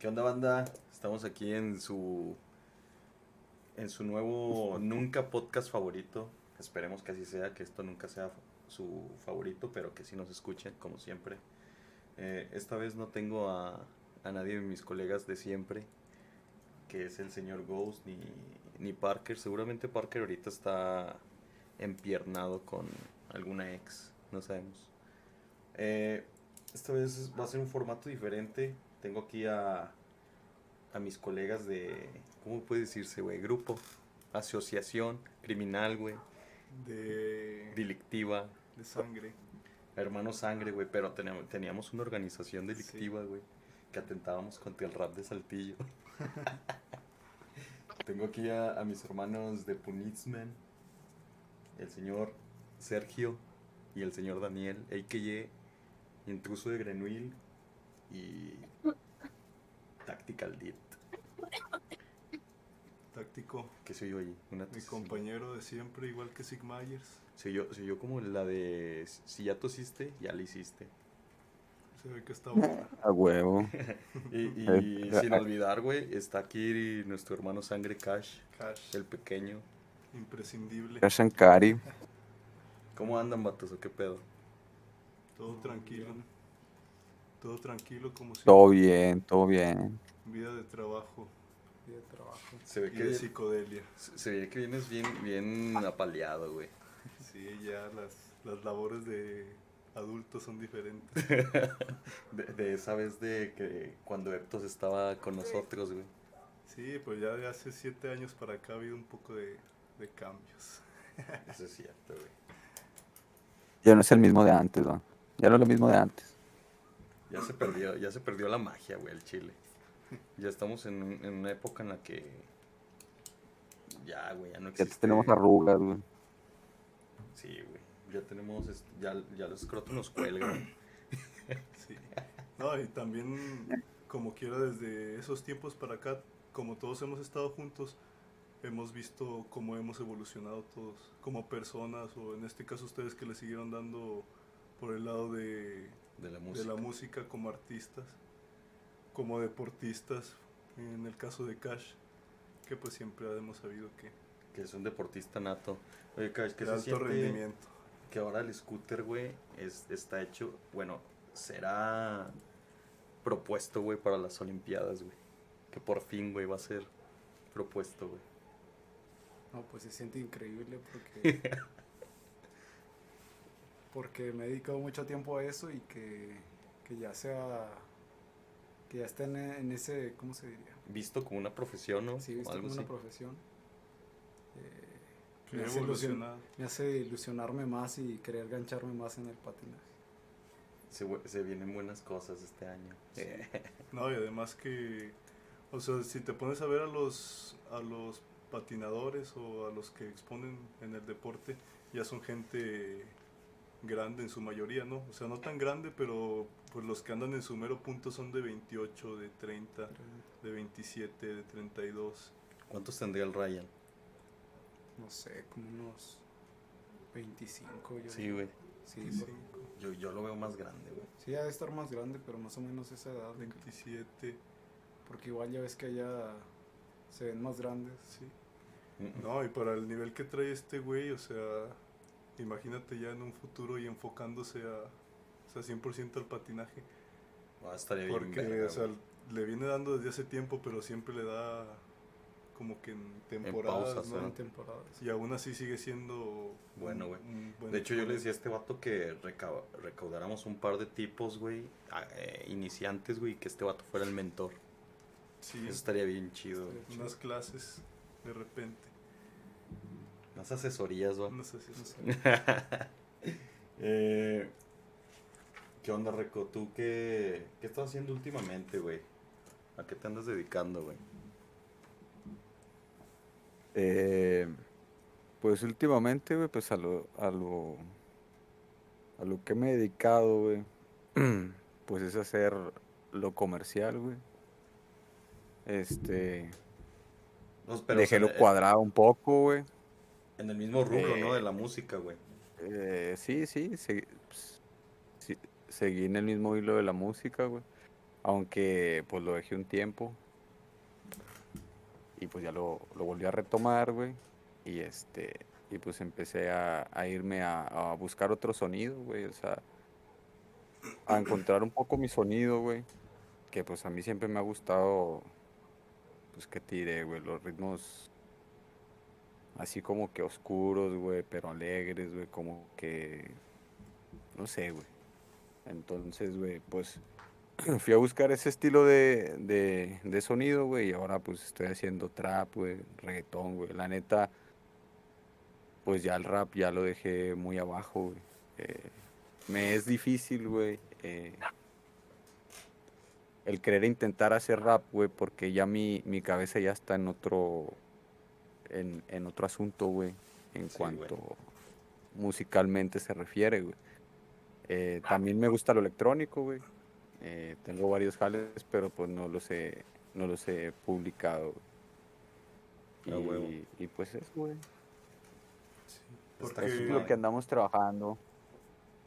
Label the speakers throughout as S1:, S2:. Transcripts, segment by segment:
S1: ¿Qué onda, banda? Estamos aquí en su en su nuevo nunca podcast favorito. Esperemos que así sea, que esto nunca sea su favorito, pero que sí nos escuchen, como siempre. Eh, esta vez no tengo a, a nadie de mis colegas de siempre, que es el señor Ghost ni, ni Parker. Seguramente Parker ahorita está empiernado con alguna ex, no sabemos. Eh, esta vez va a ser un formato diferente. Tengo aquí a, a mis colegas de, ¿cómo puede decirse, güey? Grupo, asociación, criminal, güey.
S2: De,
S1: Delictiva,
S2: de sangre.
S1: hermano sangre, güey. Pero teníamos, teníamos una organización delictiva, güey. Que atentábamos contra el rap de Saltillo. Tengo aquí a, a mis hermanos de Punitsman, el señor Sergio y el señor Daniel, a.k.a. Intruso de Grenuil y Tactical Dit.
S2: Táctico.
S1: ¿Qué soy yo ahí? Una
S2: Mi compañero de siempre, igual que Sig Myers.
S1: Soy yo, soy yo como la de si ya tosiste, ya le hiciste.
S2: Se ve que está buena.
S3: A huevo.
S1: Y, y sin olvidar, güey, está aquí nuestro hermano Sangre Cash,
S2: Cash.
S1: el pequeño.
S2: Imprescindible.
S3: Shankari.
S1: ¿Cómo andan, vatos, o qué pedo?
S2: Todo tranquilo. Todo tranquilo como si
S3: Todo bien, todo bien.
S2: vida de trabajo. Vida de trabajo.
S1: Se ve
S2: Y
S1: que,
S2: de psicodelia.
S1: se se ve que vienes bien, bien apaleado, güey.
S2: Sí, ya las, las labores de adultos son diferentes.
S1: De, de esa vez de que cuando Eptos estaba con nosotros, güey.
S2: Sí, pues ya de hace siete años para acá ha habido un poco de, de cambios.
S1: Eso es cierto, güey.
S3: Ya no es el mismo de antes, ¿no? Ya no es lo mismo de antes.
S1: Ya se perdió, ya se perdió la magia, güey, el chile. Ya estamos en, en una época en la que ya, güey, ya no
S3: Ya
S1: existe.
S3: tenemos arrugas, güey.
S1: Sí, güey. Ya tenemos, ya, ya los escrotos nos cuelgan.
S2: Sí. No, y también, como quiera, desde esos tiempos para acá, como todos hemos estado juntos, hemos visto cómo hemos evolucionado todos, como personas, o en este caso ustedes que le siguieron dando por el lado de,
S1: De la
S2: de
S1: música.
S2: la música como artistas, como deportistas, en el caso de Cash, que pues siempre hemos sabido que
S1: Que es un deportista nato. Oye, Cash, que
S2: de
S1: se
S2: alto
S1: siente
S2: rendimiento.
S1: que ahora el scooter, güey, es, está hecho, bueno, será propuesto, güey, para las Olimpiadas, güey. Que por fin, güey, va a ser propuesto, güey.
S4: No, pues se siente increíble porque. porque me he dedicado mucho tiempo a eso y que, que ya sea. que ya esté en, en ese. ¿cómo se diría?
S1: Visto como una profesión, ¿no?
S4: Sí,
S1: O
S4: visto
S1: algo
S4: como una
S1: así.
S4: profesión. Eh, me,
S2: ha
S4: hace ilusion-
S2: evolucionado.
S4: me hace ilusionarme más y querer gancharme más en el patinaje.
S1: Se, se vienen buenas cosas este año.
S2: No, y además que, o sea, si te pones a ver a los, a los patinadores o a los que exponen en el deporte, ya son gente grande en su mayoría, ¿no? O sea, no tan grande, pero pues los que andan en su mero punto son de 28, de 30, de 27, de 32.
S1: ¿Cuántos tendría el Ryan?
S4: No sé, como unos 25. Yo
S1: Sí, güey.
S4: Sí,
S2: 25,
S1: Yo, yo lo veo más grande, güey.
S4: sí, ha de estar más grande, pero más o menos esa edad. de-
S2: 27,
S4: Porque igual ya ves que allá se ven más grandes.
S2: sí. No, y para el nivel que trae este güey, o sea, imagínate ya en un futuro y enfocándose a, o sea, 100% al patinaje.
S1: ah, estaría bien
S2: Porque, o sea,
S1: güey.
S2: le viene dando desde hace tiempo, pero siempre le da como que en temporadas,
S1: pausas,
S2: ¿no?
S4: En temporadas.
S2: Y aún así sigue siendo
S1: Bueno, güey.
S2: buen
S1: De hecho, yo le decía a este vato que reca- recaudáramos un par de tipos, güey, eh, iniciantes, güey, y que este vato fuera el mentor.
S2: Sí,
S1: Eso estaría bien chido.
S2: unas clases de repente.
S1: Más asesorías, güey.
S2: No sé si.
S1: Eh, ¿Qué onda, Reco? ¿Tú qué, qué estás haciendo últimamente, güey? ¿A qué te andas dedicando, güey?
S3: Eh, pues últimamente, güey, pues a lo, a lo, a lo que me he dedicado, güey, pues es hacer lo comercial, güey. Este,
S1: No, pero,
S3: dejé
S1: o sea,
S3: lo
S1: eh,
S3: cuadrado un poco, güey.
S1: En el mismo rubro, ¿no? De la música, güey.
S3: Eh, sí, sí, pues, sí, seguí en el mismo hilo de la música, güey. Aunque pues lo dejé un tiempo. Y pues ya lo, lo volví a retomar, güey. Y este, y pues empecé a, a irme a, a buscar otro sonido, güey. O sea, a encontrar un poco mi sonido, güey. Que pues a mí siempre me ha gustado, pues que tire, güey, los ritmos así como que oscuros, güey, pero alegres, güey, como que, no sé, güey. Entonces, güey, pues fui a buscar ese estilo de, de, de sonido, güey, y ahora pues estoy haciendo trap, güey, reggaetón, güey. La neta, pues ya el rap ya lo dejé muy abajo, güey. Eh, me es difícil, güey, eh, el querer intentar hacer rap, güey, porque ya mi, mi cabeza ya está en otro, en, en otro asunto, güey, en
S1: Sí,
S3: cuanto musicalmente se refiere, güey. Eh, también me gusta lo electrónico, güey. Eh, tengo varios jales, pero pues no los he, no los he publicado. Y, y pues eso, güey.
S2: Sí,
S3: Eso es lo que andamos trabajando.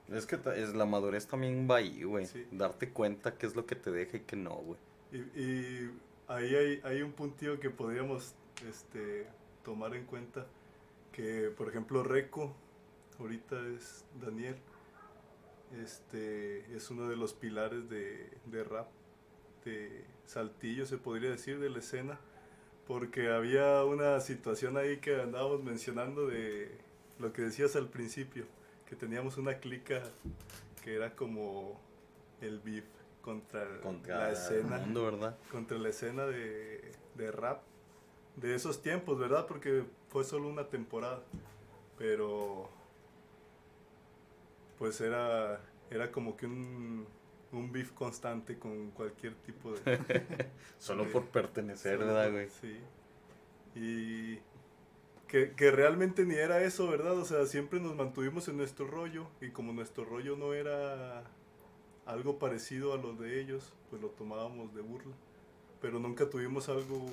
S1: Es que es la madurez también va ahí, güey.
S2: Sí.
S1: Darte cuenta qué es lo que te deja y qué no, güey.
S2: Y, y ahí hay, hay un puntillo que podríamos este, tomar en cuenta, que por ejemplo Reco, ahorita es Daniel, este, es uno de los pilares de, de rap, de Saltillo se podría decir, de la escena, porque había una situación ahí que andábamos mencionando de lo que decías al principio, que teníamos una clica que era como el beef contra,
S1: Contra
S2: la escena
S1: mundo, ¿verdad?
S2: contra la escena de, de rap de esos tiempos, ¿verdad? Porque fue solo una temporada, pero pues era, era como que un, un beef constante con cualquier tipo de...
S1: Solo por pertenecer,
S2: solo
S1: ¿verdad, güey?
S2: Sí. Y que, que realmente ni era eso, ¿verdad? O sea, siempre nos mantuvimos en nuestro rollo y como nuestro rollo no era algo parecido a lo de ellos, pues lo tomábamos de burla. Pero nunca tuvimos algo,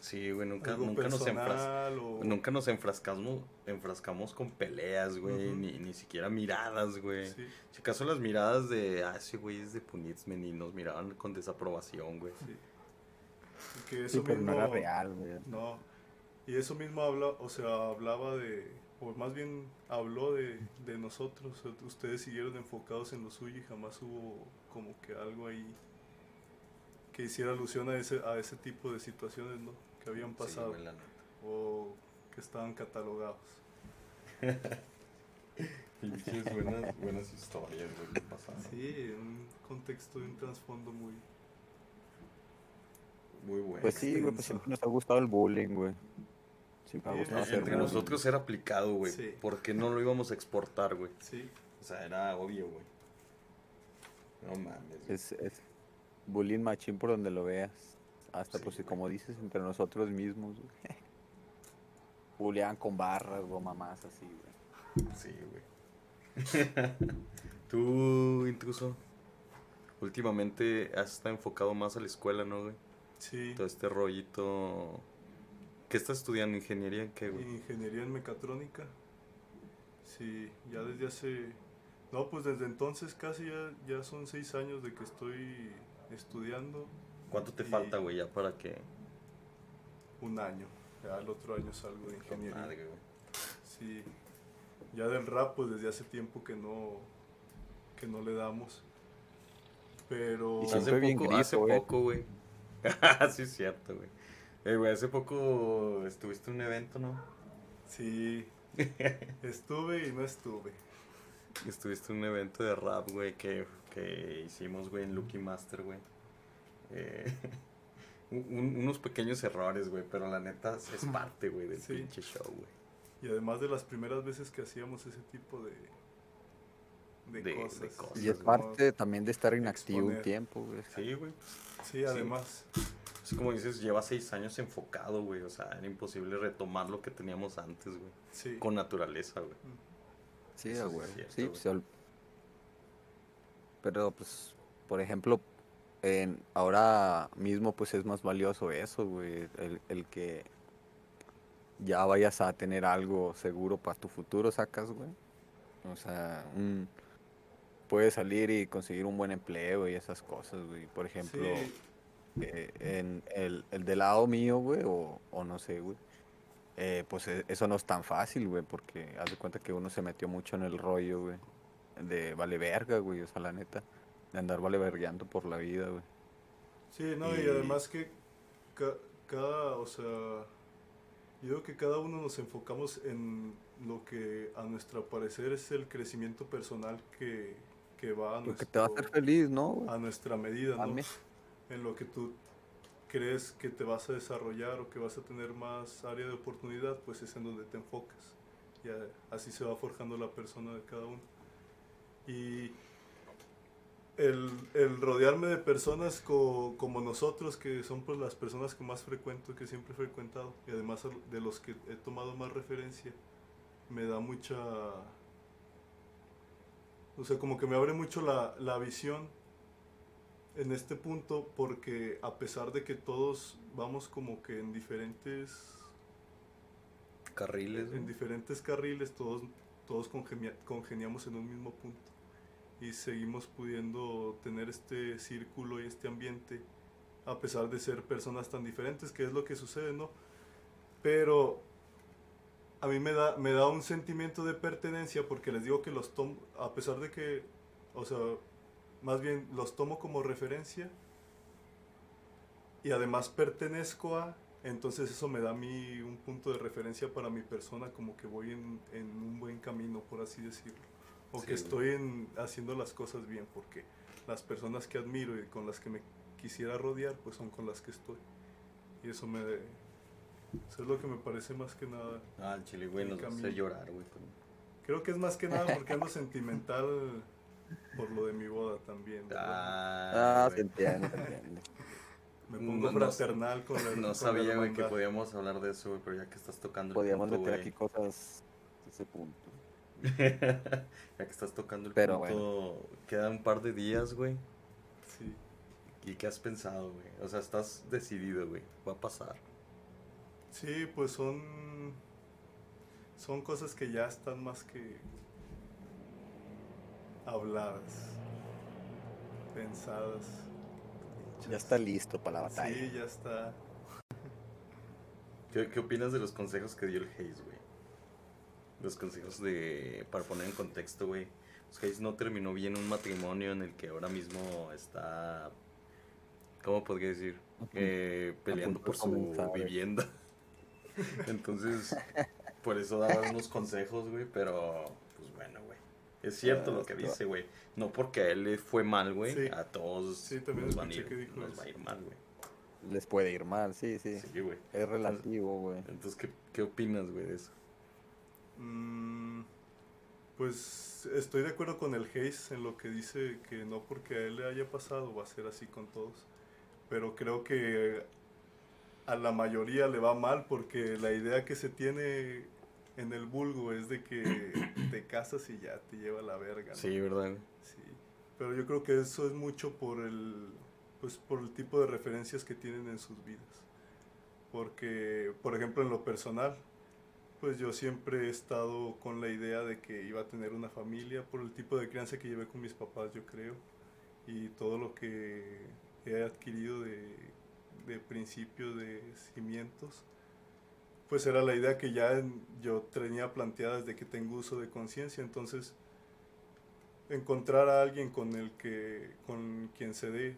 S1: Sí, güey, nunca, nunca nos enfras-
S2: o...
S1: Nunca nos enfrascamos, enfrascamos con peleas, güey, ni, ni siquiera miradas, güey.
S2: Sí,
S1: Si acaso las miradas de, ah, ese güey es de Punitsmen y nos miraban con desaprobación, güey.
S2: sí. Y que eso
S3: Sí, pero no era real, güey.
S2: No. Y eso mismo habla, o sea, hablaba de, o más bien habló de, de nosotros. Ustedes siguieron enfocados en lo suyo y jamás hubo como que algo ahí que hiciera alusión a ese, a ese tipo de situaciones, ¿no? Que habían pasado o que estaban catalogados.
S1: Pinches buenas, buenas historias, güey, que pasaron.
S2: Sí, un contexto y un trasfondo muy...
S1: Muy bueno.
S3: Pues sí, güey, pues siempre nos ha gustado el bullying, güey. Siempre ha gustado
S1: Entre
S2: bullying.
S1: nosotros era aplicado, güey.
S2: Sí.
S1: ¿Por qué no lo íbamos a exportar, güey?
S2: Sí,
S1: O sea, era obvio, güey. No mames. güey.
S3: Es, es bullying machín por donde lo veas. Hasta
S1: Sí,
S3: pues
S1: güey.
S3: como dices, entre nosotros mismos. Bullean con barras o mamás así, güey.
S1: Sí, güey. Tú, intruso, últimamente has estado enfocado más a la escuela, ¿no, güey?
S2: sí.
S1: Todo este rollito... ¿Qué estás estudiando? ¿Ingeniería en qué, güey?
S2: Ingeniería en mecatrónica. Sí, ya desde hace... No, pues desde entonces casi ya, ya son seis años de que estoy estudiando
S1: ¿Cuánto te falta, güey, ya para que...
S2: un año. Ya el otro año salgo de ingeniería.
S1: madre, güey.
S2: Sí. Ya del rap, pues desde hace tiempo que no, que no le damos. Pero...
S3: Y
S1: Hace
S3: bien
S1: poco, hace
S3: güey.
S1: poco, güey. sí, es cierto, güey. Eh, güey, hace poco estuviste en un evento, ¿no?
S2: Sí. Estuve y no estuve.
S1: Estuviste en un evento de rap, güey, que, que hicimos, güey, en Lucky Master, güey. Eh, un- unos pequeños errores, güey, pero la neta es parte, güey, del
S2: Sí.
S1: pinche show, güey.
S2: Y además de las primeras veces que hacíamos ese tipo de, de,
S1: De- de
S2: cosas.
S3: Y es parte también de estar inactivo un tiempo, güey.
S1: Sí, güey.
S2: Sí, además.
S1: Es como dices, lleva seis años enfocado, güey. O sea, era imposible retomar lo que teníamos antes, güey.
S2: Sí.
S1: Con naturaleza, güey.
S3: Sí, ah,
S1: sí
S3: güey.
S1: cierto,
S3: Sí,
S1: güey.
S3: Pero pues, por ejemplo, en, ahora mismo pues es más valioso eso, güey. El, el que ya vayas a tener algo seguro para tu futuro, sacas, güey. O sea, un, puedes salir y conseguir un buen empleo y esas cosas, güey. Por ejemplo,
S2: Sí,
S3: eh, en el, el del lado mío, güey, o, o no sé, güey. eh, pues e- eso no es tan fácil, güey, porque haz de cuenta que uno se metió mucho en el rollo, güey, de vale verga, güey, o sea, la neta, de andar vale vergueando por la vida, güey.
S2: Sí, no, y
S1: Y-
S2: además que ca- cada, o sea, yo creo que cada uno nos enfocamos en lo que a nuestro parecer es el crecimiento personal que, que va a,
S3: Lo que te va a hacer
S2: nuestro-
S3: feliz, ¿no, güey?
S2: a nuestra medida, ¿no? En lo que tú crees que te vas a desarrollar o que vas a tener más área de oportunidad, pues es en donde te enfocas. Y así se va forjando la persona de cada uno. Y el, el rodearme de personas co- como nosotros, que son pues las personas que más frecuento, que siempre he frecuentado, y además de los que he tomado más referencia, me da mucha... O sea, como que me abre mucho la, la visión en este punto porque a pesar de que todos vamos como que en diferentes
S1: Carriles,
S2: en diferentes carriles todos todos congenia- congeniamos en un mismo punto y seguimos pudiendo tener este círculo y este ambiente a pesar de ser personas tan diferentes que es lo que sucede no pero a mí me da me da un sentimiento de pertenencia porque les digo que los tomo a pesar de que o sea más bien los tomo como referencia y además pertenezco a, entonces eso me da a mí un punto de referencia para mi persona, como que voy en, en un buen camino, por así decirlo, o
S1: Sí,
S2: que estoy en- haciendo las cosas bien, porque las personas que admiro y con las que me quisiera rodear, pues son con las que estoy. Y eso me... Eso es lo que me parece más que nada.
S1: Ah, el chile, güey, nos a
S2: camino.
S1: llorar, güey. con-
S2: Creo que es más que nada porque ando sentimental por lo de mi boda también.
S1: Ah,
S3: Ah, entiende.
S2: Me pongo
S1: no-
S2: fraternal con la con
S1: No
S2: la
S1: sabía, güey, que podíamos hablar de eso, güey, pero ya que estás tocando el
S3: Podríamos
S1: punto,
S3: meter aquí cosas de ese punto.
S1: ya que estás tocando el
S3: Pero
S1: punto, quedan un par de días, güey.
S2: Sí.
S1: ¿Y qué has pensado, güey? O sea, estás decidido, güey. Va a pasar.
S2: Sí, pues son son cosas que ya están más que habladas, pensadas.
S3: Ya está listo para la batalla.
S2: Sí, ya está.
S1: ¿Qué, qué opinas de los consejos que dio el Hayes, güey? Los consejos de... Para poner en contexto, güey. Pues Hayes no terminó bien un matrimonio en el que ahora mismo está... ¿Cómo podría decir? Eh, peleando por su
S3: comenzar,
S1: vivienda. Entonces, por eso daba unos consejos, güey. Pero, pues bueno, güey. Es cierto lo que dice, güey. No porque a él le fue mal, güey.
S2: Sí.
S1: A todos
S2: Sí, también
S1: nos, van ir,
S2: que dijo
S1: nos
S2: eso.
S1: va a ir mal, güey.
S3: Les puede ir mal, sí, sí.
S1: Sí, güey.
S3: Es relativo, güey.
S1: Entonces, ¿qué, qué opinas, güey, de eso?
S2: Mm, pues estoy de acuerdo con el Hayes en lo que dice que no porque a él le haya pasado va a ser así con todos. Pero creo que a la mayoría le va mal porque la idea que se tiene en el vulgo es de que te casas y ya te lleva la verga. ¿no?
S1: Sí, ¿verdad?
S2: Sí, pero yo creo que eso es mucho por el, pues por el tipo de referencias que tienen en sus vidas. Porque, por ejemplo, en lo personal, pues yo siempre he estado con la idea de que iba a tener una familia por el tipo de crianza que llevé con mis papás, yo creo, y todo lo que he adquirido de, de principio de cimientos, pues era la idea que ya yo tenía planteada desde que tengo uso de conciencia, entonces encontrar a alguien con el que con quien se dé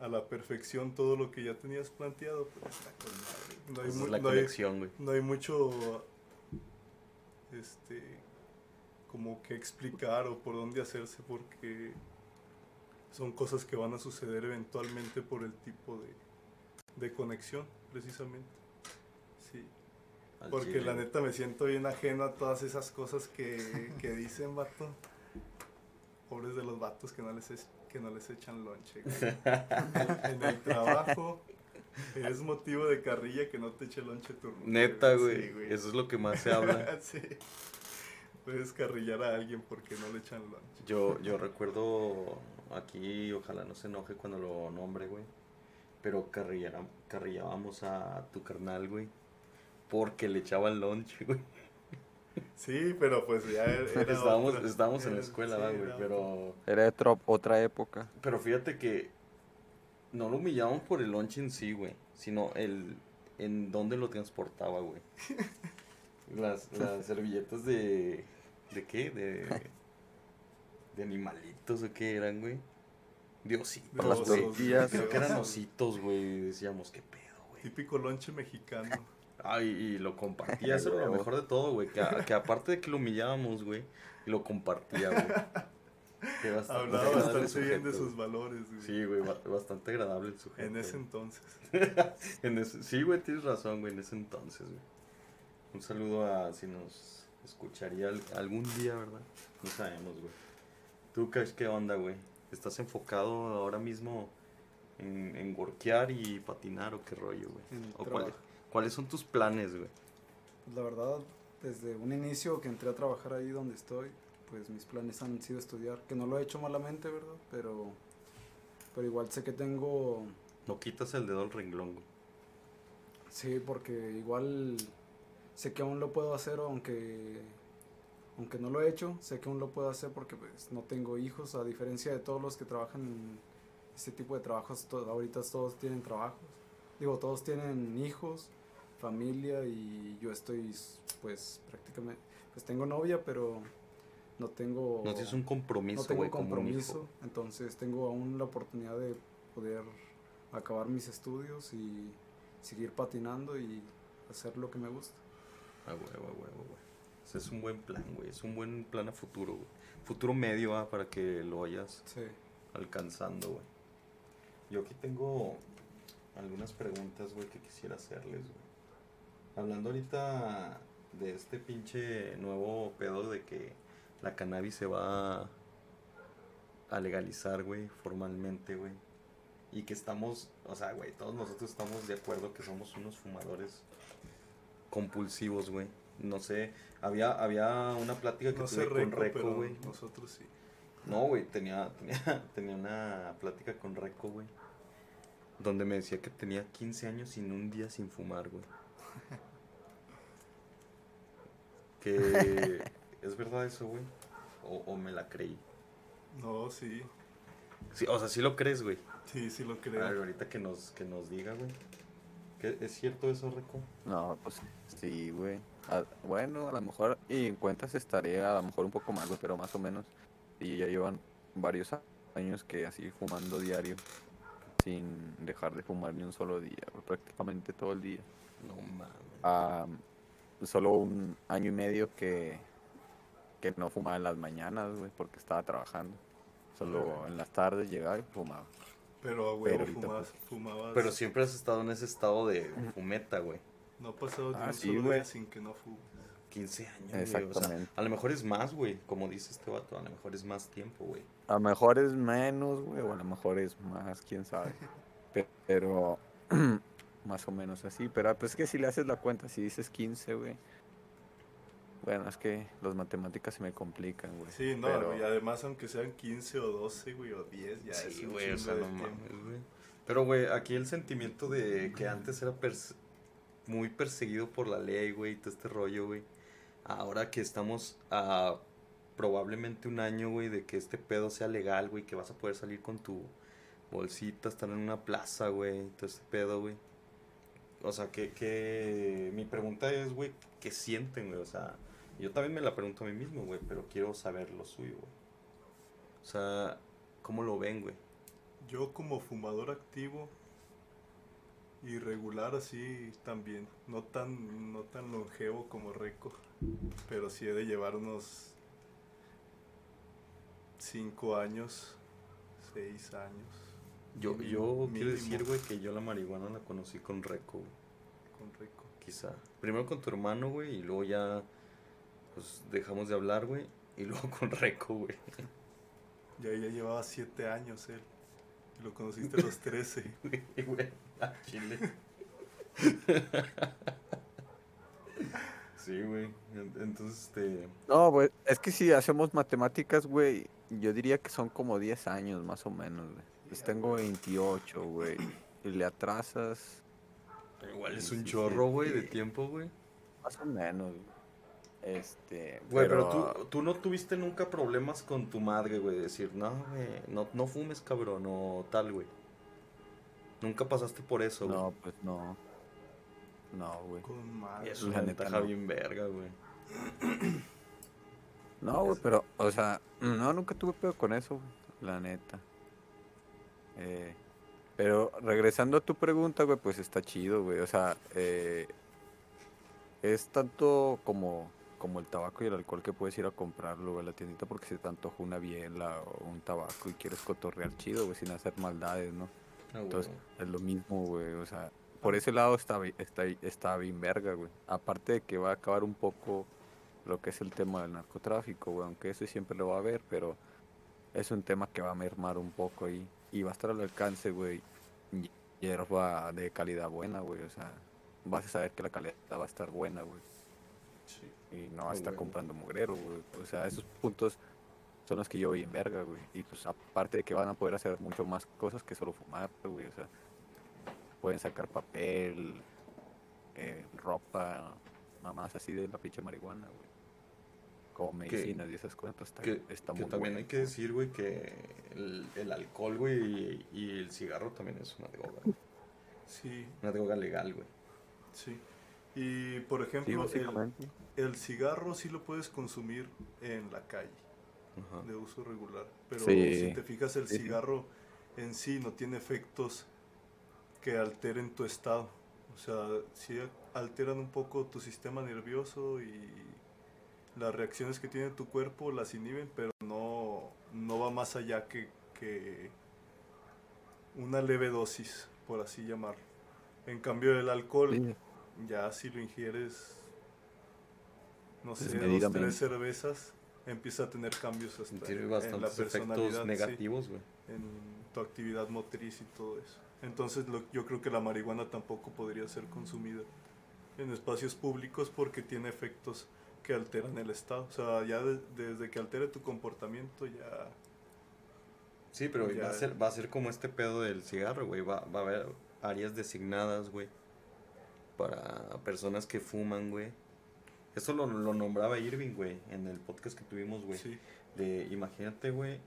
S2: a la perfección todo lo que ya tenías planteado pues está con madre. no hay,
S1: Esa es la
S2: no hay-
S1: conexión,
S2: no hay mucho este como que explicar o por dónde hacerse porque son cosas que van a suceder eventualmente por el tipo de, de conexión precisamente sí
S1: Al
S2: porque
S1: chile,
S2: la neta me siento bien ajeno a todas esas cosas que, que dicen, vato. Pobres de los vatos que no les, es- que no les echan lonche. güey. En el trabajo es motivo de carrilla que no te eche lonche tu ruca,
S1: Neta,
S2: Sí,
S1: güey. Eso es lo que más se habla.
S2: Sí. Puedes carrillar a alguien porque no le echan lonche.
S1: Yo, yo recuerdo aquí, ojalá no se enoje cuando lo nombre, güey. Pero carrillábamos a tu carnal, güey. Porque le echaban lonche, güey.
S2: Sí, pero pues ya era.
S1: estábamos
S2: otra-
S1: estábamos en la escuela,
S2: sí,
S1: ¿verdad, güey,
S2: era
S1: pero...
S3: Era de tro- otra época.
S1: Pero fíjate que no lo humillaban por el lunch en sí, güey, sino el en dónde lo transportaba, güey. Las, las servilletas de... ¿De qué? De... De animalitos o qué eran, güey. De ositos,
S3: las tortillas.
S1: Creo que eran ositos, güey. y Decíamos, qué pedo, güey.
S2: Típico lonche mexicano.
S1: Ay, y lo compartía, eso era lo mejor de todo, güey. Que, que aparte de que lo humillábamos, güey, lo compartía, güey. Que bastante
S2: Hablaba bastante bien de sus valores, güey.
S1: Sí, güey, ba- bastante agradable el sujeto.
S2: En ese entonces.
S1: En ese- sí, güey, tienes razón, güey, en ese entonces, güey. Un saludo a si nos escucharía al- algún día, ¿verdad? No sabemos, güey. ¿Tú, Cash, qué onda, güey? ¿Estás enfocado ahora mismo en, en workear y patinar o qué rollo, güey? ¿O
S4: trabajo.
S1: Cuáles son tus planes, güey?
S4: Pues la verdad, desde un inicio que entré a trabajar ahí donde estoy, pues mis planes han sido estudiar, que no lo he hecho malamente, ¿verdad? Pero, pero igual sé que tengo,
S1: No quitas el dedo al renglón, güey.
S4: sí, porque igual sé que aún lo puedo hacer, aunque, aunque no lo he hecho, sé que aún lo puedo hacer porque pues no tengo hijos, a diferencia de todos los que trabajan en este tipo de trabajos, to- ahorita todos tienen trabajos, digo, todos tienen hijos, familia y yo estoy pues prácticamente, pues tengo novia, pero no tengo...
S1: No tienes un
S4: no
S1: compromiso,
S4: tengo
S1: güey, como un
S4: compromiso,
S1: hijo.
S4: entonces tengo aún la oportunidad de poder acabar mis estudios y seguir patinando y hacer lo que me gusta.
S1: Ah, huevo, a huevo, güey. Ese es un buen plan, güey. Es un buen plan a futuro, güey. Futuro medio, ah, para que lo vayas
S4: Sí.
S1: alcanzando, güey. Yo aquí tengo algunas preguntas, güey, que quisiera hacerles, güey. Hablando ahorita de este pinche nuevo pedo de que la cannabis se va a legalizar, güey, formalmente, güey. Y que estamos, o sea, güey, todos nosotros estamos de acuerdo que somos unos fumadores compulsivos, güey. No sé, había, había una plática que
S2: No
S1: tuve con
S2: Reco,
S1: güey.
S2: nosotros sí.
S1: No, güey, tenía, tenía, tenía una plática con Reco, güey. Donde me decía que tenía 15 años sin un día sin fumar, güey. Que es verdad eso, güey. O, o me la creí.
S2: No, sí.
S1: Sí, o sea, sí lo crees, güey.
S2: Sí, sí lo
S1: A
S2: creo.
S1: ver, ahorita que nos, que nos diga, güey. ¿Qué- ¿Es cierto eso, Reco?
S3: No, pues sí, güey. A- Bueno, a lo mejor, y en cuentas estaré a lo mejor un poco más, güey, pero más o menos. Y ya llevan varios a- años que así fumando diario, sin dejar de fumar ni un solo día, güey, prácticamente todo el día.
S1: No mames.
S3: Ah, solo un año y medio que, que no fumaba en las mañanas, güey, porque estaba trabajando. Solo en las tardes llegaba y fumaba.
S2: Pero, a
S3: Pero
S2: huevo,
S3: ahorita,
S2: fumabas, fumabas.
S1: Pero siempre has estado en ese estado de fumeta, güey.
S2: No ha pasado ni
S3: Ah,
S2: un
S3: sí,
S2: solo
S3: güey.
S2: día sin que no fumes.
S1: 15 años, güey. O sea,
S3: Exactamente.
S1: a lo mejor es más, güey. Como dice este vato, a lo mejor es más tiempo, güey.
S3: A lo mejor es menos, güey, o a lo mejor es más, quién sabe. Pe- Pero más o menos así. Pero pues es que si le haces la cuenta, si dices 15, güey. Bueno, es que las matemáticas se me complican, güey.
S2: Sí, no,
S3: pero-
S2: y además aunque sean 15 o 12, güey, o 10, ya es
S1: sí,
S2: un
S1: güey, o
S2: chingo
S1: sea,
S2: de
S1: no
S2: tiempo.
S1: mames, güey. Pero, güey, aquí el sentimiento de que antes era perse- muy perseguido por la ley, güey, y todo este rollo, güey. Ahora que estamos a probablemente un año, güey, de que este pedo sea legal, güey, que vas a poder salir con tu bolsita, estar en una plaza, güey, todo este pedo, güey. O sea, que, que mi pregunta es, güey, ¿qué sienten, güey? O sea, yo también me la pregunto a mí mismo, güey, pero quiero saber lo suyo, güey. O sea, ¿cómo lo ven, güey?
S2: Yo como fumador activo y regular así también, no tan, no tan longevo como Reco, pero sí he de llevar unos 5 años, 6 años
S1: Yo,
S2: Mínimo,
S1: yo quiero decir, güey, que yo la marihuana la conocí con Reco, güey,
S2: con Reco.
S1: quizá. Primero con tu hermano, güey, y luego ya, pues, dejamos de hablar, güey, y luego con Reco, güey.
S2: Ya, ya llevaba 7 años él, y lo conociste a los 13.
S1: Y, güey, a Chile. Sí, güey. en- Entonces, este.
S3: No, güey, es que si hacemos matemáticas, güey, yo diría que son como 10 años más o menos, güey. Pues tengo 28, güey. Y le atrasas
S1: Igual es un chorro, güey, de tiempo, güey.
S3: más o menos, güey. Este,
S1: Güey, pero, tú, tú no tuviste nunca problemas con tu madre, güey, de decir, no, güey, no, no fumes, cabrón, o tal, güey. Nunca pasaste por eso, güey.
S3: No, pues no. No, güey.
S1: Y es una
S3: La neta,
S1: ventaja
S3: no.
S1: bien verga, güey.
S3: No, güey, pero, o sea, no, nunca tuve pedo con eso, güey, la neta. Eh, pero regresando a tu pregunta, güey, pues está chido, güey. O sea, eh, es tanto como, como el tabaco y el alcohol que puedes ir a comprarlo, güey, a la tiendita porque se te antoja una biela o un tabaco y quieres cotorrear chido, güey, sin hacer maldades, ¿no?
S1: Ah.
S3: Entonces, es lo mismo, güey. O sea, por ese lado está, está, está bien verga, güey. Aparte de que va a acabar un poco lo que es el tema del narcotráfico, güey. Aunque eso siempre lo va a haber, pero es un tema que va a mermar un poco ahí. Y va a estar al alcance, güey. Hierba de calidad buena, güey. O sea, vas a saber que la calidad va a estar buena, güey.
S2: Sí.
S3: Y no va a estar comprando mugrero, güey. O sea, esos puntos son los que yo vi en verga, güey. Y pues aparte de que van a poder hacer mucho más cosas que solo fumar, güey. O sea, pueden sacar papel, eh, ropa, mamás así de la pinche marihuana, güey. Como medicinas y esas cosas, pues está,
S1: Que,
S3: está
S1: que
S3: muy
S1: también
S3: bueno.
S1: hay que decir, güey, que el, el alcohol, güey, y, y el cigarro también es una droga. güey.
S2: Sí,
S1: Una droga legal, güey.
S2: sí. Y por
S3: Sí,
S2: ejemplo, el,
S3: básicamente.
S2: el cigarro sí lo puedes consumir en la calle,
S1: Ajá.
S2: de uso regular. Pero
S3: Sí.
S2: si te fijas, el
S3: Sí, sí.
S2: cigarro en sí no tiene efectos que alteren tu estado. O sea, sí alteran un poco tu sistema nervioso y las reacciones que tiene tu cuerpo las inhiben, pero no, no va más allá que, que una leve dosis, por así llamarlo. En cambio, el alcohol,
S3: Sí,
S2: ya si lo ingieres, no sé, dos, tres cervezas, empieza a tener cambios hasta
S1: Tiene
S2: en la personalidad, sí,
S1: negativos,
S2: en tu actividad motriz y todo eso. Entonces lo- yo creo que la marihuana tampoco podría ser consumida en espacios públicos porque tiene efectos que alteran el estado. O sea, ya de- desde que altere tu comportamiento ya...
S1: Sí, pero
S2: Ya.
S1: va a ser, va a ser como este pedo del cigarro, güey. Va, va a haber áreas designadas, güey. Para personas que fuman, güey. Eso lo, lo nombraba Irving, güey, en el podcast que tuvimos, güey.
S2: Sí,
S1: De, imagínate, güey,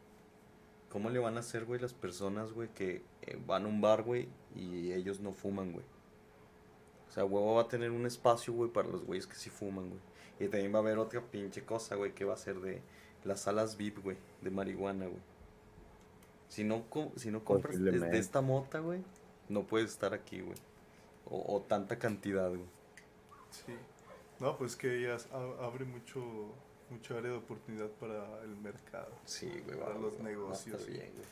S1: cómo le van a hacer, güey, las personas, güey, que eh, van a un bar, güey, y ellos no fuman, güey. O sea, huevo va a tener un espacio, güey, para los güeyes que sí fuman, güey. Y también va a haber otra pinche cosa, güey, que va a ser de las salas VIP, güey, de marihuana, güey. Si no, co- si no compras de, esta mota, güey, no puedes estar aquí, güey. O, o tanta cantidad, güey.
S2: sí. No, pues que ya abre mucho, mucho área de oportunidad para el mercado.
S1: Sí, güey,
S2: Para
S1: va-
S2: los
S1: va- va a
S2: negocios.
S1: estar bien, güey.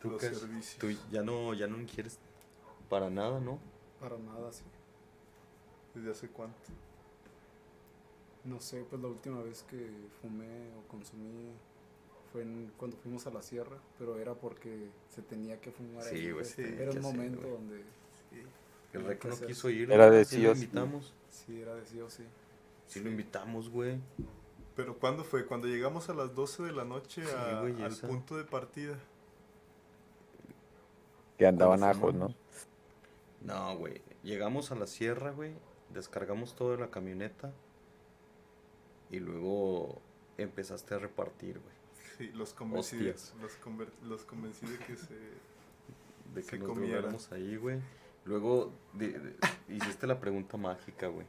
S1: ¿Tú
S2: Los servicios.
S1: Tú ya no, ya no quieres para nada, ¿no?
S4: Para nada, sí.
S2: ¿Desde hace cuánto?
S4: No sé, pues la última vez que fumé o consumí fue en- cuando fuimos a la sierra, pero era porque se tenía que fumar
S1: Sí,
S4: ahí,
S2: sí,
S4: Era un momento donde
S2: Sí.
S1: El
S4: que
S1: no
S4: hacer.
S1: quiso ir.
S3: Era de
S1: sí lo invitamos.
S4: sí era de sí o sí.
S1: Sí lo invitamos, güey.
S2: Pero ¿cuándo fue? Cuando llegamos a las 12 de la noche a- al punto de partida.
S3: Que andaban ajos, ¿no?
S1: No, güey. Llegamos a la sierra, güey. Descargamos todo de la camioneta. Y luego empezaste a repartir, güey.
S2: Sí, los convencí, los, conver- los convencí de que se...
S1: De que
S2: Se
S1: nos drogáramos ahí, güey. Luego hiciste la pregunta mágica, güey.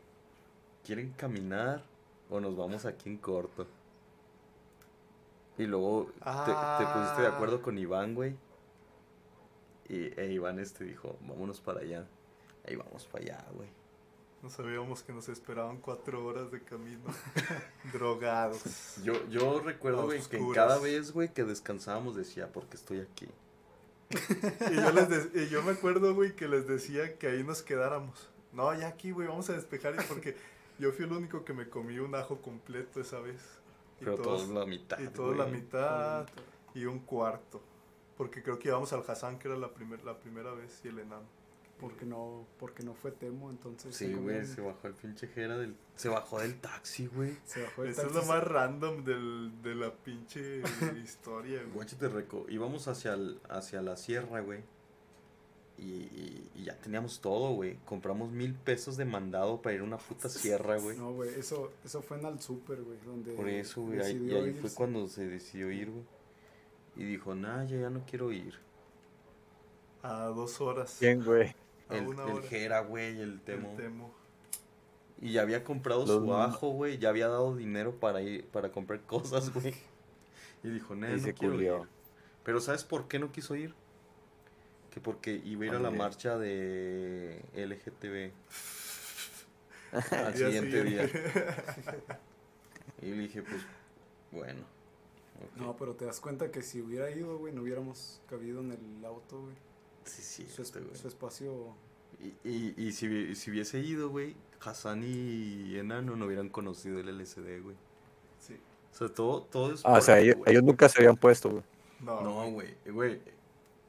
S1: ¿Quieren caminar o nos vamos aquí en corto? Y luego te, te pusiste de
S2: Ah.
S1: acuerdo con Iván, güey. Y e Iván este dijo, vámonos para allá. Ahí vamos para allá, güey.
S2: No sabíamos que nos esperaban cuatro horas de camino. Drogados.
S1: Yo, yo recuerdo, güey, que cada vez, güey, que descansábamos decía, porque estoy aquí.
S2: Y yo, les y yo me acuerdo, güey, que les decía que ahí nos quedáramos. No, ya aquí, güey, vamos a despejar. Porque yo fui el único que me comí un ajo completo esa vez. Y
S1: Pero
S2: todos-
S1: todos la mitad.
S2: y todos la mitad y un cuarto. Porque creo que íbamos al Hassan, que era la, primer, la primera vez, y el enano.
S4: Porque no, porque no fue Temo, entonces
S1: Sí, güey, se bajó el pinche jera del... Se bajó del taxi, güey.
S4: se bajó el
S2: Eso es
S4: taxi,
S2: lo más random del, de la pinche historia, güey.
S1: Guachete reco. Íbamos hacia, el- hacia la sierra, güey. Y, y- y ya teníamos todo, güey. Compramos mil pesos de mandado para ir a una puta sierra, güey.
S4: No, güey, eso, eso fue en el super, güey, donde
S1: Por eso, güey. ahí- Y
S4: decidió
S1: ahí fue cuando se decidió ir, güey. Y dijo, nah, ya, ya no quiero ir.
S2: A dos horas.
S3: ¿Quién, güey?
S1: El, el. Jera, güey, el
S2: El
S1: Temo.
S2: Temo.
S1: Y ya había comprado
S3: Los
S1: su ajo, güey. Ya había dado dinero para ir, para comprar cosas, güey. Y dijo,
S3: Y
S1: no
S3: se
S1: quiero
S3: culió.
S1: ir. Pero ¿sabes por qué no quiso ir? Que porque iba a ir a la marcha de LGTB al siguiente día. Y le dije, pues, bueno.
S4: No, pero te das cuenta que si hubiera ido, güey, no hubiéramos cabido en el auto, güey.
S1: Sí, sí,
S4: Su,
S1: este,
S4: es-
S1: güey.
S4: su espacio...
S1: Y, y, y si, si hubiese ido, güey, Hassan y Enano no hubieran conocido el LSD, güey.
S2: Sí.
S1: O sea, todo, todo es
S3: Ah, o sea, ellos,
S1: güey.
S3: ellos nunca se habían puesto, güey.
S2: No,
S1: No, güey, güey.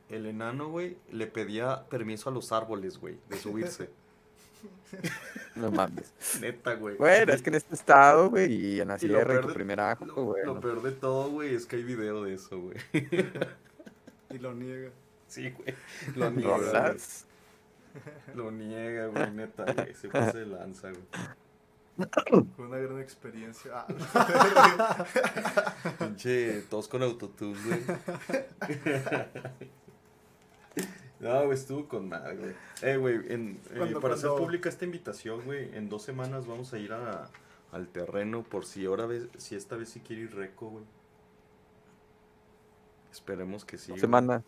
S1: El enano, güey, le pedía permiso a los árboles, güey, de subirse.
S3: No mames.
S1: Neta, güey.
S3: Bueno, es que en este estado, güey, y en la sierra, y
S1: peor
S3: tu
S1: de-
S3: primer ajo,
S1: Lo,
S3: güey.
S1: lo peor de todo, güey, es que hay video de eso, güey.
S4: Y lo niega.
S1: Sí, güey. Lo niega, güey. Lo niega, güey, neta, güey. Se pasa de lanza, güey.
S2: Fue una gran experiencia. Ah,
S1: Pinche, todos con autotune, güey. No, güey, estuvo con madre, güey. Eh, güey, en- eh,
S4: Cuando-
S1: para hacer pública esta invitación, güey, en dos semanas vamos a ir a, al terreno por si ahora si esta vez sí quiere ir Reco, güey. Esperemos que sí. güey.
S3: Semana.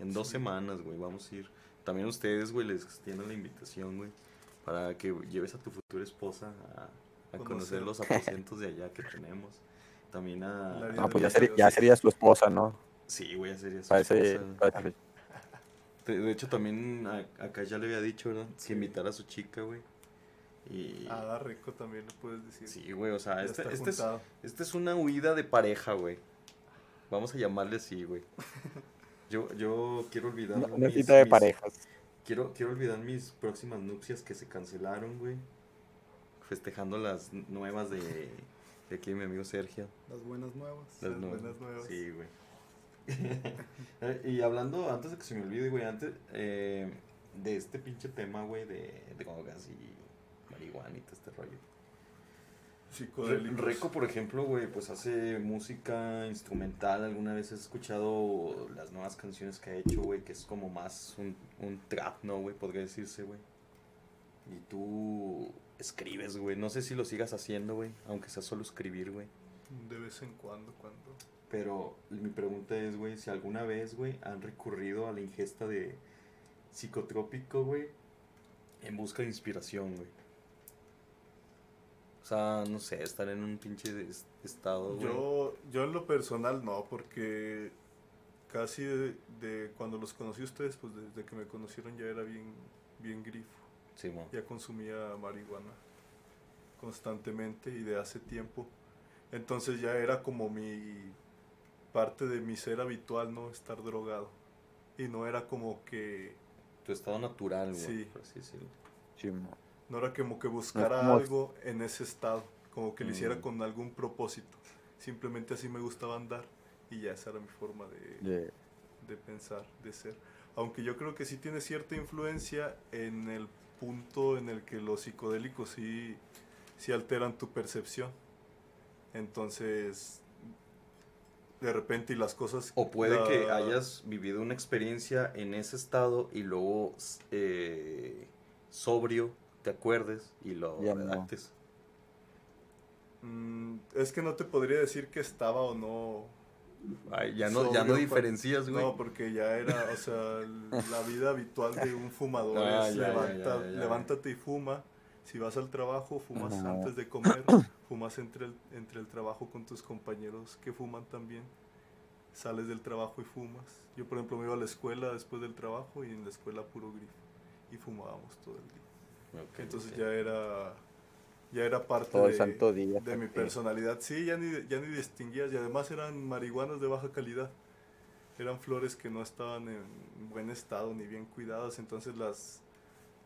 S1: En dos semanas, güey, vamos a ir. También ustedes, güey, les extiendo la invitación, güey, para que lleves a tu futura esposa a, a conocer
S2: Conocer.
S1: los aposentos de allá que tenemos. También a...
S3: No,
S2: vida
S3: pues ya
S2: Dios.
S3: ya sería su esposa, ¿no?
S1: Sí, güey, ya sería su esposa.
S3: para ese-
S1: De, hecho, también a- acá ya le había dicho, ¿verdad? Que
S2: Sí.
S1: invitara a su chica, güey. Y...
S2: a dar rico también lo puedes decir.
S1: Sí, güey, o sea,
S2: Ya
S1: este, este es, este es una huida de pareja, güey. Vamos a llamarle así, güey. Yo, yo quiero olvidar
S3: una, una
S1: mis-
S3: cita de
S1: mis-
S3: parejas.
S1: Quiero, quiero olvidar mis próximas nupcias que se cancelaron, güey. Festejando las nuevas de, de aquí mi amigo Sergio.
S4: Las buenas nuevas.
S1: Las
S2: Las
S1: nuevas.
S2: buenas nuevas.
S1: Sí, güey. Y hablando, antes de que se me olvide, güey, antes eh, de este pinche tema, güey, de drogas y marihuana y todo este rollo.
S2: Psicodélicos.
S1: Reco, por ejemplo, güey, pues hace música instrumental. ¿Alguna vez has escuchado las nuevas canciones que ha hecho, güey? Que es como más un, un trap, ¿no, güey? Podría decirse, güey. Y tú escribes, güey. No sé si lo sigas haciendo, güey. Aunque sea solo escribir, güey.
S2: De vez en cuando, cuando.
S1: Pero mi pregunta es, güey, si alguna vez, güey, han recurrido a la ingesta de psicotrópico, güey, en busca de inspiración, güey. Sea, no sé, estar en un pinche estado, güey.
S2: Yo, yo en lo personal no, porque casi de, de cuando los conocí a ustedes, pues desde que me conocieron ya era bien, bien grifo.
S1: Sí, mo.
S2: Ya consumía marihuana constantemente y de hace tiempo. Entonces ya era como mi parte de mi ser habitual, ¿no? Estar drogado. Y no era como que,
S1: Tu estado natural, güey.
S2: Sí.
S1: por así decirlo.
S3: Sí.
S2: No era como que buscara
S3: como-
S2: algo en ese estado, como que lo hiciera
S1: Mm.
S2: con algún propósito. Simplemente así me gustaba andar y ya esa era mi forma de,
S3: Yeah.
S2: de pensar, de ser. Aunque yo creo que sí tiene cierta influencia en el punto en el que los psicodélicos sí, sí alteran tu percepción. Entonces, de repente y las cosas...
S1: O puede que hayas vivido una experiencia en ese estado y luego eh, sobrio te acuerdes y lo
S3: Ya no.
S1: redactes.
S2: Mm, es que no te podría decir que estaba o no...
S1: Ay, ya no, ya no diferencias, güey.
S2: No, porque ya era, o sea, la vida habitual de un fumador
S1: Ah,
S2: es
S1: ya,
S2: levanta-
S1: ya, ya, ya.
S2: levántate y fuma. Si vas al trabajo, fumas
S3: Ajá.
S2: antes de comer, fumas entre el, entre el trabajo con tus compañeros que fuman también. Sales del trabajo y fumas. Yo, por ejemplo, me iba a la escuela después del trabajo y en la escuela puro grifo. Y fumábamos todo el día.
S1: Ok,
S2: Entonces
S1: ok.
S2: ya era, ya era parte
S3: Todo
S2: de,
S3: santo día.
S2: de mi personalidad. Sí, ya ni, ya ni distinguías. Y además eran marihuanas de baja calidad. Eran flores que no estaban en buen estado ni bien cuidadas. Entonces las,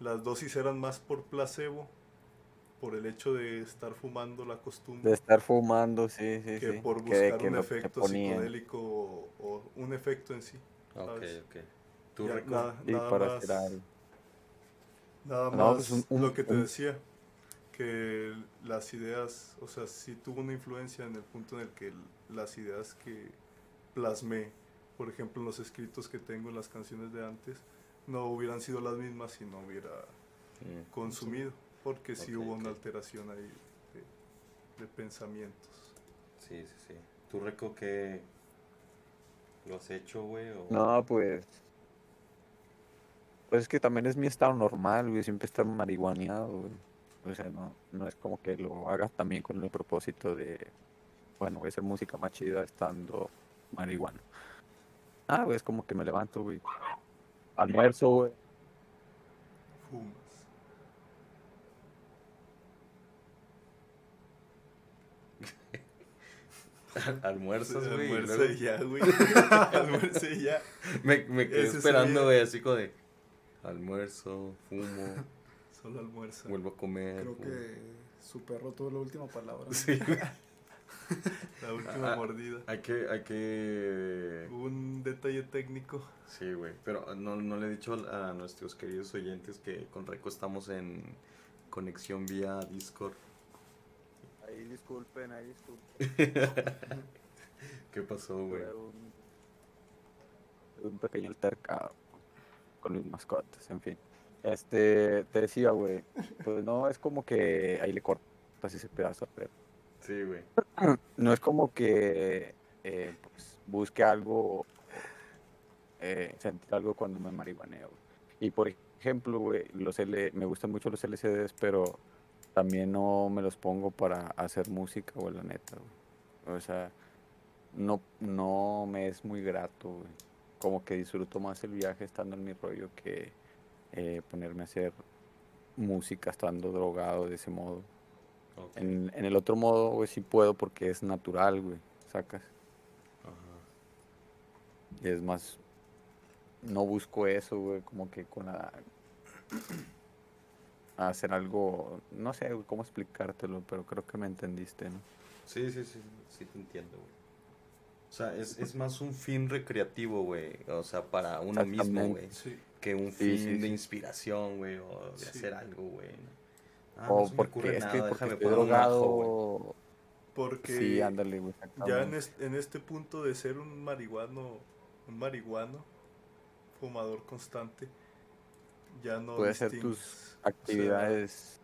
S2: las dosis eran más por placebo, por el hecho de estar fumando la costumbre,
S3: De estar fumando, sí, sí,
S2: que
S3: sí.
S2: por buscar
S3: que
S2: un
S3: que
S2: efecto psicodélico o, o un efecto en sí.
S1: Ok,
S2: ¿sabes?
S1: ok. Tú,
S2: Ya, nada,
S3: Y
S2: nada
S3: para
S2: más, nada
S3: No,
S2: más
S3: pues un- un-
S2: lo que te
S3: un-
S2: decía, que las ideas, o sea, sí tuvo una influencia en el punto en el que las ideas que plasmé, por ejemplo, en los escritos que tengo en las canciones de antes, no hubieran sido las mismas si no hubiera consumido, porque sí hubo una alteración ahí de, de pensamientos.
S1: Sí, sí, sí. ¿Tú, Reco, qué lo has hecho, güey? o-
S3: No, pues. Pues es que también es mi estado normal, güey. Siempre estar marihuaneado, güey. O sea, no, no es como que lo haga también con el propósito de. Bueno, voy a hacer música más chida estando marihuana. Ah, güey, es como que me levanto, güey. Almuerzo, güey.
S2: Fumas.
S1: Almuerzas, güey. y
S2: ya, güey. Almuerza y ya.
S1: Me, me quedé
S2: Ese
S1: esperando, güey, así como de almuerzo, fumo,
S2: Solo almuerza.
S1: vuelvo a comer.
S4: Creo
S1: fumo.
S4: que su perro tuvo la última palabra.
S1: Sí, güey.
S2: La última
S1: Ah,
S2: mordida.
S1: Hay que, hay que...
S2: Un detalle técnico.
S1: Sí, güey. Pero no, no le he dicho a nuestros queridos oyentes que con Reco estamos en conexión vía Discord.
S3: Ahí disculpen, ahí disculpen.
S1: ¿Qué pasó, güey?
S3: Fue un, un pequeño altercado con mis mascotas, en fin. Este, te decía, güey, pues no es como que ahí le cortas ese pedazo, pero
S1: Sí, güey.
S3: no es como que eh, pues, busque algo, eh, sentir algo cuando me marihuaneo. güey. Y por ejemplo, güey, los L, me gustan mucho los LCDs, pero también no me los pongo para hacer música, güey, la neta, güey. O sea, no, no me es muy grato, güey. Como que disfruto más el viaje estando en mi rollo que eh, ponerme a hacer música estando drogado de ese modo. En, en el otro modo, güey, sí puedo porque es natural, güey, sacas.
S1: Ajá.
S3: Y es más, no busco eso, güey, como que con la... hacer algo, no sé güey, cómo explicártelo, pero creo que me entendiste, ¿no?
S1: Sí, sí, sí, sí te entiendo, güey. O sea, es, es más un fin recreativo, güey. O sea, para uno mismo, güey.
S2: Sí.
S1: Que un
S3: Sí,
S1: fin
S3: sí,
S1: de inspiración, güey. O de
S2: Sí.
S1: hacer algo, güey. Ah, no
S3: o
S1: se me
S3: porque
S1: ocurre
S3: es que
S1: nada,
S3: porque
S1: déjame
S3: estoy drogado.
S2: Porque
S3: Sí, ándale, güey.
S2: ya en, es- en este punto de ser un marihuano, un marihuano, fumador constante, ya no
S3: hacer
S2: distingues-
S3: tus
S2: o sea,
S3: actividades.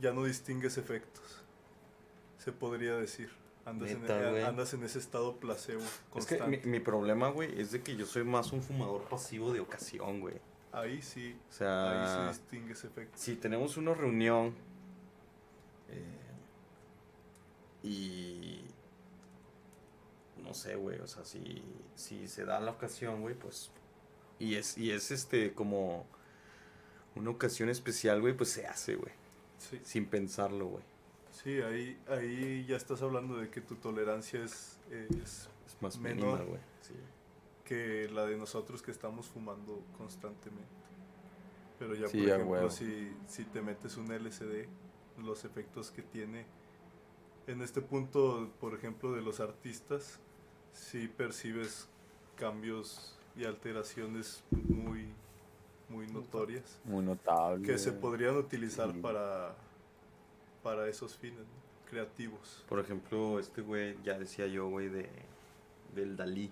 S2: ya no distingues efectos, se podría decir. Andas,
S1: Neta,
S2: en,
S1: güey.
S2: andas en ese estado placebo
S1: Es que mi, mi problema, güey, es de que yo soy más un fumador pasivo de ocasión, güey.
S2: Ahí sí,
S1: O
S2: ahí sí
S1: sea,
S2: distingues efectos.
S1: si tenemos una reunión eh, y no sé, güey, o sea, si, si se da la ocasión, güey, pues y es y es este como una ocasión especial, güey, pues se hace, güey,
S2: Sí,
S1: sin pensarlo, güey.
S2: Sí ahí, ahí ya estás hablando de que tu tolerancia es, es
S1: Es más
S2: Menor.
S1: mínima, güey. Sí.
S2: que la de nosotros que estamos fumando constantemente. Pero ya,
S3: Sí,
S2: por ejemplo,
S3: huevo.
S2: si, si te metes un LCD, los efectos que tiene en este punto, por ejemplo, de los artistas, sí percibes cambios y alteraciones muy, muy notorias
S3: Muy notable.
S2: que se podrían utilizar
S3: Sí.
S2: para, para esos fines ¿no? creativos.
S1: Por ejemplo, este güey, ya decía yo, güey, de del Dalí.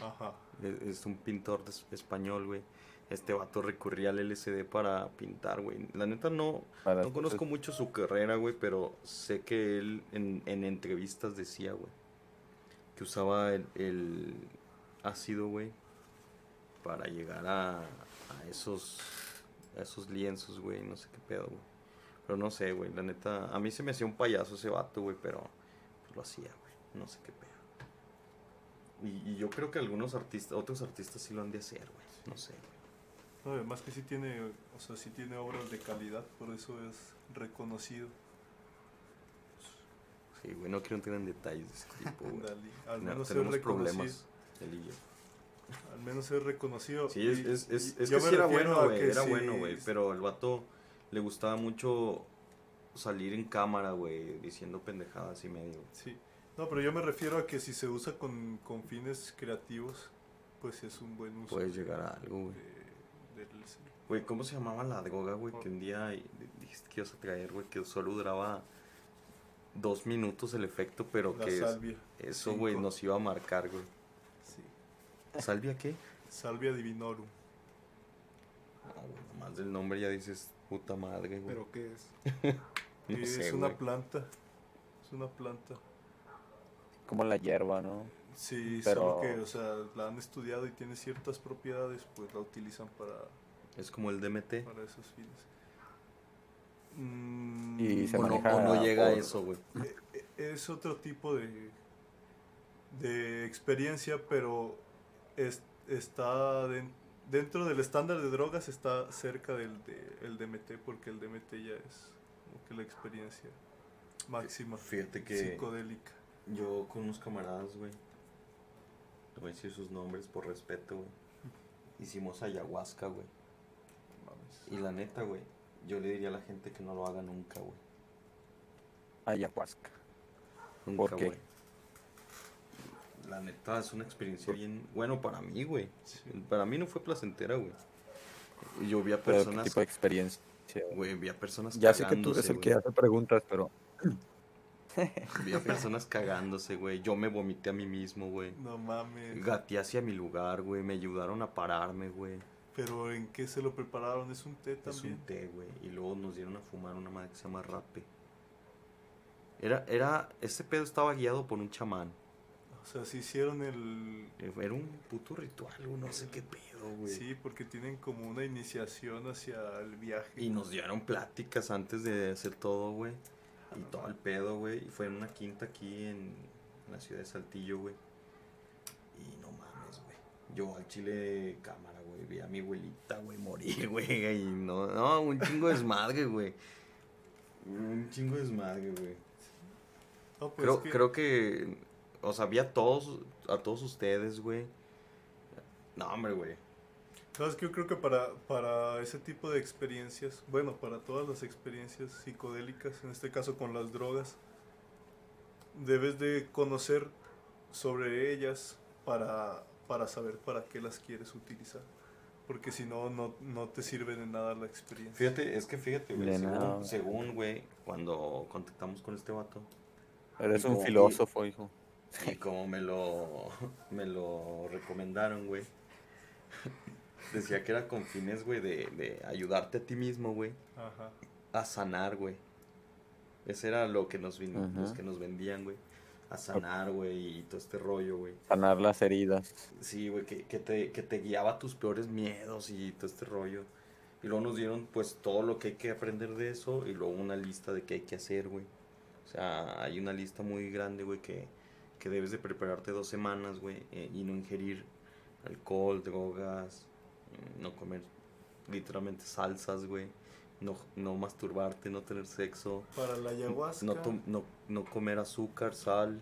S2: Ajá.
S1: Es, es un pintor español, güey. Este vato recurría al LCD para pintar, güey. La neta no,
S3: Para
S1: no conozco mucho su carrera, güey, pero sé que él en, en entrevistas decía, güey, que usaba el, el ácido, güey, para llegar a, a esos a esos lienzos, güey, no sé qué pedo, güey. Pero no sé, güey, la neta, a mí se me hacía un payaso ese vato, güey, pero pues, lo hacía, güey, no sé qué pedo. Y, y yo creo que algunos artistas, otros artistas sí lo han de hacer, güey, no sé, güey.
S2: No, además que sí tiene, o sea, sí tiene obras de calidad, por eso es reconocido.
S1: Sí, güey, no quiero entrar en detalles de ese tipo, güey.
S2: Dalí. Al
S1: No,
S2: menos es
S1: tenemos
S2: reconocido.
S1: problemas, él y yo.
S2: Al menos es reconocido.
S1: Sí, es, es, es, es que sí era bueno, güey, era
S2: sí-
S1: bueno, güey, pero el vato le gustaba mucho salir en cámara, güey, diciendo pendejadas y medio.
S2: Sí. No, pero yo me refiero a que si se usa con, con fines creativos, pues es un buen uso
S1: puedes llegar a algo, güey.
S2: de- del.
S1: Güey, ¿cómo se llamaba la droga, güey? Que un día dijiste que ibas a traer, güey, que solo duraba dos minutos el efecto, pero
S2: La
S1: que
S2: salvia.
S1: eso, güey, nos iba a marcar, güey.
S2: Sí.
S1: ¿Salvia qué?
S2: Salvia divinorum.
S1: No, güey, nomás del nombre ya dices, puta madre, güey.
S4: ¿Pero qué es?
S1: No
S2: Y
S1: sé,
S2: es una
S1: güey.
S2: planta. Es una planta.
S3: Como la hierba, ¿no?
S2: Sí,
S3: Pero-
S2: solo que, o sea, la han estudiado y tiene ciertas propiedades, pues la utilizan para,
S1: Es como el DMT.
S2: para esos fines. Mm,
S3: Y se
S1: O no,
S3: maneja
S1: o no llega a eso, güey.
S2: eh, eh, Es otro tipo de, de experiencia, pero es- está den- dentro del estándar de drogas, está cerca del de- el DMT, porque el DMT ya es como que la experiencia máxima
S1: Fíjate que
S2: psicodélica.
S1: yo con unos camaradas, güey. No voy a decir sus nombres por respeto, güey. Hicimos ayahuasca, güey. Y la neta, güey, yo le diría a la gente que no lo haga nunca, güey.
S3: Ayahuasca.
S1: Nunca,
S3: ¿Por qué?
S1: güey. La neta es una experiencia bien. Bueno, para mí, güey.
S2: Sí.
S1: Para mí no fue placentera, güey. Yo vi a
S3: Pero, ¿Qué
S1: personas.
S3: tipo de experiencia?
S1: Güey, vi a personas
S3: Ya sé que tú eres el que hace preguntas, pero
S1: Vi a personas cagándose, güey. Yo me vomité a mí mismo, güey.
S2: No mames.
S1: Gateé hacia mi lugar, güey. Me ayudaron a pararme, güey.
S2: Pero ¿en qué se lo prepararon? ¿Es un té
S1: Es
S2: también?
S1: un té, güey. Y luego nos dieron a fumar una madre que se llama rape. Era, era, ese pedo estaba guiado por un chamán.
S2: O sea, si hicieron el...
S1: Era un puto ritual. No sé qué pedo, güey.
S2: Sí, porque tienen como una iniciación hacia el viaje.
S1: Y nos dieron pláticas antes de hacer todo, güey. Y todo el pedo, güey. Y fue en una quinta aquí en la ciudad de Saltillo, güey. Y no mames, güey. Yo al chile cámara, güey. Vi a mi abuelita, güey, morir, güey. Y no, no, un chingo de desmadre, güey. Un chingo de desmadre, güey.
S2: No, pues
S1: Creo,
S2: es que-
S1: creo que, o sea, vi a todos, a todos ustedes, güey. No, hombre, güey.
S2: ¿Sabes qué? Yo creo que para, para ese tipo de experiencias, bueno, para todas las experiencias psicodélicas, en este caso con las drogas, debes de conocer sobre ellas para, para saber para qué las quieres utilizar. Porque si no, no, no te sirve de nada la experiencia.
S1: Fíjate, es que fíjate, güey.
S3: De.
S1: Según, según, güey, cuando contactamos con este vato,
S3: eres un filósofo, hijo.
S1: Y como me lo, me lo recomendaron, güey, decía que era con fines, güey, de, de ayudarte a ti mismo, güey,
S2: Ajá.
S1: a sanar, güey. Ese era lo que nos, los que nos vendían, güey. A sanar, güey, y todo este rollo, güey.
S3: Sanar las heridas.
S1: Sí, güey, que, que, te, que te guiaba a tus peores miedos y todo este rollo. Y luego nos dieron, pues, todo lo que hay que aprender de eso y luego una lista de qué hay que hacer, güey. O sea, hay una lista muy grande, güey, que, que debes de prepararte dos semanas, güey, eh, y no ingerir alcohol, drogas, mm, no comer literalmente salsas, güey, no, no masturbarte, no tener sexo,
S2: Para la ayahuasca.
S1: no, no, no comer azúcar, sal,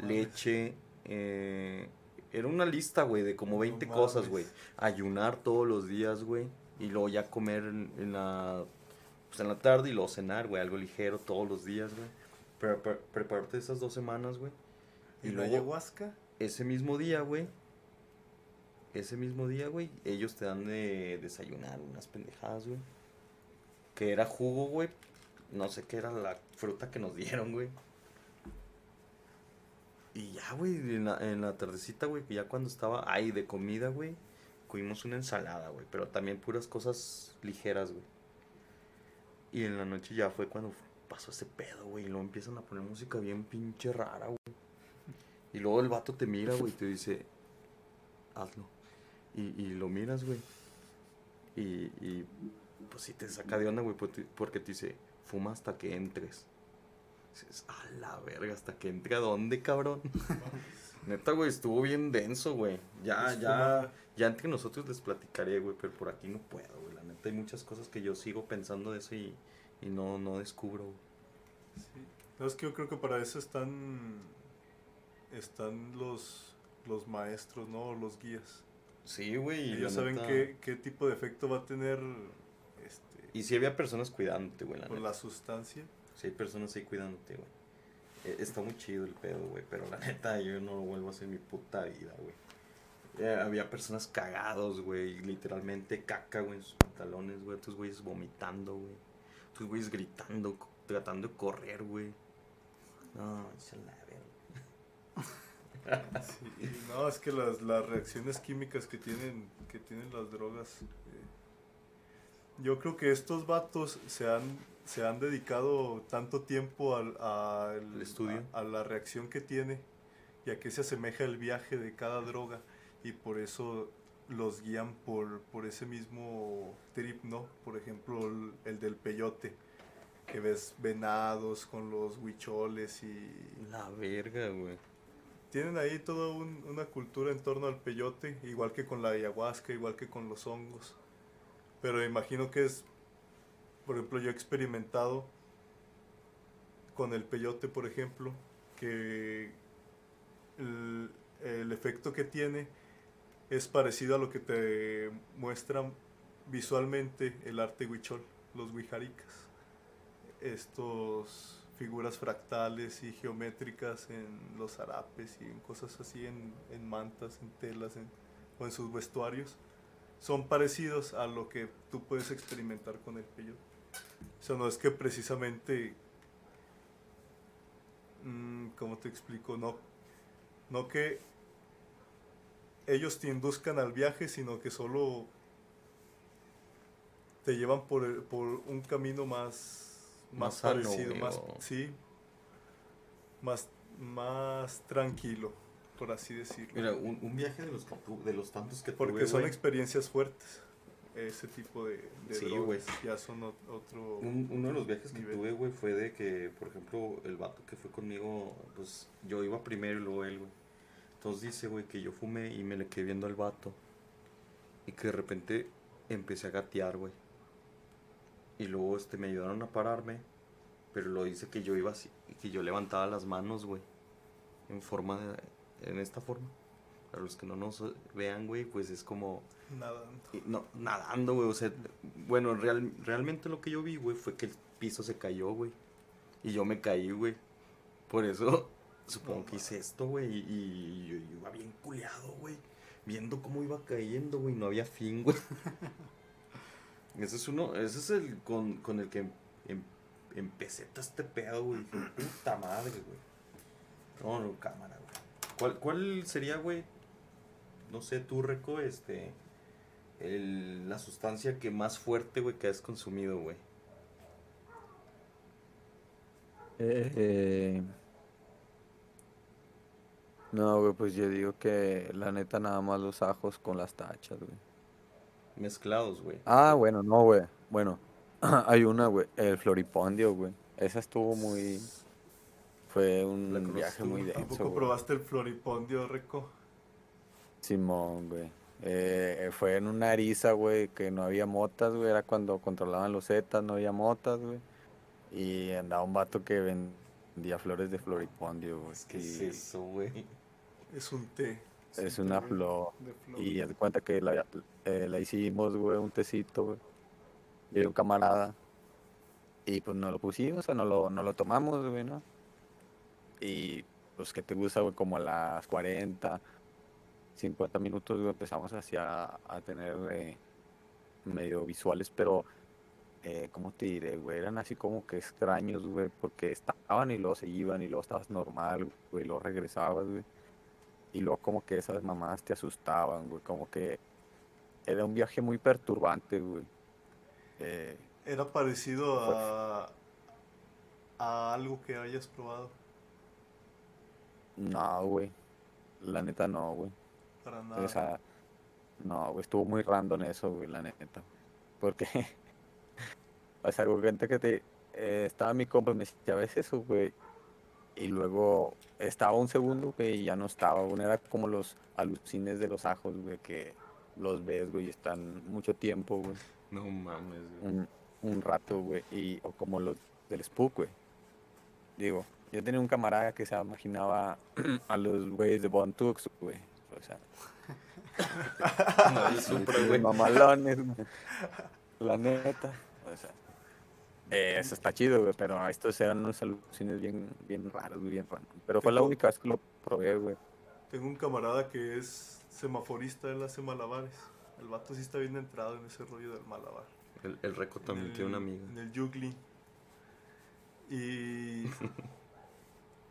S1: leche. eh, era una lista, güey, de como
S2: No
S1: 20 cosas, güey. Ayunar todos los días, güey. Y luego ya comer en, en la, pues en la tarde y luego cenar, güey. Algo ligero todos los días, güey. Pre- pre- prepararte esas dos semanas, güey.
S2: ¿Y
S1: Y
S2: la ayahuasca?
S1: ese mismo día, güey. Ese mismo día, güey. Ellos te dan de desayunar unas pendejadas, güey. Que era jugo, güey. No sé qué era la fruta que nos dieron, güey. Y ya, güey, en la, en la tardecita, güey, que ya cuando estaba ahí de comida, güey, comimos una ensalada, güey, pero también puras cosas ligeras, güey. Y en la noche ya fue cuando pasó ese pedo, güey, y luego empiezan a poner música bien pinche rara, güey. Y luego el vato te mira, güey, y te dice, hazlo. Y, y lo miras, güey. Y, y pues sí te saca de onda, güey, porque te dice, fuma hasta que entres. Dices, a la verga, hasta que entre a dónde, cabrón. Neta, güey, estuvo bien denso, güey. Ya,
S2: Es
S1: ya, ya entre nosotros les platicaré, güey, pero por aquí no puedo, güey. La neta, hay muchas cosas que yo sigo pensando de eso y, y no, no descubro.
S2: Sí. No, es que yo creo que para eso están están los los maestros, ¿no? Los guías.
S1: Sí, güey.
S2: Ellos saben
S1: neta-
S2: qué, qué tipo de efecto va a tener este,
S1: Y si había personas cuidándote, güey, la
S2: por
S1: neta.
S2: la sustancia.
S1: Sí, hay personas ahí cuidándote, güey. Eh, Está muy chido el pedo, güey, pero la neta yo no lo vuelvo a hacer en mi puta vida, güey. Eh, había personas cagados, güey. Literalmente caca, güey, en sus pantalones, güey. Otros güeyes vomitando, güey. Otros güeyes gritando, tratando de correr, güey. No, se la verga.
S2: Sí, y no, es que las, las reacciones químicas que tienen, que tienen las drogas. eh, yo creo que estos vatos se han, se han dedicado tanto tiempo al, al-
S1: estudio.
S2: A, a la reacción que tiene y a qué se asemeja el viaje de cada droga. Y por eso los guían por, por ese mismo trip, ¿no? Por ejemplo, el, el del peyote. Que ves venados con los huicholes y
S1: La verga, güey.
S2: tienen ahí toda un- una cultura en torno al peyote, igual que con la ayahuasca, igual que con los hongos. Pero imagino que es, por ejemplo, yo he experimentado con el peyote, por ejemplo, que el, el efecto que tiene es parecido a lo que te muestra visualmente el arte huichol, los huijaricas. Estos figuras fractales y geométricas en los harapes y en cosas así, en, en mantas, en telas en- o en sus vestuarios, son parecidos a lo que tú puedes experimentar con el peyote. O sea, no es que precisamente, mm, ¿cómo te explico? No, no que ellos te induzcan al viaje, sino que solo te llevan por, el- por un camino más, más,
S1: Más
S2: parecido, más, sí, más, más tranquilo, por así decirlo.
S1: Mira, un, un viaje de los, que tu- de los tantos que
S2: Porque
S1: tuve,
S2: son experiencias fuertes. Ese tipo de, de
S1: Sí,
S2: drogas
S1: güey.
S2: ya son ot- otro...
S1: Un- uno de los viajes que tuve, güey, fue de que, por ejemplo, el vato que fue conmigo, pues yo iba primero y luego él, güey. Entonces dice, güey, que yo fumé y me le quedé viendo al vato. Y que de repente empecé a gatear, güey. Y luego este, me ayudaron a pararme. Pero lo dice que yo iba así, y que yo levantaba las manos, güey. En forma de, en esta forma. Para los que no nos vean, güey, pues es como
S2: Nadando.
S1: No, nadando, güey. O sea, bueno, real, realmente lo que yo vi, güey, fue que el piso se cayó, güey. Y yo me caí, güey. Por eso supongo que hice esto, güey. Y, iba bien culeado, güey. Viendo cómo iba cayendo, güey. No había fin, güey. Ese es uno, ese es el con, con el que em- empecé todo este pedo, güey. Puta madre, güey. No, no, cámara, güey. ¿Cuál, ¿Cuál sería, güey? No sé, tú, Reco, este. la sustancia que más fuerte, güey, que has consumido, güey.
S3: Eh, no, güey, pues yo digo que la neta nada más los ajos con las tachas, güey.
S1: Mezclados, güey.
S3: Ah, bueno, no, güey. Bueno, hay una, güey, el Floripondio, güey. Esa estuvo muy... Fue un viaje
S1: tú,
S3: muy
S1: ¿a
S2: ¿A
S3: denso,
S2: poco
S3: güey.
S2: probaste el floripondio, Reco?
S3: Simón, güey. Eh, fue en una eriza, güey, que no había motas, güey. Era cuando controlaban los Zetas, no había motas, güey. Y andaba un vato que vendía flores de floripondio, güey.
S1: ¿Qué es
S3: y
S1: eso, güey?
S2: Es un té.
S3: Es
S2: un
S3: una
S2: té
S3: flor. Y haz de cuenta que la, eh, la hicimos, güey, un tecito, güey. Y un camarada. Y pues nos lo pusimos, o sea, no lo, no lo tomamos, güey, ¿no? Y pues que te gusta, güey, como a las 40, 50 minutos, güey, empezamos hacia a tener eh, medio visuales, pero, eh, ¿cómo te diré, güey? Eran así como que extraños, güey, porque estaban y luego se iban y luego estabas normal, güey, y luego regresabas, güey. Y luego como que esas mamadas te asustaban, güey, como que era un viaje muy perturbante, güey. Eh,
S2: Era parecido a, a algo que hayas probado.
S3: no, güey. La neta no, güey.
S2: Para nada.
S3: O sea, no, güey, estuvo muy random eso, güey, la neta. Porque, o sea, güey, gente que te, eh, estaba mi compa y me decía, ¿ves eso, güey? Y luego estaba un segundo, güey, y ya no estaba, güey. Era como los alucines de los ajos, güey, que los ves, güey, y están mucho tiempo, güey.
S1: No mames, güey.
S3: un, un rato, güey, y, o como los del Spook, güey. Digo, yo tenía un camarada que se imaginaba a los güeyes de Bon Tux, güey. O sea,
S1: No,
S3: los
S1: güey.
S3: mamalones, güey. La neta. O sea, eh, eso está chido, güey, pero estos eran unos alucines bien, bien raros, güey, bien random. Pero fue la única vez que lo probé, güey.
S2: Tengo un camarada que es semaforista, él hace malabares. El vato sí está bien entrado en ese rollo del malabar.
S1: El, el Reco también
S2: en
S1: tiene una amiga.
S2: En el Yugli. Y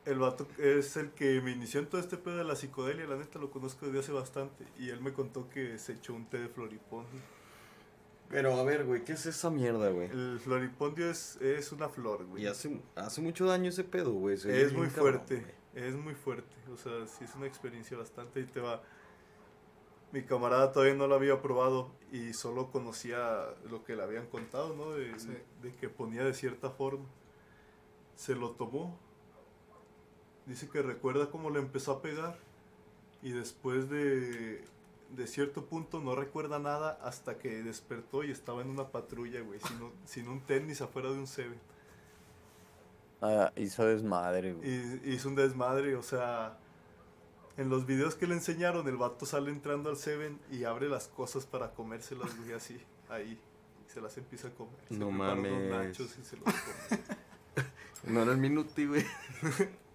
S2: el vato es el que me inició en todo este pedo de la psicodelia, la neta lo conozco desde hace bastante. Y él me contó que se echó un té de floripondio.
S1: Pero a ver, güey, ¿qué es esa mierda, güey?
S2: El floripondio es, es una flor, güey.
S1: Y hace, hace mucho daño ese pedo, güey.
S2: Es muy
S1: cabrón,
S2: fuerte,
S1: güey.
S2: es muy fuerte. O sea, sí es una experiencia bastante y te va. Mi camarada todavía no lo había probado y solo conocía lo que le habían contado, ¿no? De,
S4: Sí.
S2: de que ponía de cierta forma. Se lo tomó. Dice que recuerda cómo le empezó a pegar y después de, de cierto punto no recuerda nada hasta que despertó y estaba en una patrulla, güey, sin, un- sin un tenis afuera de un Seven.
S3: Ah, hizo desmadre, güey.
S2: Y hizo un desmadre, o sea, en los videos que le enseñaron, el vato sale entrando al Seven y abre las cosas para comérselas, güey, así, ahí. Y se las empieza a comer. Se
S1: No
S2: prepara unos
S1: mames.
S2: nachos y se los come.
S1: No era el Minuti, güey.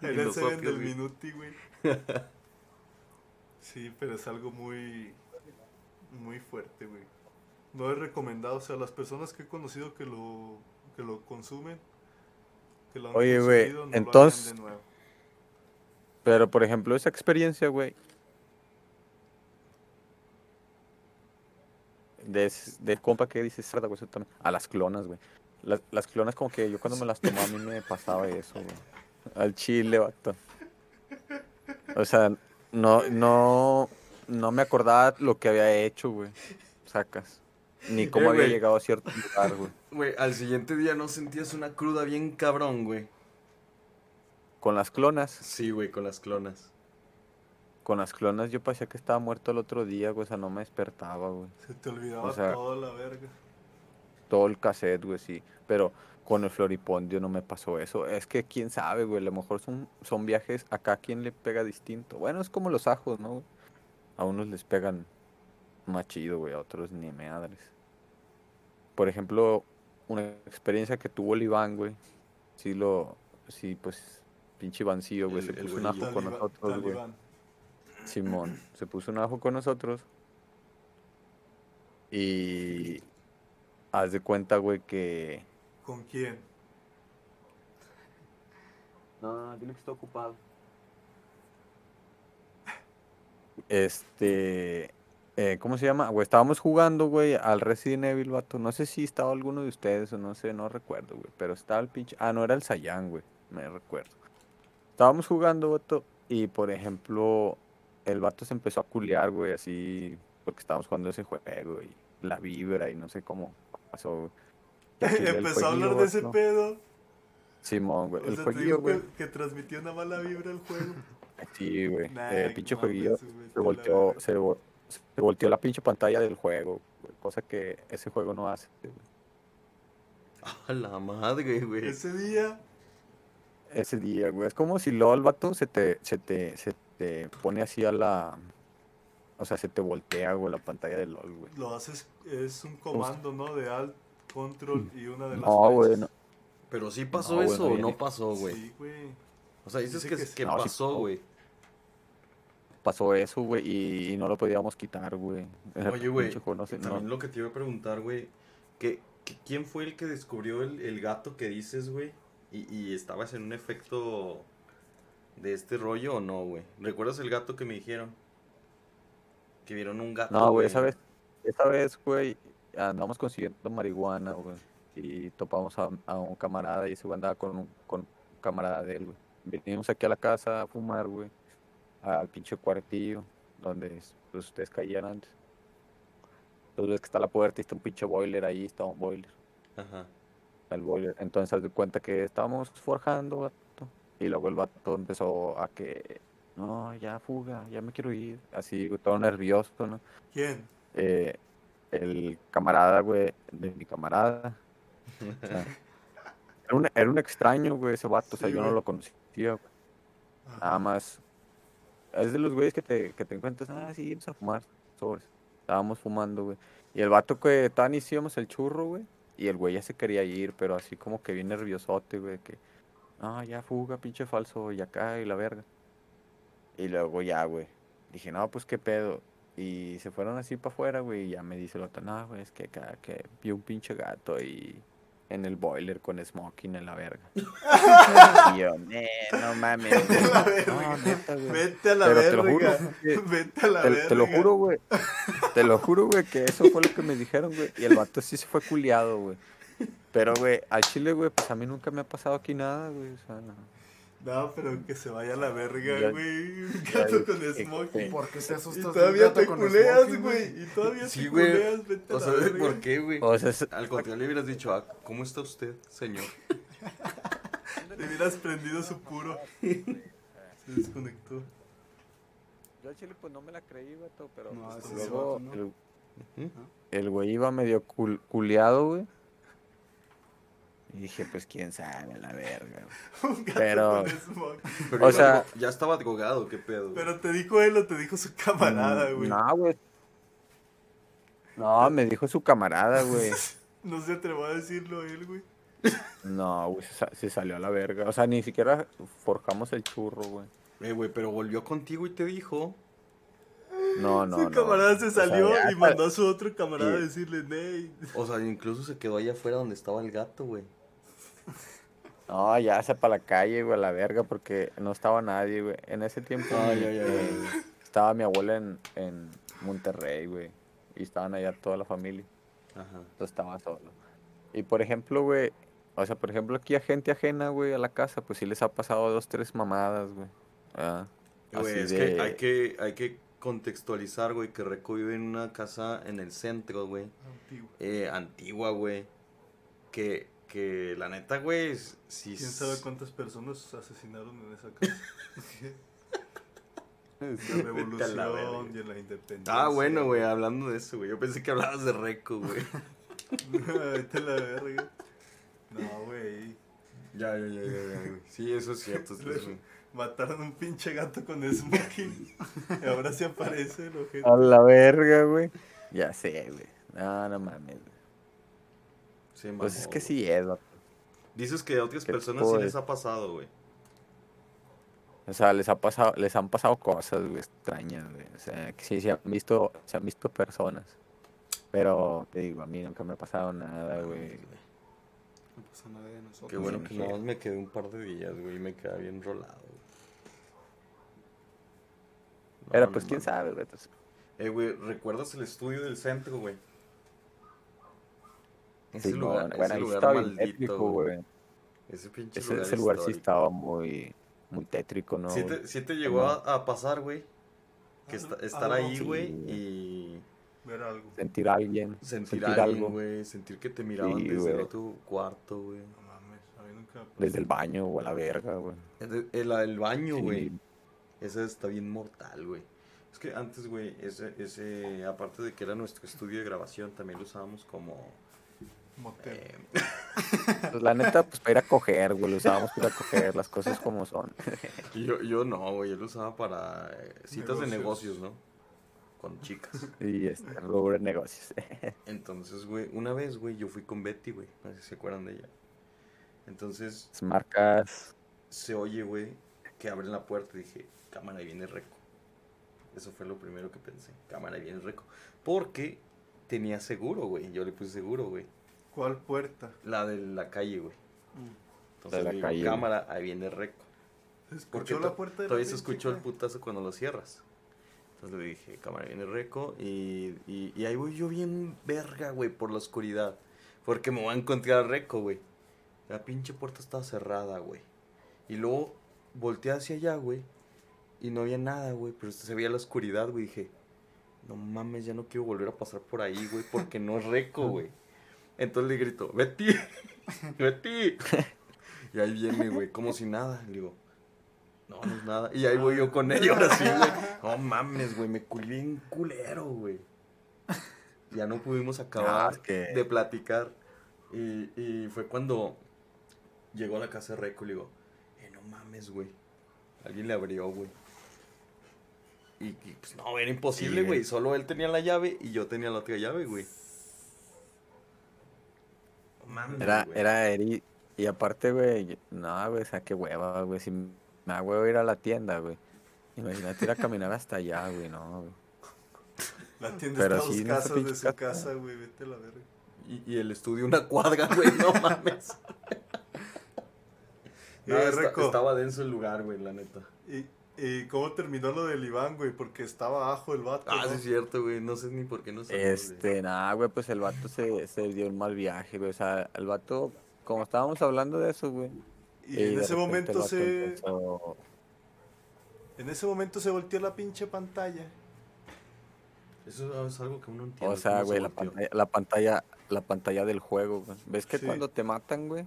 S2: Era el Seven del
S1: güey.
S2: Minuti, güey. Sí, pero es algo muy, muy fuerte, güey. No es recomendado, o sea, las personas que he conocido que lo, que lo consumen, que lo han
S3: Oye, güey,
S2: no lo
S3: entonces-
S2: harían de nuevo.
S3: Pero, por ejemplo, esa experiencia, güey. De, de compa que dices, cerda, güey. A las clonas, güey. Las, las clonas, como que yo cuando me las tomaba, a mí me pasaba eso, güey. Al chile, vato. O sea, no, no, no me acordaba lo que había hecho, güey. Sacas. Ni cómo
S1: Eh,
S3: había
S1: güey.
S3: llegado a cierto lugar, güey.
S1: Güey, al siguiente día no sentías una cruda bien cabrón, güey.
S3: Con las clonas.
S1: Sí, güey, con las clonas.
S3: Con las clonas yo parecía que estaba muerto el otro día, güey. O sea, no me despertaba, güey.
S2: Se te olvidaba
S3: O sea-
S2: toda la verga.
S3: todo el cassette, güey, sí. Pero con el Floripondio no me pasó eso. Es que quién sabe, güey. A lo mejor son, son viajes acá quien le pega distinto. Bueno, es como los ajos, ¿no? A unos les pegan más chido, güey. A otros ni madres. Por ejemplo, una experiencia que tuvo el Iván, güey. Sí lo... Sí, pues... Pinche Ivancillo, güey.
S1: El-
S3: Se puso un ajo con nosotros, güey. Simón, se puso un ajo con nosotros. Y haz de cuenta, güey, que.
S2: ¿Con quién?
S3: No, dile que está ocupado. Este. eh, ¿cómo se llama? Güey, estábamos jugando, güey, al Resident Evil, vato. No sé si estaba alguno de ustedes o no sé, no recuerdo, güey. Pero estaba el pinche. Ah, no, era el Sayan, güey. Me recuerdo. Estábamos jugando, vato. Y por ejemplo, el vato se empezó a culear, güey, así. Porque estábamos jugando ese juego y la vibra y no sé cómo pasó, güey. El
S2: Empezó a hablar de ese pedo.
S3: Simón, güey.
S2: O
S3: El
S2: sea,
S3: jueguillo, güey.
S2: que, que transmitió una mala vibra el juego.
S3: Sí, güey.
S2: Nah,
S3: el pinche
S2: no mames,
S3: jueguillo se volteó, se, vo- se volteó la pinche pantalla del juego, cosa que ese juego no hace. güey.
S1: A la madre, güey.
S2: Ese día,
S3: Ese día, güey. Es como si LOL, vato, se te, se te, se te pone así a la... O sea, se te voltea, güey, la pantalla de LOL, güey.
S2: lo haces, es un comando, ¿no? De alt, control y una de las
S3: No, güey, no.
S1: Pero sí pasó
S3: No,
S1: eso o no pasó, güey.
S2: Sí, güey.
S1: O sea, dices
S2: Dice
S1: que,
S2: que
S1: que,
S2: sí.
S3: No, sí
S1: pasó,
S3: pasó.
S1: güey.
S3: Pasó eso, güey, y, y no lo podíamos quitar, güey.
S1: Oye, güey,
S3: pinche juego no sé, no-
S1: también lo que te iba a preguntar, güey, que, que ¿quién fue el que descubrió el, el gato que dices, güey? Y, y estabas en un efecto de este rollo o no, güey? ¿Recuerdas el gato que me dijeron? Que vieron un gato,
S3: No, güey, esa vez, esa vez, güey, andamos consiguiendo marihuana, güey. Y topamos a, a un camarada y ese güey andaba con un, con un camarada de él, güey. Venimos aquí a la casa a fumar, güey. Al pinche cuartillo, donde pues, ustedes caían antes. Entonces ves que está la puerta y está un pinche boiler ahí, está un boiler.
S1: Ajá.
S3: El boiler. Entonces haz de cuenta que estábamos forjando, vato. Y luego el vato empezó a que, no, ya fuga, ya me quiero ir. Así, todo nervioso, ¿no?
S2: ¿Quién?
S3: eh, el camarada, güey, de mi camarada. O sea, era, un, era un extraño, güey, ese vato, o sea, yo no lo conocía, güey. Nada más. Es de los güeyes que te, que te encuentras, ah, sí, vamos a fumar, sobres. Estábamos fumando, güey. Y el vato que tan hicimos el churro, güey. Y el güey ya se quería ir, pero así como que bien nerviosote, güey, que, ah, ya fuga, pinche falso, y acá, y la verga. Y luego ya, güey. Dije, no, pues qué pedo. Y se fueron así para afuera, güey, y ya me dice el otro, no, güey, es que acá que vi un pinche gato ahí en el boiler con smoking en la verga. y yo, "Eh, no mames. güey".
S2: La verga.
S3: No, neta, güey.
S2: Vete a la
S3: Pero te lo
S2: verga.
S3: juro que-
S2: Vete a la
S3: Te,
S2: verga.
S3: te lo juro, güey. Te lo juro, güey, que eso fue lo que me dijeron, güey. Y el vato sí se fue culiado, güey. Pero, güey, al chile, güey, pues a mí nunca me ha pasado aquí nada, güey. O sea, no.
S2: No, pero que se vaya a la verga, güey. Un gato con smoking.
S4: ¿Por qué te
S2: Y
S4: asustas de un
S2: todavía te culeas, güey. Y todavía
S1: Sí,
S2: te
S1: güey.
S2: culeas. Vete a
S1: O
S2: la
S1: sea,
S2: verga.
S1: ¿por qué, güey?
S3: O sea, es-
S1: Al contrario, le hubieras dicho, ah, ¿cómo está usted, señor?
S2: Le hubieras prendido su puro. Se desconectó.
S3: Yo al chile, pues no me la creí, vato, pero
S4: No,
S3: pues, luego el, el güey iba medio cul- culiado, güey. Y dije, pues quién sabe, la verga.
S2: Un gato
S3: Pero-
S2: con smoking.
S1: Pero
S3: O sea-
S1: ya estaba drogado, qué pedo.
S2: Pero te dijo él o te dijo su camarada,
S3: Mm,
S2: güey.
S3: No, güey. No, me dijo su camarada, güey.
S2: No se atrevió a decirlo él, güey.
S3: No, güey, se, sa- se salió a la verga. O sea, ni siquiera forjamos el churro, güey.
S1: Eh, güey, pero volvió contigo y te dijo.
S3: No, no,
S2: su
S3: no.
S2: camarada se
S3: O sea,
S2: salió y mandó a su otro camarada a decirle, Ney.
S1: O sea, incluso se quedó allá afuera donde estaba el gato, güey.
S3: No, ya se para la calle, güey, a la verga, porque no estaba nadie, güey. En ese tiempo
S1: Ay, ay, ay,
S3: eh,
S1: ay.
S3: estaba mi abuela en, en Monterrey, güey. Y estaban allá toda la familia.
S1: Ajá.
S3: Entonces estaba solo. Y por ejemplo, güey, o sea, por ejemplo, aquí a gente ajena, güey, a la casa, pues sí les ha pasado dos, tres mamadas, güey. Ah,
S1: Güey,
S3: así
S1: es
S3: de-
S1: que hay que hay que contextualizar, güey, que Reco vive en una casa en el centro, güey.
S2: Antiguo.
S1: Eh, antigua, güey. Que, que la neta, güey, si...
S2: ¿Quién sabe cuántas personas asesinaron en esa casa? En la revolución y en la independencia.
S1: Ah, bueno, güey, hablando de eso, güey. Yo pensé que hablabas de Reco, güey.
S2: Vete a la verga. No, güey.
S1: ya, ya, ya, ya, ya, güey. Sí, eso es cierto.
S2: Mataron un pinche gato con smoking. y ahora se aparece el ojete.
S3: A la verga, güey. Ya sé, güey. No, no mames, güey. Pues es que sí es, vato.
S1: Dices que a otras
S3: ¿Qué
S1: personas sí les ha pasado, güey.
S3: O sea, les ha pasado, les han pasado cosas, güey, extrañas, güey. O sea, que sí se han visto, se han visto personas. Pero te digo, a mí nunca me ha pasado nada, güey.
S4: No pasa nada de nosotros.
S1: Qué bueno que nada más me quedé un par de días, güey, y me quedé bien rolado. güey. No,
S3: Pero
S1: no
S3: pues quién sabe, güey.
S1: Eh, güey, ¿recuerdas el estudio del centro, güey? Ese
S3: sí,
S1: lugar,
S3: no, bueno,
S1: ese
S3: ahí
S1: lugar maldito,
S3: tétrico,
S1: güey. Ese pinche
S3: Ese,
S1: lugar,
S3: ese lugar sí estaba muy, muy tétrico, ¿no?
S1: ¿Sí te, sí te llegó
S3: No.
S1: a, a pasar, güey? Que
S2: Algo-
S1: esta- estar ahí,
S3: Sí.
S1: güey, y
S2: Ver algo.
S3: Sentir a alguien.
S1: sentir,
S3: Sentir algo.
S1: güey. Sentir que te miraban
S3: Sí,
S1: desde otro cuarto, güey.
S2: No mames, a mí nunca.
S3: Desde el baño o a la verga, güey.
S1: El, el- el baño,
S3: Sí.
S1: güey. Ese está bien mortal, güey. Es que antes, güey, ese, ese, aparte de que era nuestro estudio de grabación, también lo usábamos como...
S2: Motel.
S1: eh,
S3: Pues la neta, pues para ir a coger, güey. Lo usábamos para ir a coger las cosas como son.
S1: yo, yo no, güey, yo lo usaba para eh, citas de
S2: Negocios.
S1: negocios, ¿no? Con chicas.
S3: Y este, rubro de negocios.
S1: Entonces, güey, una vez, güey, yo fui con Betty, güey. No sé si se acuerdan de ella. Entonces,
S3: Las marcas.
S1: se oye, güey, que abren la puerta y dije, cámara, ahí viene Reco. Eso fue lo primero que pensé, cámara, ahí viene Reco. Porque tenía seguro, güey. Yo le puse seguro, güey.
S2: ¿Cuál puerta?
S1: La de la calle, güey.
S4: Mm.
S1: Entonces,
S3: la
S1: digo,
S3: calle, güey.
S1: cámara, ahí viene Reco.
S2: ¿Se
S1: Porque
S2: la puerta de la
S1: todavía se escuchó el putazo cuando lo cierras. Entonces le dije, cámara, viene Reco. Y, y, y ahí voy yo bien verga, güey, por la oscuridad. Porque me voy a encontrar a Reco, güey. La pinche puerta estaba cerrada, güey. Y luego volteé hacia allá, güey. Y no había nada, güey. Pero se veía la oscuridad, güey. Dije, no mames, ya no quiero volver a pasar por ahí, güey. Porque no es Reco, güey. Entonces le grito, Betty, Betty. Y ahí viene, güey, como si nada. Le digo, no, no es nada. Y ahí voy yo con ella ahora sí, güey. No mames, güey, me culé bien culero, güey. Ya no pudimos
S3: Ah,
S1: acabar
S3: que-
S1: de platicar. Y, y fue cuando llegó a la casa de Reco y le digo, eh, no mames, güey. Alguien le abrió, güey. Y, y, pues no, era imposible,
S3: Sí,
S1: güey. Solo él tenía la llave y yo tenía la otra llave, güey. Mames,
S3: Era,
S1: güey.
S3: era Eri. Y aparte, güey, no, güey, o sea, qué hueva, güey. Si me da hueva ir a la tienda, güey. Imagínate ir a caminar hasta allá, güey, no, güey.
S2: La tienda
S3: Pero
S2: está a dos
S3: sí,
S2: casas de su
S3: casa.
S2: casa, güey. Vete a la verga.
S1: Y, y el estudio una cuadra, güey, no mames. No,
S2: Eh, Reco.
S1: estaba denso el lugar, güey, la neta.
S2: ¿Y, ¿Y cómo terminó lo del Iván, güey? Porque estaba abajo el vato.
S1: Ah,
S2: ¿no?
S1: sí es cierto, güey. No sé ni por qué no güey.
S3: Este, nada, güey, pues el vato se, se dio un mal viaje, güey. O sea, el vato, como estábamos hablando de eso, güey.
S2: Y en
S3: de
S2: ese momento se.
S3: empezó-
S2: En ese momento se volteó la pinche pantalla.
S1: Eso es algo que uno no entiende.
S3: O sea,
S1: se
S3: güey, la pantalla, la pantalla, la pantalla del juego, güey. ¿Ves que
S2: Sí.
S3: cuando te matan, güey?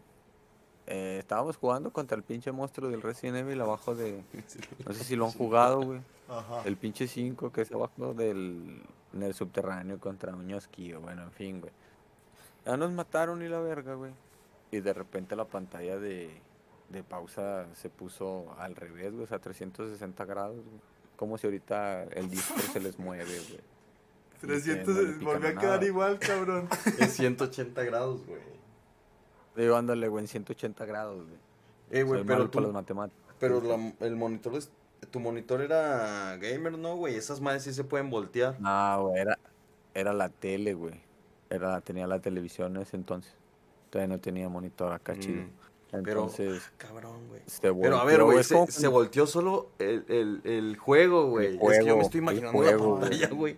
S3: Eh, estábamos jugando contra el pinche monstruo del Resident Evil abajo de... No sé si lo han jugado, güey.
S2: Ajá.
S3: El pinche 5 que es abajo del... En el subterráneo contra un ñosquillo, bueno, en fin, güey. Ya nos mataron y la verga, güey. Y de repente la pantalla de, de pausa se puso al revés, güey, o sea, 360 grados, güey. Como si ahorita el disco se les mueve, güey.
S2: 300,
S3: no le pican
S2: volvió a quedar igual, cabrón.
S1: Es 180 grados, güey.
S3: Digo, ándale, güey, en 180 grados, güey.
S1: Eh, güey, pero tú,
S3: para las matemáticas.
S1: pero la- el monitor es, tu monitor era gamer, ¿no, güey? Esas madres sí se pueden voltear.
S3: No, güey, era, era la tele, güey. Era, tenía la televisión en ese entonces. Todavía no tenía monitor acá chido.
S1: Mm, pero,
S3: Entonces,
S1: cabrón, güey. Pero a ver, güey, se,
S3: como
S1: se volteó solo el, el, el juego, güey. Es que yo me estoy imaginando la pantalla,
S3: güey.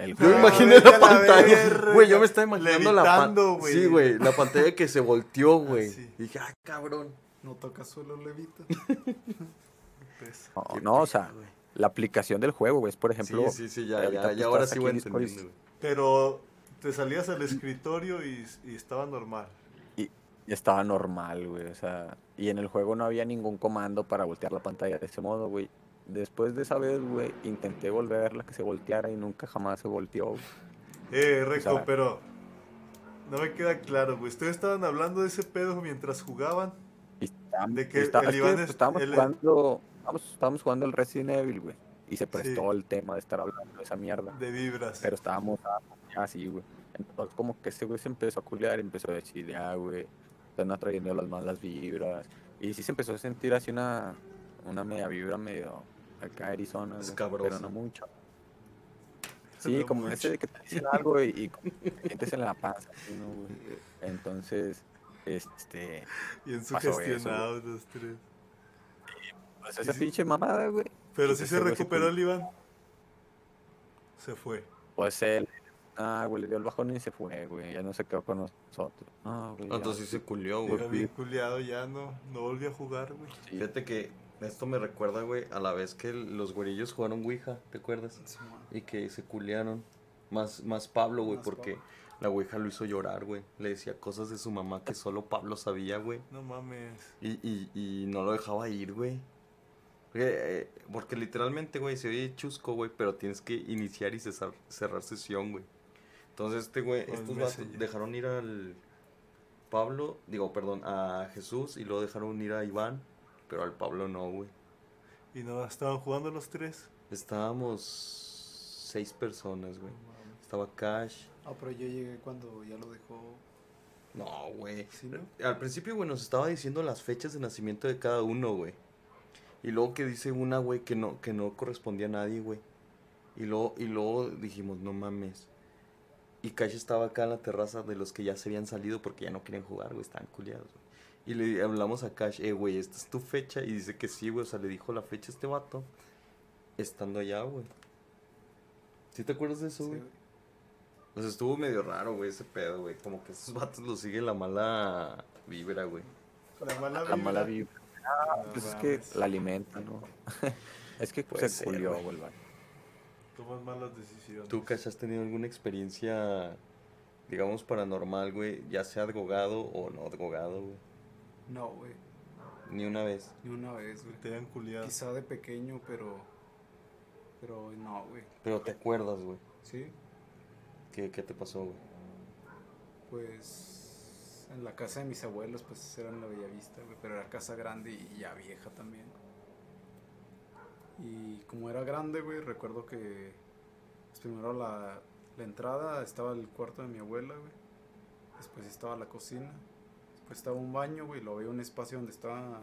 S1: Güey.
S3: el
S1: Yo me imaginé la pantalla. Güey, yo me estaba imaginando la pantalla.
S2: güey.
S1: Sí, güey, la pantalla que se volteó, güey.
S2: Así.
S1: Dije, ah, cabrón.
S4: No toca suelo, levita.
S3: No, o sea,
S1: güey.
S3: la aplicación del juego, güey, es por ejemplo.
S1: sí, sí, sí, ya, ahora sí voy entendiendo, güey.
S2: Pero te salías al escritorio y, y estaba normal.
S3: Y estaba normal, güey, o sea, y en el juego no había ningún comando para voltear la pantalla de ese modo, güey. Después de esa vez, güey, intenté volverla que se volteara y nunca jamás se volteó.
S2: Eh, Reco,
S3: O sea-
S2: pero no me queda claro, güey. Ustedes estaban hablando de ese pedo mientras jugaban.
S3: Estábamos,
S2: De que
S3: está-
S2: el Iván es-
S3: estábamos
S2: es-
S3: jugando, estábamos, estábamos jugando el Resident Evil, güey. Y se prestó
S2: Sí.
S3: el tema de estar hablando de esa mierda.
S2: De vibras.
S3: Pero estábamos ah, así, güey. Entonces como que ese güey se empezó a culiar y empezó a decir, ya, güey, están atrayendo las malas vibras. Y sí se empezó a sentir así una, una media vibra medio acá Arizona, güey, pero no mucho. Sí,
S2: No
S3: como
S2: mucho.
S3: ese de que te dicen algo y, y como sientes en la panza, ¿no, güey? Entonces, este,
S2: Bien
S3: eso,
S2: sugestionados los tres.
S3: pues esa
S2: sí.
S3: pinche mamada, güey.
S2: Pero sí se recuperó el Iván. Se fue.
S3: Pues él, ah, güey, le dio el bajón y se fue, güey, ya no se quedó con nosotros. Ah, güey, ya.
S1: Entonces sí se culió,
S2: Era
S1: güey.
S2: bien culiado, ya no, no volvió a jugar, güey.
S3: Sí.
S1: Fíjate que esto me recuerda, güey, a la vez que los güerillos jugaron Ouija, ¿te acuerdas? Y que se culearon. Más, más Pablo, güey, porque
S4: Pablo.
S1: la Ouija lo hizo llorar, güey. Le decía cosas de su mamá que solo Pablo sabía, güey.
S2: No mames.
S1: Y, y, y no lo dejaba ir, güey. Porque, eh, porque literalmente, güey, se oye chusco, güey, pero tienes que iniciar y cesar- cerrar sesión, güey. Entonces, este, güey, estos vatos dejaron ir al Pablo, digo, perdón, a Jesús y luego dejaron ir a Iván, pero al Pablo no, güey.
S2: ¿Y no estaban jugando los tres?
S1: Estábamos seis personas, güey. Estaba Cash.
S4: Ah, pero yo llegué cuando ya lo dejó.
S1: No, güey.
S4: ¿Sí, no?
S1: Al principio, güey, nos estaba diciendo las fechas de nacimiento de cada uno, güey. Y luego que dice una, güey, que no, que no correspondía a nadie, güey. Y luego, y luego dijimos, no mames. Y Cash estaba acá en la terraza de los que ya se habían salido porque ya no querían jugar, güey, estaban culiados, güey. Y le hablamos a Cash, eh, güey, esta es tu fecha. Y dice que sí, güey, o sea, le dijo la fecha a este vato. Estando allá, güey. ¿Sí te acuerdas de eso,
S4: Sí,
S1: güey?
S4: güey.
S1: Pues estuvo medio raro, güey, ese pedo, güey. Como que esos vatos los sigue la mala vibra, güey.
S2: La mala
S3: La mala
S2: vibra.
S3: vibra.
S2: No
S3: Pues es que la alimenta, ¿no? es que
S1: Puede
S3: se
S1: ser,
S3: culió,
S1: güey.
S2: Tomas malas decisiones.
S1: ¿Tú, Cash, has tenido alguna experiencia, digamos, paranormal, güey? Ya sea drogado o no drogado, güey.
S4: No, güey.
S1: Ni una vez.
S4: Ni una vez, güey.
S2: Te hayan culiado.
S4: Quizá de pequeño, pero. Pero no, güey.
S1: Pero te acuerdas, güey.
S4: Sí,
S1: ¿Qué, qué te pasó, güey?
S4: pues. En la casa de mis abuelos, pues era en la Bellavista, güey. Pero era casa grande y ya vieja también. Y como era grande, güey, recuerdo que. Pues primero la, la entrada estaba el cuarto de mi abuela, güey. Después estaba la cocina. Estaba un baño, güey. Lo había un espacio donde estaba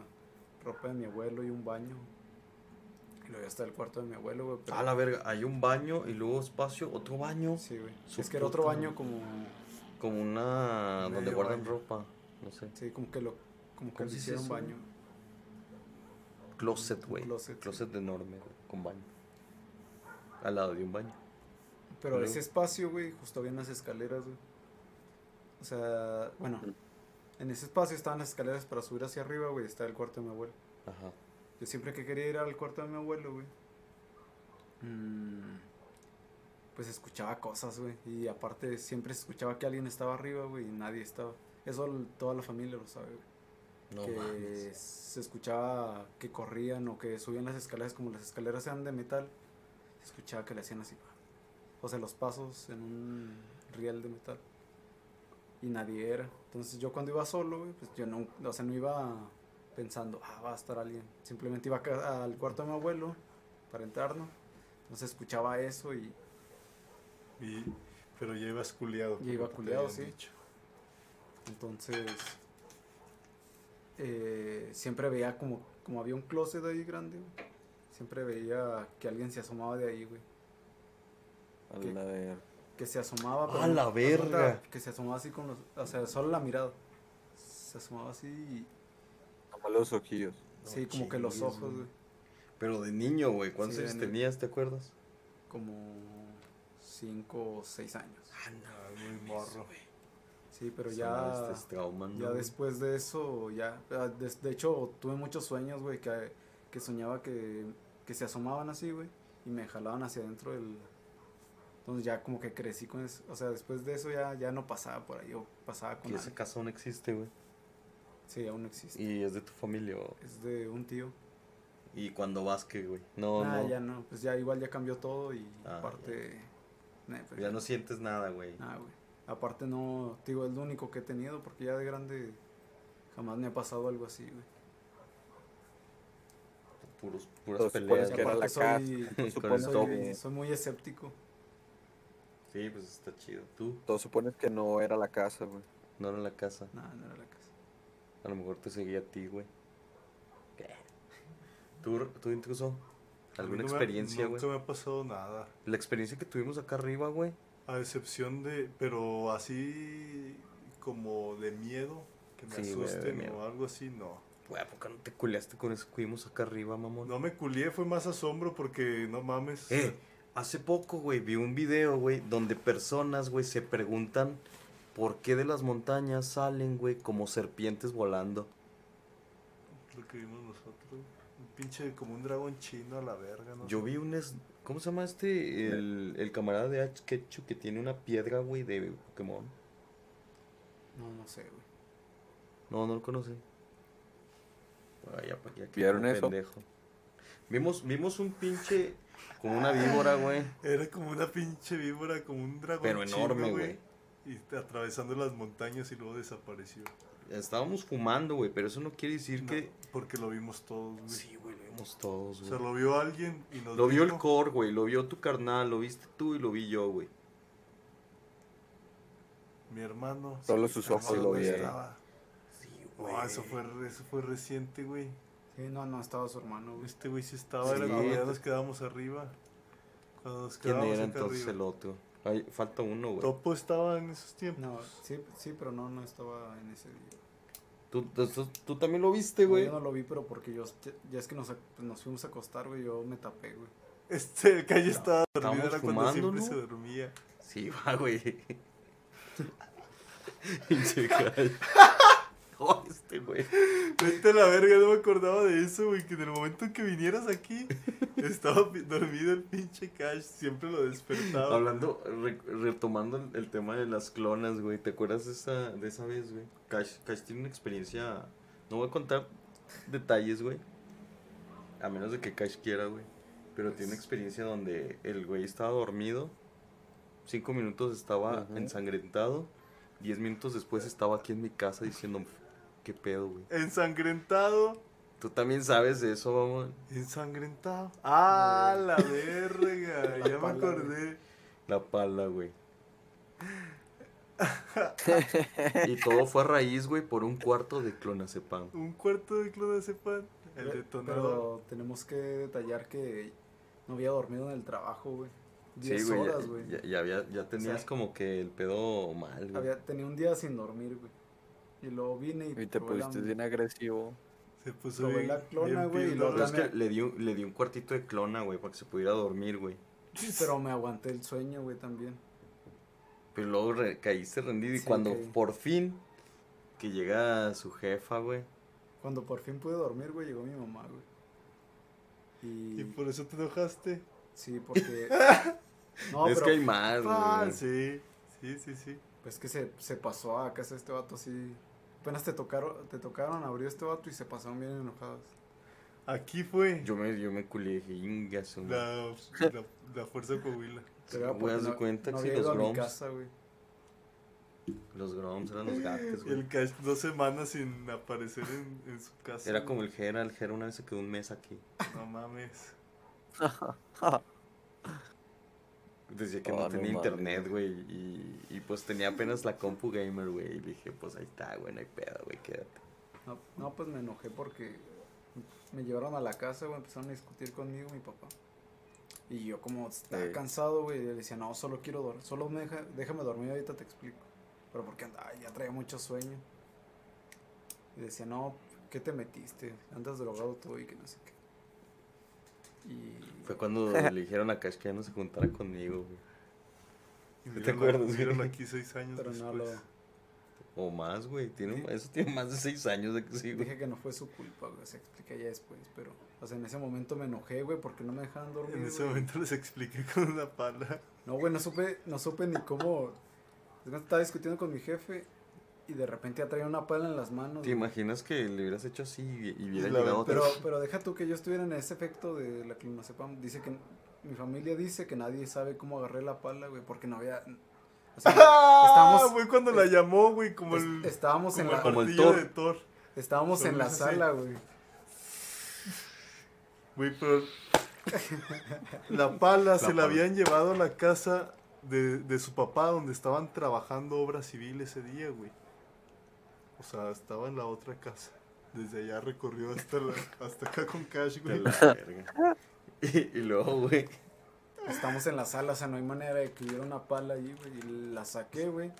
S4: ropa de mi abuelo y un baño. Y luego ya está el cuarto de mi abuelo, güey. pero-
S1: A la verga, hay un baño y luego espacio, otro baño.
S4: Sí, güey. Es que era otro baño como.
S1: Como una. donde guardan
S2: baño.
S1: ropa. No sé.
S4: Sí, como que lo. Como que
S1: ¿Cómo
S4: le hicieron baño.
S1: Closet, güey.
S4: Closet,
S1: Closet,
S4: sí.
S1: enorme, güey, con baño. Al lado de un baño.
S4: Pero
S1: Luego-
S4: ese espacio, güey, justo había unas escaleras, güey. O sea, bueno. En ese espacio estaban las escaleras para subir hacia arriba, güey. Está el cuarto de mi abuelo.
S1: Ajá.
S4: Yo siempre que quería ir al cuarto de mi abuelo, güey. mm, pues escuchaba cosas, güey. Y aparte siempre se escuchaba que alguien estaba arriba, güey, y nadie estaba. Eso toda la familia lo sabe, güey.
S1: No
S4: que
S1: mames.
S4: se escuchaba que corrían o que subían las escaleras, como las escaleras eran de metal, se escuchaba que le hacían así. O sea, los pasos en un riel de metal. Y nadie era. Entonces yo cuando iba solo, güey, pues yo no, o sea, no iba pensando, ah, va a estar alguien. Simplemente iba a al cuarto de mi abuelo para entrar, ¿no? Entonces escuchaba eso y
S2: Y, pero ya ibas culiado.
S4: Ya iba culiado, sí.
S2: dicho.
S4: Entonces, eh, siempre veía como, como había un closet ahí grande, güey, siempre veía que alguien se asomaba de ahí, güey.
S3: A la ver.
S4: Que se asomaba.
S1: ¡A
S4: no-
S1: la
S4: de
S1: verga!
S4: Que se asomaba así con los. O sea, solo la mirada. Se asomaba así y.
S3: Como los ojillos.
S1: No
S4: sí, como que los ojos, güey.
S1: Pero de niño, güey. ¿Cuántos
S4: Sí,
S1: años
S4: de niño.
S1: tenías, te acuerdas?
S4: Como 5 o 6 años.
S2: Ah, muy morro.
S4: Sí, pero ya.
S1: traumando,
S4: Ya
S1: güey.
S4: después de eso, ya. ah, des- De, hecho, tuve muchos sueños, güey, que, que soñaba que, que se asomaban así, güey, y me jalaban hacia adentro del. Entonces ya como que crecí con eso. O sea, después de eso ya, ya no pasaba por ahí, o pasaba con
S1: Y
S4: alguien.
S1: casa aún existe, güey.
S4: Sí, aún existe.
S1: Y es de tu familia. o-
S4: Es de un tío.
S1: Y cuando vas, que, güey. No,
S4: ah,
S1: no.
S4: ya no. Pues ya igual ya cambió todo y
S1: Ah,
S4: aparte. nah, pues
S1: Ya no sientes nada, güey.
S4: Ah, güey. Aparte no, te digo, es lo único que he tenido porque ya de grande jamás me ha pasado algo así, güey.
S1: Puros, puras
S3: Entonces,
S1: peleas.
S3: pues, que era
S1: güey.
S3: la
S4: Aparte soy,
S3: casa.
S1: Con
S3: Supongo
S1: el
S4: soy, soy muy escéptico.
S1: Sí, pues está chido. ¿Tú?
S3: Todo supones que no era la casa, güey.
S1: No era la casa.
S4: Nada, no era la casa.
S1: A lo mejor te seguía a ti, güey. ¿Qué? ¿Tú, tú
S2: mí
S1: ¿Alguna
S2: no
S1: experiencia, güey?
S2: Nunca me ha pasado nada.
S1: La experiencia que tuvimos acá arriba, güey.
S2: A excepción de, pero así como de miedo, que me
S1: Sí,
S2: asusten o algo así, no.
S1: Güey, ¿por qué no te culeaste con eso que vimos acá arriba, mamón?
S2: No me culié, fue más asombro porque no mames.
S1: Eh, hace poco, güey, vi un video, güey, donde personas, güey, se preguntan por qué de las montañas salen, güey, como serpientes volando.
S2: Lo que vimos nosotros. Un pinche como un dragón chino a la verga, ¿no?
S1: Yo vi un... es- ¿Cómo se llama este? El, el camarada de H. Ketchum que tiene una piedra, güey, de Pokémon.
S4: No, no sé, güey.
S1: No, no lo conocen. Vaya, pa' allá, qué
S3: ¿Vieron eso?
S1: pendejo. Vimos, vimos un pinche... Como una víbora, güey.
S2: Era como una pinche víbora, como un dragón
S1: Pero enorme, güey.
S2: Y atravesando las montañas y luego desapareció.
S1: Estábamos fumando, güey, pero eso no quiere decir
S2: No,
S1: que...
S2: Porque lo vimos todos, güey.
S1: Sí, güey, lo vimos todos,
S2: O
S1: güey.
S2: sea, lo vio alguien y nos
S1: Lo vio el core, güey. Lo vio tu carnal, lo viste tú y lo vi yo, güey.
S2: Mi hermano.
S3: Solo sus ojos lo vieron.
S1: Sí,
S2: No, eso fue, eso fue reciente, güey.
S4: Sí, no, no estaba su hermano, güey.
S2: Este güey sí estaba,
S1: Sí.
S2: era cuando ya nos quedamos arriba. Cuando nos
S1: ¿Quién era entonces
S2: arriba.
S1: el otro? Ay, falta uno, güey.
S2: Topo estaba en esos tiempos.
S4: No, sí, sí, pero no, no estaba en ese día.
S1: ¿Tú, tú, tú- también lo viste,
S4: No,
S1: güey?
S4: yo no lo vi, pero porque yo, ya, es que nos, nos fuimos a acostar, güey, yo me tapé, güey.
S2: Este, el calle estaba dormido, era cuando siempre
S1: ¿no?
S2: se dormía.
S1: Sí, va, güey. Pinche calle. Este, güey.
S2: Vete a la verga, no me acordaba de eso, güey. Que en el momento en que vinieras aquí, estaba dormido el pinche Cash. Siempre lo despertaba.
S1: Hablando, re- retomando el, tema de las clonas, güey. ¿Te acuerdas de esa, de esa vez, güey? Cash, Cash tiene una experiencia. No voy a contar detalles, güey. A menos de que Cash quiera, güey. Pero tiene una experiencia donde el güey estaba dormido. Cinco minutos estaba ensangrentado. Diez minutos después estaba aquí en mi casa diciendo, ¿qué pedo, güey?
S2: Ensangrentado.
S1: Tú también sabes de eso, mamón.
S2: Ensangrentado. Ah, la verga.
S4: La
S2: ya me acordé.
S1: La pala, güey. y todo fue a raíz, güey, por un cuarto de clonazepam.
S2: Un cuarto de clonazepam. El
S4: Pe-
S2: detonador.
S4: Pero tenemos que detallar que no había dormido en el trabajo, güey. 10
S1: Sí, güey, ya-
S4: horas, güey.
S1: ya, ya había, ya tenías
S4: sea,
S1: como que el pedo mal, güey.
S4: Había, tenía un día sin dormir, güey. Y luego vine y,
S3: Y te pusiste bien agresivo.
S2: Se puso
S4: Probé
S2: bien,
S4: la clona, güey, y.
S1: Pero es que le di, un, le di un cuartito de clona, güey, para que se pudiera dormir, güey.
S4: Pero me aguanté el sueño, güey, también.
S1: Pero luego re- caíste rendido y
S4: Sí,
S1: cuando
S4: caí.
S1: por fin que llega su jefa, güey.
S4: Cuando por fin pude dormir, güey, llegó mi mamá, güey. Y,
S2: Y por eso te enojaste.
S4: sí, porque... No,
S1: es
S4: pero
S1: que hay más,
S2: Ah,
S1: güey.
S2: sí, sí, sí, sí.
S4: pues que se, se pasó a casa este vato así. Apenas te tocaron, te tocaron, abrió este vato y se pasaron bien enojados.
S2: Aquí fue
S1: Yo me, yo me culé dije, "Inga su madre".
S2: la, la, la fuerza de Coahuila.
S4: Pero
S1: güey, haz de
S4: no-
S1: cuenta
S4: no
S1: que los
S4: ido a mi
S1: Groms.
S4: casa, güey.
S1: Los Groms eran los gatos, güey.
S2: el Cash dos semanas sin aparecer en, en su casa.
S1: Era como el Jera, el Jera una vez se quedó un mes aquí.
S2: No mames.
S1: Decía que
S3: Oh,
S1: no
S3: no
S1: tenía internet, güey, y, y pues tenía apenas la compu gamer, güey, y dije, pues ahí está, güey, no hay pedo, güey, quédate.
S4: No, no, pues me enojé porque me llevaron a la casa, güey, empezaron a discutir conmigo mi papá. Y yo como estaba cansado, güey, le decía, no, solo quiero dormir, solo me deja, déjame dormir, ahorita te explico. Pero porque andaba, ya traía mucho sueño. Y decía, no, ¿qué te metiste? Andas drogado todo y que no sé qué. Y
S1: Fue cuando le dijeron a Cash que ya no se juntara conmigo, güey.
S2: Y
S1: ¿Te acuerdas,
S2: míralo aquí seis años
S4: pero no
S2: después.
S4: lo...
S1: O más, güey, tiene,
S4: Sí.
S1: eso tiene más de seis años de que sí, güey.
S4: Dije que no fue su culpa, güey, se explica ya después, pero... O sea, en ese momento me enojé, güey, porque no me dejaban dormir,
S2: En ese
S4: güey.
S2: momento les expliqué con una pala.
S4: No, güey, no supe, no supe ni cómo. Estaba discutiendo con mi jefe y de repente ya traía una pala en las manos.
S1: ¿Te imaginas que le hubieras hecho así y y hubiera
S2: La
S1: llegado
S4: Pero,
S1: otro?
S4: pero deja tú que yo estuviera en ese efecto de la clonazepam. Dice que mi familia dice que nadie sabe cómo agarré la pala, güey, porque no había. O sea,
S2: ¡Ah!
S4: estábamos,
S2: Güey, cuando la llamó, güey, como
S4: es-
S2: el.
S4: estábamos en la,
S2: el
S1: Como el
S2: martillo
S1: Thor.
S2: de Thor.
S4: estábamos en la sala, güey.
S2: Güey, pero. La pala se la habían llevado a la casa de, de su papá, donde estaban trabajando obra civil ese día, güey. O sea, estaba en la otra casa. Desde allá recorrió hasta, la- hasta acá con Cash, güey.
S1: la verga. Y, y luego, güey,
S4: Estamos en la sala, o sea, no hay manera de que hubiera una pala allí, güey. Y la saqué, güey.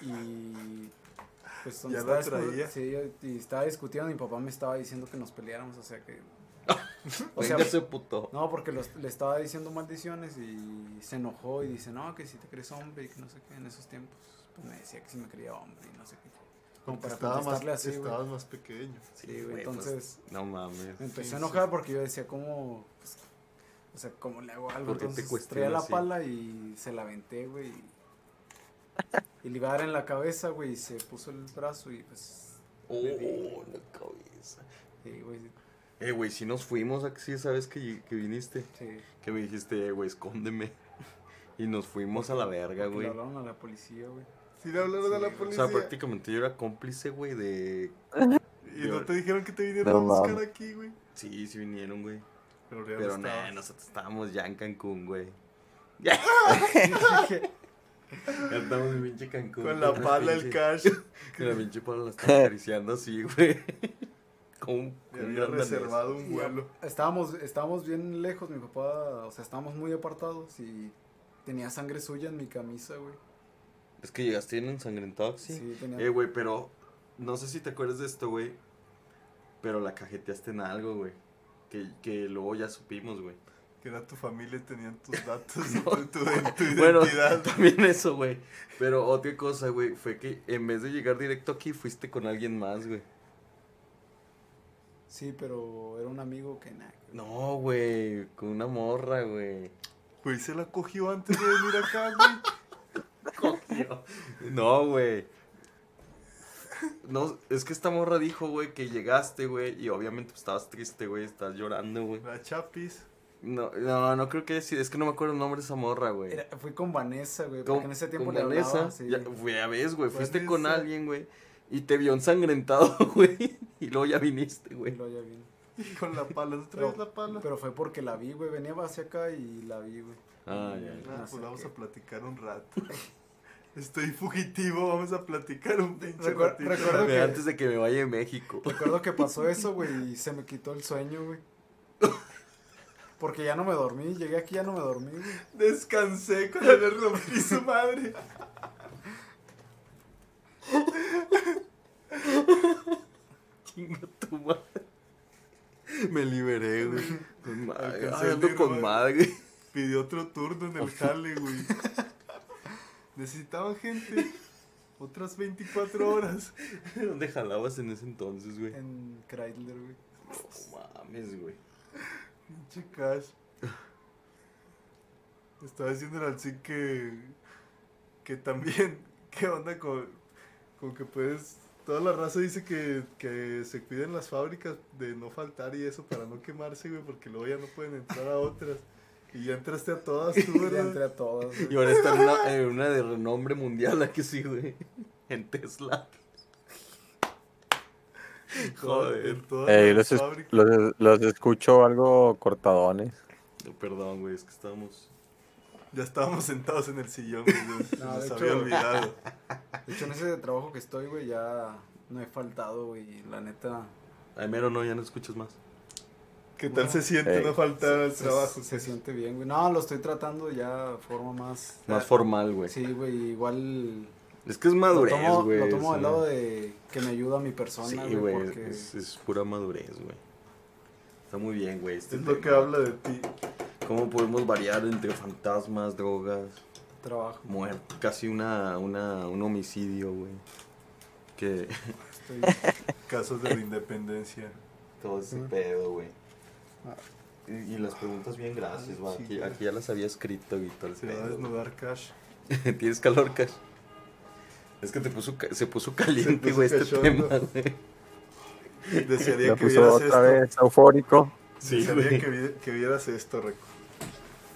S4: Y. Pues donde
S2: Ya
S4: estaba
S2: la traía.
S4: Sí, y estaba discutiendo. Mi papá me estaba diciendo que nos peleáramos, o sea que. O sea,
S1: ese puto.
S4: no, porque los- le estaba diciendo maldiciones y se enojó y dice, no, que si te crees hombre y que no sé qué en esos tiempos. Pues me decía que si me creía hombre y no sé qué. Como para
S2: estaba más,
S4: así, güey.
S2: estabas más pequeño.
S4: Sí, güey,
S1: pues,
S4: entonces
S1: no mames.
S4: me empecé
S2: sí,
S4: a enojar porque yo decía, ¿cómo? Pues, o sea, ¿cómo le hago algo?
S1: ¿Por qué te
S4: Entonces
S1: cuestionas
S4: traía la pala y se la aventé, güey. Y, le iba a dar en la cabeza, güey, y se puso el brazo y pues...
S1: Oh,
S4: le di.
S1: la cabeza.
S4: Sí, güey,
S1: Eh, güey, si nos fuimos aquí esa vez que, que viniste.
S4: sí.
S1: Que me dijiste, eh, güey, escóndeme. Y nos fuimos a la verga, güey.
S4: Le hablaron a la policía, güey.
S2: Si le hablaron a
S4: Sí,
S2: la
S4: güey.
S1: O
S2: policía.
S1: sea, prácticamente yo era cómplice, güey, de...
S2: Y no te dijeron que te vinieron
S3: No
S2: a buscar aquí, güey.
S1: Sí, sí vinieron, güey.
S2: Pero,
S1: Pero
S2: no
S1: nah, nosotros estábamos ya en Cancún, güey. Ya, ya estamos en pinche Cancún.
S2: Con la pala, el cash.
S1: Que la pinche pala la estaba acariciando así, güey. Con con
S2: había reservado un vuelo.
S4: Estábamos, estábamos bien lejos, mi papá, o sea, estábamos muy apartados y tenía sangre suya en mi camisa, güey.
S1: Es que llegaste bien ensangrentado, sí.
S4: Sí, tenía...
S1: Eh, güey, pero no sé si te acuerdas de esto, güey. Pero la cajeteaste en algo, güey. Que, que luego ya supimos, güey.
S2: Que era tu familia y tenían tus datos,
S1: No.
S2: tu, tu, tu
S1: Bueno,
S2: identidad.
S1: también eso, güey. Pero otra cosa, güey, fue que en vez de llegar directo aquí, fuiste con alguien más, güey.
S4: Sí, pero era un amigo que nada.
S1: No, güey, con una morra, güey.
S2: Güey, se la cogió antes de venir acá, güey.
S1: No, güey. No, es que esta morra dijo, güey, que llegaste, güey, y obviamente pues, estabas triste, güey, estás llorando, güey.
S2: La Chapis.
S1: No, no, no creo que sido, es que no me acuerdo el nombre de esa morra, güey.
S4: Era- fui con Vanessa, güey, porque en ese tiempo
S1: con
S4: le
S1: Vanessa,
S4: hablaba, sí.
S1: ya, güey, ya ves, güey, fuiste con alguien, güey, y te vio ensangrentado, güey, y luego ya viniste,
S4: Y
S1: güey.
S4: luego ya vine.
S2: Y con la pala. ¿No traes
S4: Pero-
S2: la pala?
S4: Pero fue porque la vi, güey, venía hacia acá y la vi, güey.
S1: Ah,
S4: Y-
S1: ya, ya.
S2: Ah, pues vamos a platicar un rato. Estoy fugitivo, vamos a platicar un pinche
S4: Recuer-
S2: ratito.
S4: recuerdo que-
S1: Antes de que me vaya de México.
S4: Recuerdo que pasó eso, güey, y se me quitó el sueño, güey. Porque ya no me dormí, llegué aquí y ya no me dormí, güey.
S2: Descansé cuando le rompí su madre.
S1: Chinga tu madre. Me liberé, güey. Con madre. Ay,
S2: a
S1: ando con madre.
S2: Pidió otro turno en el jale, güey. Necesitaban gente. Otras 24 horas.
S1: ¿Dónde jalabas en ese entonces, güey?
S4: En Chrysler, güey.
S1: No mames, güey.
S2: Pinche cash. Estaba diciendo al sí que. Que también. ¿Qué onda con, con que puedes. Toda la raza dice que, que se cuiden las fábricas de no faltar y eso para no quemarse, güey, porque luego ya no pueden entrar a otras. Y ya entraste a todas tú,
S4: Ya
S2: ¿verdad?
S4: entré a todas,
S1: Y ahora está en una, en una de renombre mundial, ¿a que sí, güey? En Tesla. Joder.
S2: en todas
S3: Ey,
S2: las
S3: los, es-
S2: fábricas.
S3: los, los escucho algo cortadones.
S1: No, perdón, güey, es que estábamos.
S2: Ya estábamos sentados en el sillón, güey.
S4: No,
S2: nos
S4: de
S2: había
S4: hecho-
S2: olvidado.
S4: De hecho, en ese trabajo que estoy, güey, ya no he faltado, güey. y La neta.
S1: Ay, mero, no, ya no escuchas más.
S2: ¿Qué tal se siente
S3: Ey.
S2: no faltar al
S4: se-
S2: trabajo?
S4: Se, siente bien, güey. No, lo estoy tratando ya de forma más.
S1: Más formal, güey.
S4: Sí, güey, igual.
S1: Es que es
S4: Lo
S1: madurez,
S4: tomo,
S1: güey.
S4: lo tomo
S1: es
S4: del
S1: una-
S4: lado de que me ayuda a mi persona,
S1: Sí,
S4: güey, porque
S1: es, es pura madurez, güey. Está muy bien, güey. Este
S2: Es lo que habla de ti.
S1: ¿Cómo podemos variar entre fantasmas, drogas,
S4: trabajo.
S1: muerte? Casi una, una, un homicidio, güey. Que
S4: Estoy,
S2: Casos de la independencia.
S1: todo ese pedo, güey.
S4: Ah.
S1: Y, y las preguntas bien gracias, güey.
S2: sí,
S1: Aquí, aquí ya las había escrito el
S2: Se va a desnudar Cash.
S1: ¿Tienes calor, Cash? Es que te puso, ca- se puso caliente, güey, este
S2: cachondo.
S1: tema, güey.
S2: Desearía
S3: Lo
S2: que
S3: puso
S2: vieras
S3: otra
S2: esto.
S3: vez eufórico.
S1: Sí,
S2: Desearía
S1: güey.
S2: que, vi- que vieras esto, Reco.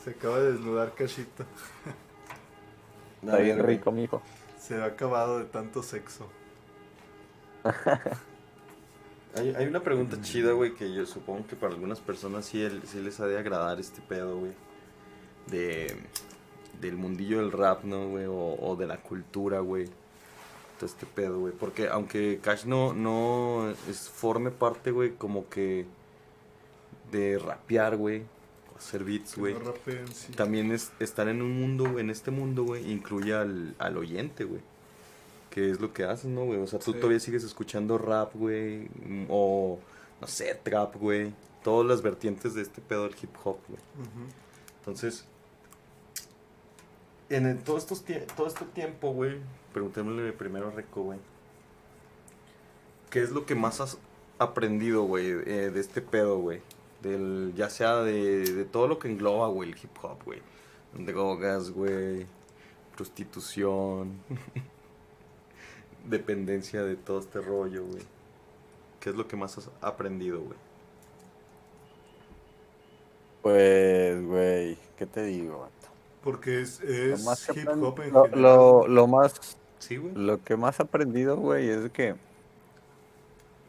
S2: Se acaba de desnudar Cashito.
S3: Está bien rico, mijo.
S2: Se ha acabado de tanto sexo.
S1: Hay, hay una pregunta chida, güey, que yo supongo que para algunas personas sí, el- sí les ha de agradar este pedo, güey. De, del mundillo del rap, ¿no, güey? O, o de la cultura, güey. Todo este pedo, güey. Porque aunque Cash no, no es, forme parte, güey, como que de rapear, güey. Hacer beats, güey.
S2: no rapeen, sí.
S1: También es estar en un mundo, güey, en este mundo, güey, incluye al, al oyente, güey. Que es lo que haces, ¿no, güey? O sea, tú
S4: Sí.
S1: todavía sigues escuchando rap, güey. O, no sé, trap, güey. Todas las vertientes de este pedo del hip hop, güey. Entonces, en el- todo, estos todo este tiempo, güey, preguntémosle primero a Reco, güey. ¿Qué es lo que más has aprendido, güey, eh, de este pedo, güey? Del, ya sea de, de todo lo que engloba, güey, el hip hop, güey. Drogas, güey. Prostitución. dependencia de todo este rollo, güey. ¿Qué es lo que más has aprendido, güey?
S3: Pues, güey, ¿qué te digo? vato?
S2: Porque es,
S3: Lo
S2: es
S3: más que
S2: hip hop en
S3: lo,
S2: general.
S3: lo- lo más
S1: Sí, güey.
S3: Lo que más he aprendido, güey, es que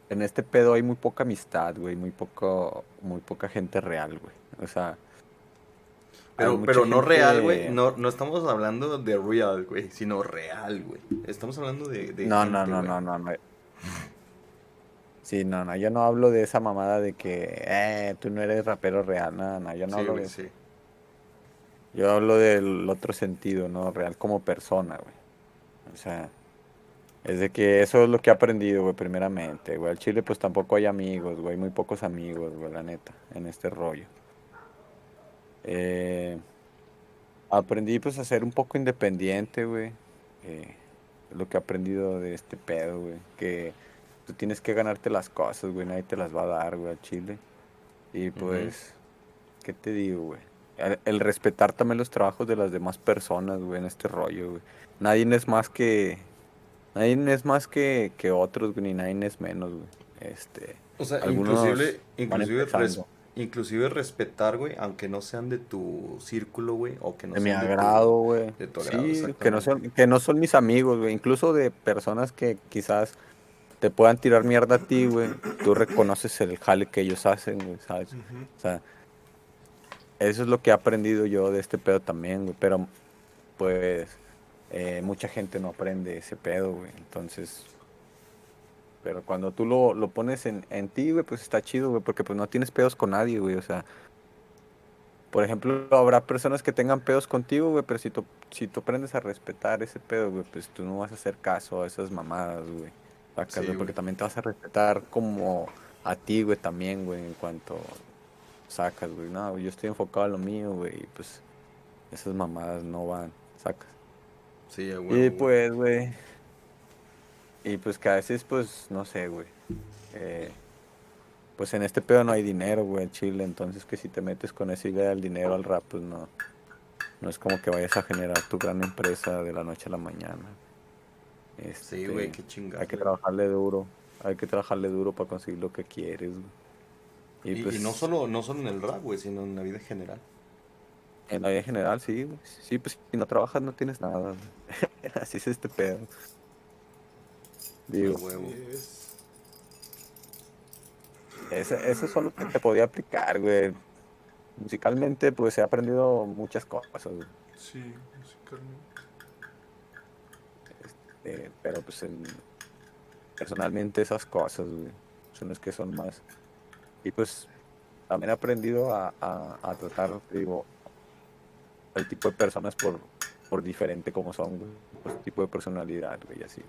S3: en este pedo hay muy poca amistad, güey, muy poco, muy poca gente real, güey. O sea,
S1: Pero, pero no real, güey. No, no estamos hablando de real, güey. Sino real, güey. Estamos hablando de. de
S3: No,
S1: gente,
S3: no, no, no, no, no. Sí, no, no, yo no hablo de esa mamada de que, eh, tú no eres rapero real, no, no, yo no
S1: Sí,
S3: hablo de eso.
S1: sí.
S3: Yo hablo del otro sentido, ¿no? Real como persona, güey. O sea, es de que eso es lo que he aprendido, güey, primeramente, güey. Al Chile, pues tampoco hay amigos, güey, muy pocos amigos, güey, la neta, en este rollo. Eh, aprendí, pues, a ser un poco independiente, güey. Eh, es lo que he aprendido de este pedo, güey. Que tú tienes que ganarte las cosas, güey, nadie te las va a dar, güey, al Chile. Y pues, ¿qué te digo, güey? El, el respetar también los trabajos de las demás personas, güey, en este rollo, güey. Nadie es más que. Nadie es más que, que otros, güey, ni nadie es menos, güey. Este.
S1: O sea,
S3: Algunos
S1: inclusive, inclusive, res-. Inclusive respetar, güey, aunque no sean de tu círculo, güey, o que no
S3: de mi
S1: sean de tu-
S3: agrado, güey.
S1: de tu agrado,
S3: Sí, que no, son, que no son mis amigos, güey. Incluso de personas que quizás te puedan tirar mierda a ti, güey. Tú reconoces el jale que ellos hacen, güey, ¿sabes? O sea, eso es lo que he aprendido yo de este pedo también, güey. Pero, pues, eh, mucha gente no aprende ese pedo, güey. Entonces, pero cuando tú lo, lo pones en, en ti, güey, pues está chido, güey, porque pues no tienes pedos con nadie, güey. O sea, por ejemplo, habrá personas que tengan pedos contigo, güey, pero si tú, si tú aprendes a respetar ese pedo, güey, pues tú no vas a hacer caso a esas mamadas, güey. Sacas,
S1: Sí,
S3: güey,
S1: güey.
S3: porque también te vas a respetar como a ti, güey, también, güey, en cuanto sacas, güey. No, güey, yo estoy enfocado en lo mío, güey, y pues esas mamadas no van, sacas.
S1: Sí, a
S3: Y
S1: güey.
S3: pues, güey. Y pues que a veces, pues, no sé, güey. eh, pues en este pedo no hay dinero, güey, en Chile. Entonces que si te metes con esa idea del dinero al rap, pues no. No es como que vayas a generar tu gran empresa de la noche a la mañana.
S1: Sí, güey,
S3: Este,
S1: qué chingada.
S3: Hay que trabajarle duro. Hay que trabajarle duro para conseguir lo que quieres, güey.
S1: Y,
S3: pues,
S1: y no solo no solo en el rap, güey, sino en la vida en general.
S3: En la vida en general, sí, güey. Sí, pues si no trabajas no tienes nada. Así es este pedo. Digo,
S1: huevo.
S2: Es-
S3: ese, eso es lo que te podía aplicar, güey. Musicalmente, pues he aprendido muchas cosas, güey.
S2: sí, musicalmente.
S3: Eh, pero pues en- personalmente esas cosas, güey, son las que son más. Y pues también he aprendido a, a, a tratar, digo, el tipo de personas por, por diferente como son, güey. Por su tipo de personalidad, güey, y así.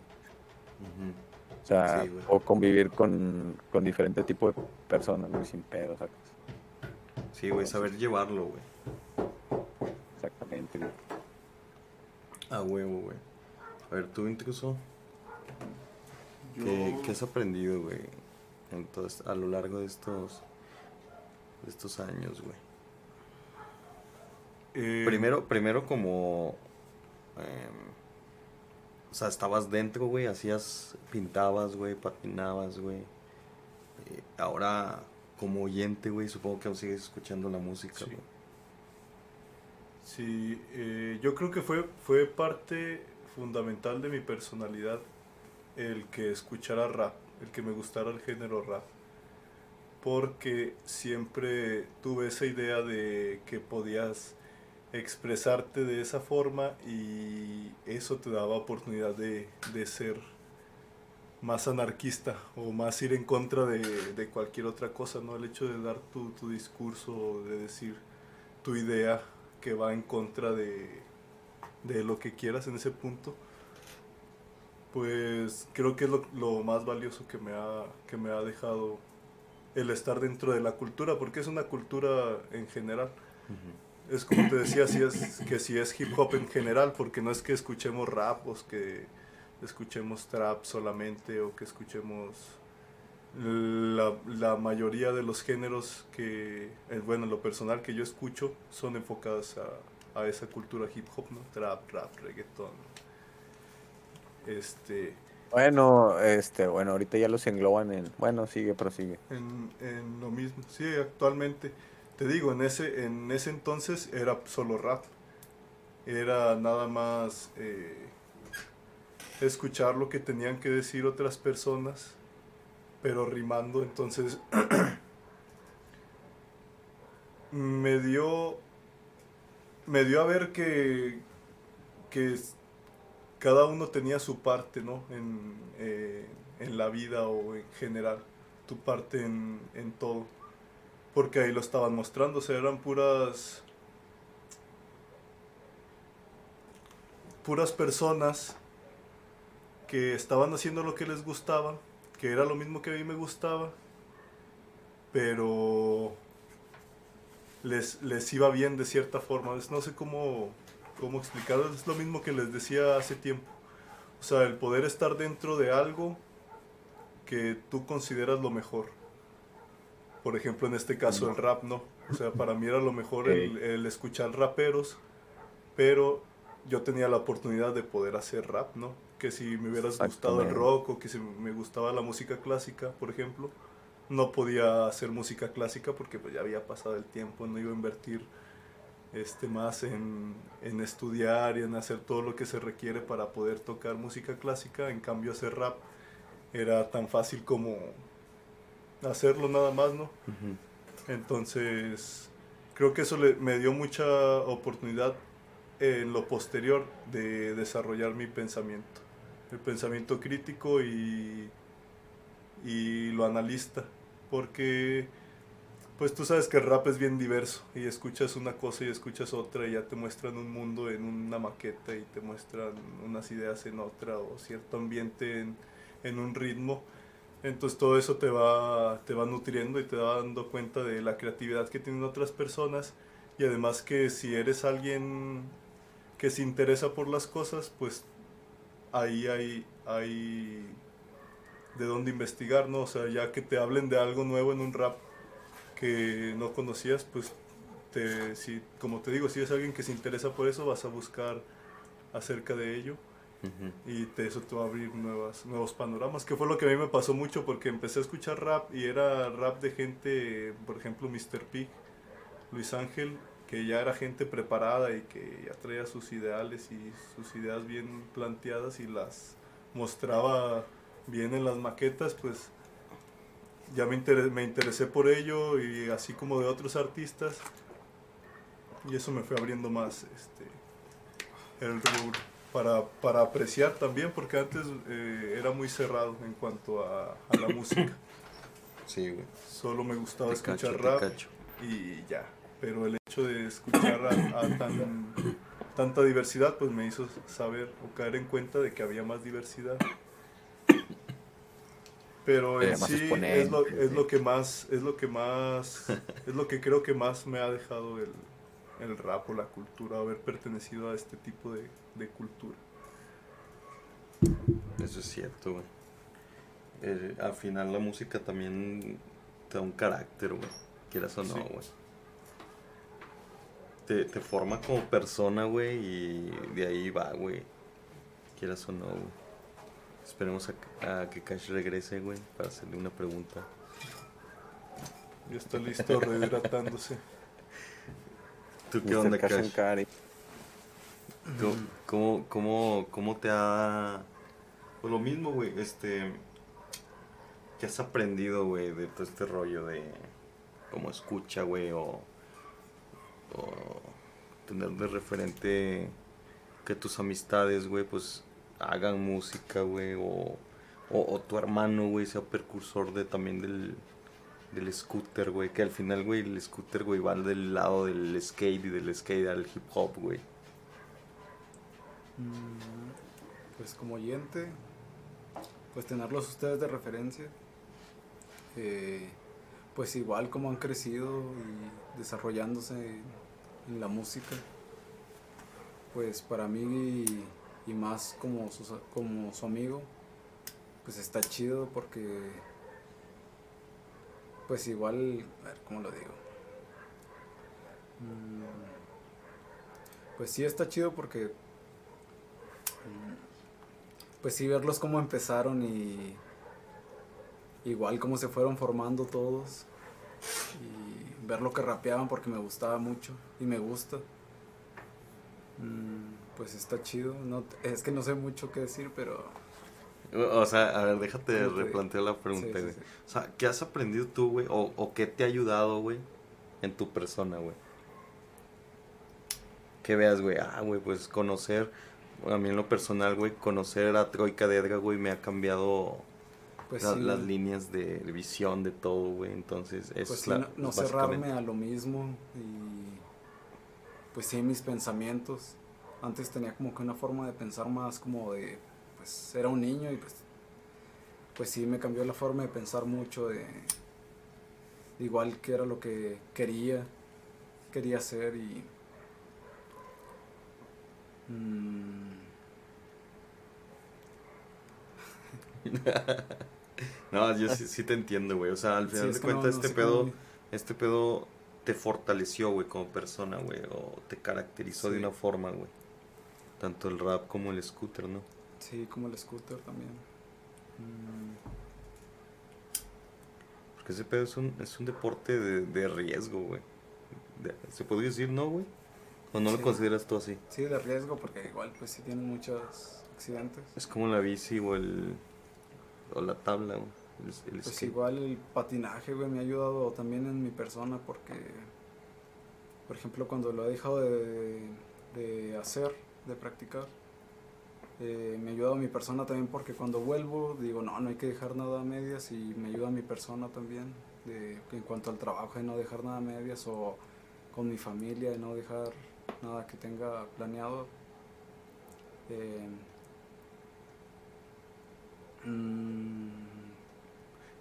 S3: O sea,
S1: Sí, güey.
S3: o convivir con, con diferente tipo de personas, güey, sin pedo, ¿sacas?
S1: Sí, güey, saber llevarlo, güey.
S3: Exactamente, güey.
S1: A huevo, güey. A ver, tú intruso, ¿qué,
S2: Yo-
S1: qué has aprendido, güey? Entonces, a lo largo de estos, de estos años, güey.
S2: eh,
S1: Primero, primero como... em, sea, estabas dentro, güey, hacías, pintabas, güey, patinabas, güey. Eh, ahora, como oyente, güey, supongo que aún sigues escuchando la música,
S2: Sí.
S1: güey.
S2: Sí, eh, yo creo que fue, fue parte fundamental de mi personalidad el que escuchara rap, el que me gustara el género rap. Porque siempre tuve esa idea de que podías expresarte de esa forma y eso te daba oportunidad de, de ser más anarquista o más ir en contra de, de cualquier otra cosa, ¿no? El hecho de dar tu, tu discurso, de decir tu idea que va en contra de, de lo que quieras en ese punto, pues creo que es lo, lo más valioso que me, ha, que me ha dejado el estar dentro de la cultura, porque es una cultura en general. Es como te decía, si es, que si es hip hop en general, porque no es que escuchemos rap o que escuchemos trap solamente o que escuchemos la, la mayoría de los géneros que, eh, bueno, en lo personal que yo escucho son enfocados a, a esa cultura hip hop, ¿no? Trap, rap, reggaetón. Este,
S3: Bueno, este, bueno, ahorita ya los engloban en. Bueno, sigue, prosigue.
S2: en, en lo mismo. Sí, actualmente, te digo, en ese, en ese entonces era solo rap. Era nada más eh, escuchar lo que tenían que decir otras personas, pero rimando. Entonces, me dio, me dio a ver que, que cada uno tenía su parte, ¿no? En, eh, en la vida o en general, tu parte en, en todo. Porque ahí lo estaban mostrando, eran puras... puras personas que estaban haciendo lo que les gustaba, que era lo mismo que a mí me gustaba, pero les, les iba bien de cierta forma. Es- No sé cómo, cómo explicarlo, es lo mismo que les decía hace tiempo. O sea, el poder estar dentro de algo que tú consideras lo mejor. Por ejemplo, en este caso el rap, ¿no? O sea, para mí era lo mejor el, el escuchar raperos, pero yo tenía la oportunidad de poder hacer rap, ¿no? Que si me hubieras gustado el rock o que si me gustaba la música clásica, por ejemplo, no podía hacer música clásica porque pues ya había pasado el tiempo, no iba a invertir este, más en, en estudiar y en hacer todo lo que se requiere para poder tocar música clásica. En cambio, hacer rap era tan fácil como hacerlo nada más, ¿no? Entonces, creo que eso le, me dio mucha oportunidad en lo posterior de desarrollar mi pensamiento. El pensamiento crítico y, y lo analista. Porque pues tú sabes que el rap es bien diverso y escuchas una cosa y escuchas otra y ya te muestran un mundo en una maqueta y te muestran unas ideas en otra o cierto ambiente en, en un ritmo. Entonces todo eso te va, te va nutriendo y te va dando cuenta de la creatividad que tienen otras personas y además que si eres alguien que se interesa por las cosas, pues ahí hay, hay de dónde investigar, ¿no? O sea, ya que te hablen de algo nuevo en un rap que no conocías, pues te, si, como te digo, si es alguien que se interesa por eso, vas a buscar acerca de ello y eso te va a abrir nuevas, nuevos panoramas, que fue lo que a mí me pasó mucho porque empecé a escuchar rap y era rap de gente, por ejemplo, Mr. Pig, Luis Ángel, que ya era gente preparada y que ya traía sus ideales y sus ideas bien planteadas y las mostraba bien en las maquetas, pues ya me, me interesé por ello y así como de otros artistas y eso me fue abriendo más este, el rubro para, para apreciar también porque antes eh, era muy cerrado en cuanto a, la música.
S1: Sí, güey.
S2: Solo me gustaba escuchar rap y ya. Pero el hecho de escuchar a, tan, tanta diversidad pues me hizo saber o caer en cuenta de que había más diversidad pero en sí es lo, es lo que más es lo que más es lo que creo que más me ha dejado el, el rap o la cultura haber pertenecido a este tipo de, de cultura
S1: eso es cierto güey al final la música también te da un carácter güey quieras o no güey te, te forma como persona güey y de ahí va güey quieras o no güey Esperemos a, que Cash regrese, güey, para hacerle una pregunta.
S2: Ya está listo, rehidratándose.
S1: ¿Tú qué onda, Cash? ¿Cómo, cómo, cómo te ha...? Pues lo mismo, güey, este... ¿Qué has aprendido, güey, de todo este rollo de... Cómo escucha, güey, o... O... Tener de referente que tus amistades, güey, pues hagan música, güey, o, o, tu hermano, güey, sea precursor de también del, del scooter, güey, que al final, güey, el scooter, güey, va del lado del skate y del skate al hip hop, güey.
S4: Mm, pues como oyente, pues tenerlos ustedes de referencia, eh, pues igual como han crecido y desarrollándose en la música, pues para mí y más como su, como su amigo, pues está chido porque, pues igual, a ver, ¿cómo lo digo? Mm, pues sí está chido porque, pues sí verlos cómo empezaron y igual cómo se fueron formando todos y ver lo que rapeaban porque me gustaba mucho y me gusta. Mm, pues está chido. No, es que no sé mucho qué decir, pero...
S1: O sea, a ver, déjate replantear la pregunta, güey. O sea, ¿qué has aprendido tú, güey? O, o, qué te ha ayudado, güey, en tu persona, güey? Que veas, güey, ah, güey, pues conocer, a mí en lo personal, güey, conocer a Troika de Edgar, güey, me ha cambiado pues las líneas de visión de todo, güey. Entonces, eso
S4: pues es no cerrarme a lo mismo y pues sí, mis pensamientos. Antes tenía como que una forma de pensar más como de, pues era un niño y pues, pues sí me cambió la forma de pensar mucho de, igual que era lo que quería, quería hacer y... Mm,
S1: no, yo sí, te entiendo, güey. O sea, al final de cuentas, este pedo, este pedo te fortaleció, güey, como persona, güey, o te caracterizó de una forma, güey. Tanto el rap como el scooter, ¿no?
S4: Sí, como el scooter también. Mm.
S1: Porque ese pedo es un, es un deporte de, riesgo, güey. ¿Se podría decir no, güey? ¿O no lo consideras tú así?
S4: Sí, de riesgo, porque igual pues sí tienen muchos accidentes.
S1: Es como la bici o el... o la tabla, güey.
S4: pues igual el patinaje, güey, me ha ayudado también en mi persona porque... Por ejemplo, cuando lo he dejado de de hacer, de practicar. Eh, me ayuda a mi persona también porque cuando vuelvo digo, no, no hay que dejar nada a medias y me ayuda a mi persona también de, en cuanto al trabajo de no dejar nada a medias o con mi familia de no dejar nada que tenga planeado. Eh, mm,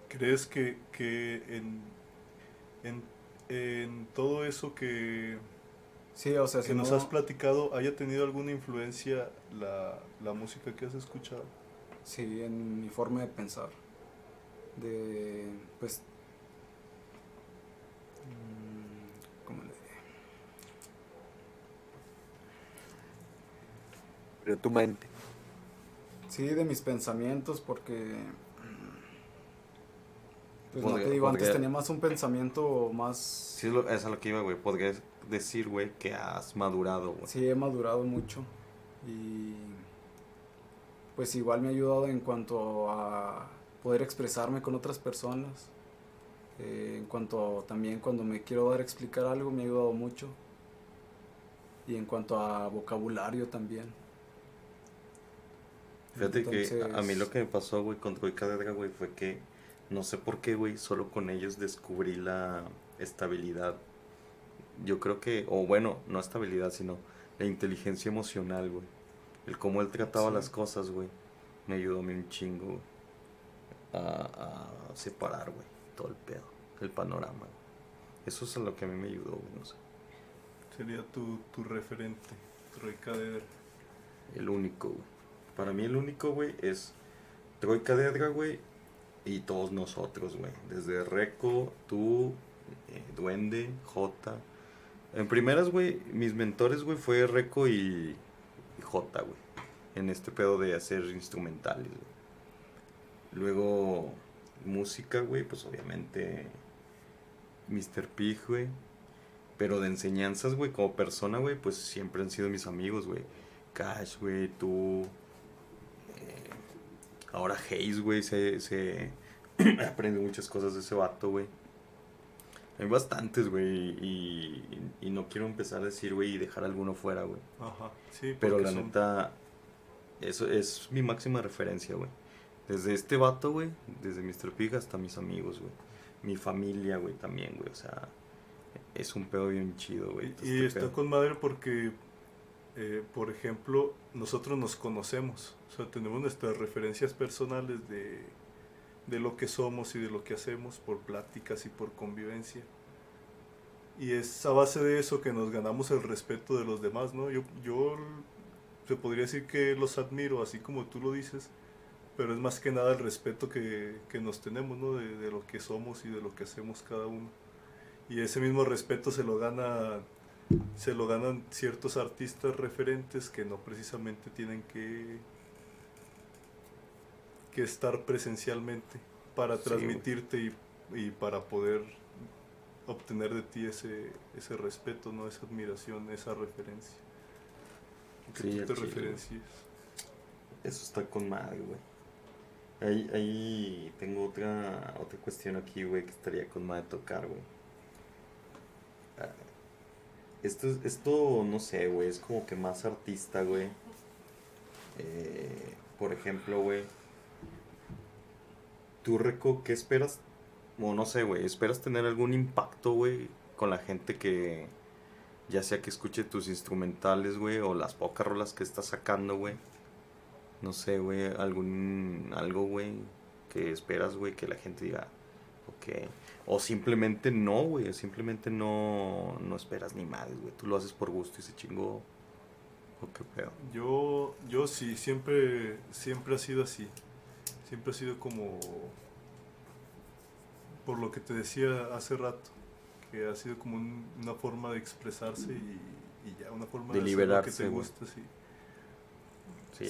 S2: ¿Crees que, que en, en, en todo eso que,
S4: sí, o sea,
S2: que
S4: si
S2: nos
S4: no-
S2: has platicado haya tenido alguna influencia la, la música que has escuchado?
S4: Sí, en mi forma de pensar. De, pues... mm, ¿Cómo le diré?
S3: Pero tu mente.
S4: Sí, de mis pensamientos, porque... Pues no
S1: Podría-
S4: te digo, antes tenía más un pensamiento más...
S1: Sí, es, lo, es a lo que iba, güey. Podrías decir, güey, que has madurado, güey.
S4: Sí, he madurado mucho. Y... Pues igual me ha ayudado en cuanto a poder expresarme con otras personas. Eh, en cuanto también cuando me quiero dar a explicar algo me ha ayudado mucho. Y en cuanto a vocabulario también.
S1: Fíjate que a- mí lo que me pasó, güey, con Troy Cadera, güey, fue que no sé por qué, güey, solo con ellos descubrí la estabilidad. Yo creo que, o bueno, no estabilidad, sino la inteligencia emocional, güey. El cómo él trataba
S4: Sí.
S1: las cosas, güey, me ayudó a mí un chingo, güey, a, a separar, güey, todo el pedo, el panorama. güey. Eso es a lo que a mí me ayudó, güey, no sé.
S2: Sería tu, tu referente, Troy Cader.
S1: El único, güey. Para mí el único, güey, es Troy Cadedra, güey, y todos nosotros, güey. Desde Reco, tú, eh, Duende, Jota. En primeras, güey, mis mentores, güey, fue Reco y, y Jota, güey. En este pedo de hacer instrumentales, güey. Luego, música, güey, pues obviamente Mr. Pig, güey. Pero de enseñanzas, güey, como persona, güey, pues siempre han sido mis amigos, güey. Cash, güey, tú. Ahora Hayes, güey, se, se aprende muchas cosas de ese vato, güey. Hay bastantes, güey, y, y no quiero empezar a decir, güey, y dejar alguno fuera, güey.
S2: Ajá, sí,
S1: Pero la
S2: son-
S1: neta, eso es mi máxima referencia, güey. Desde este vato, güey, desde Mr. Pig hasta mis amigos, güey. Mi familia, güey, también, güey. O sea, es un pedo bien chido, güey.
S2: Y,
S1: este
S2: está
S1: pedo.
S2: con madre porque, eh, por ejemplo, nosotros nos conocemos. O sea, tenemos nuestras referencias personales de, de lo que somos y de lo que hacemos por pláticas y por convivencia. Y es a base de eso que nos ganamos el respeto de los demás, ¿no? Yo, yo se podría decir que los admiro, así como tú lo dices, pero es más que nada el respeto que, que nos tenemos, ¿no? De, de lo que somos y de lo que hacemos cada uno. Y ese mismo respeto se lo gana se lo ganan ciertos artistas referentes que no precisamente tienen que que estar presencialmente para
S1: Sí,
S2: transmitirte y, y para poder obtener de ti ese, ese respeto, ¿no? esa admiración, esa referencia. Que
S1: Sí,
S2: tú te referencies.
S1: Eso está con madre, güey. Ahí, ahí tengo otra, otra cuestión aquí, güey, que estaría con madre tocar, güey. Esto, es- esto, no sé, güey, es como que más artista, güey. Eh, por ejemplo, güey. ¿Tú, Reco, qué esperas? O no sé, güey, ¿esperas tener algún impacto, güey, con la gente que, ya sea que escuche tus instrumentales, güey, o las pocas rolas que estás sacando, güey? No sé, güey, algún, algo, güey, que esperas, güey, que la gente diga, ok. O simplemente no, güey, simplemente no, no esperas ni madres, güey. Tú lo haces por gusto y se chingó. O qué pedo.
S2: Yo, yo sí, siempre, siempre ha sido así. Siempre ha sido como, por lo que te decía hace rato, que ha sido como un- una forma de expresarse y, y ya, una forma
S1: De
S2: de, hacer
S1: liberarse,
S2: lo que te gusta, sí.
S1: Sí,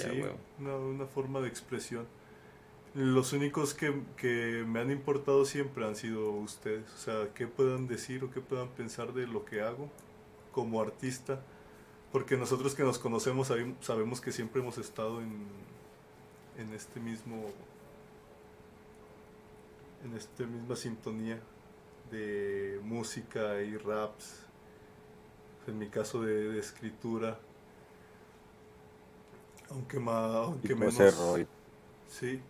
S2: una, una forma de expresión. Los únicos que, que me han importado siempre han sido ustedes. O sea, qué puedan decir o qué puedan pensar de lo que hago como artista. Porque nosotros que nos conocemos sabem- sabemos que siempre hemos estado en, en este mismo en esta misma sintonía de música y raps en mi caso de, de escritura Aunque, ma, aunque menos. Sí.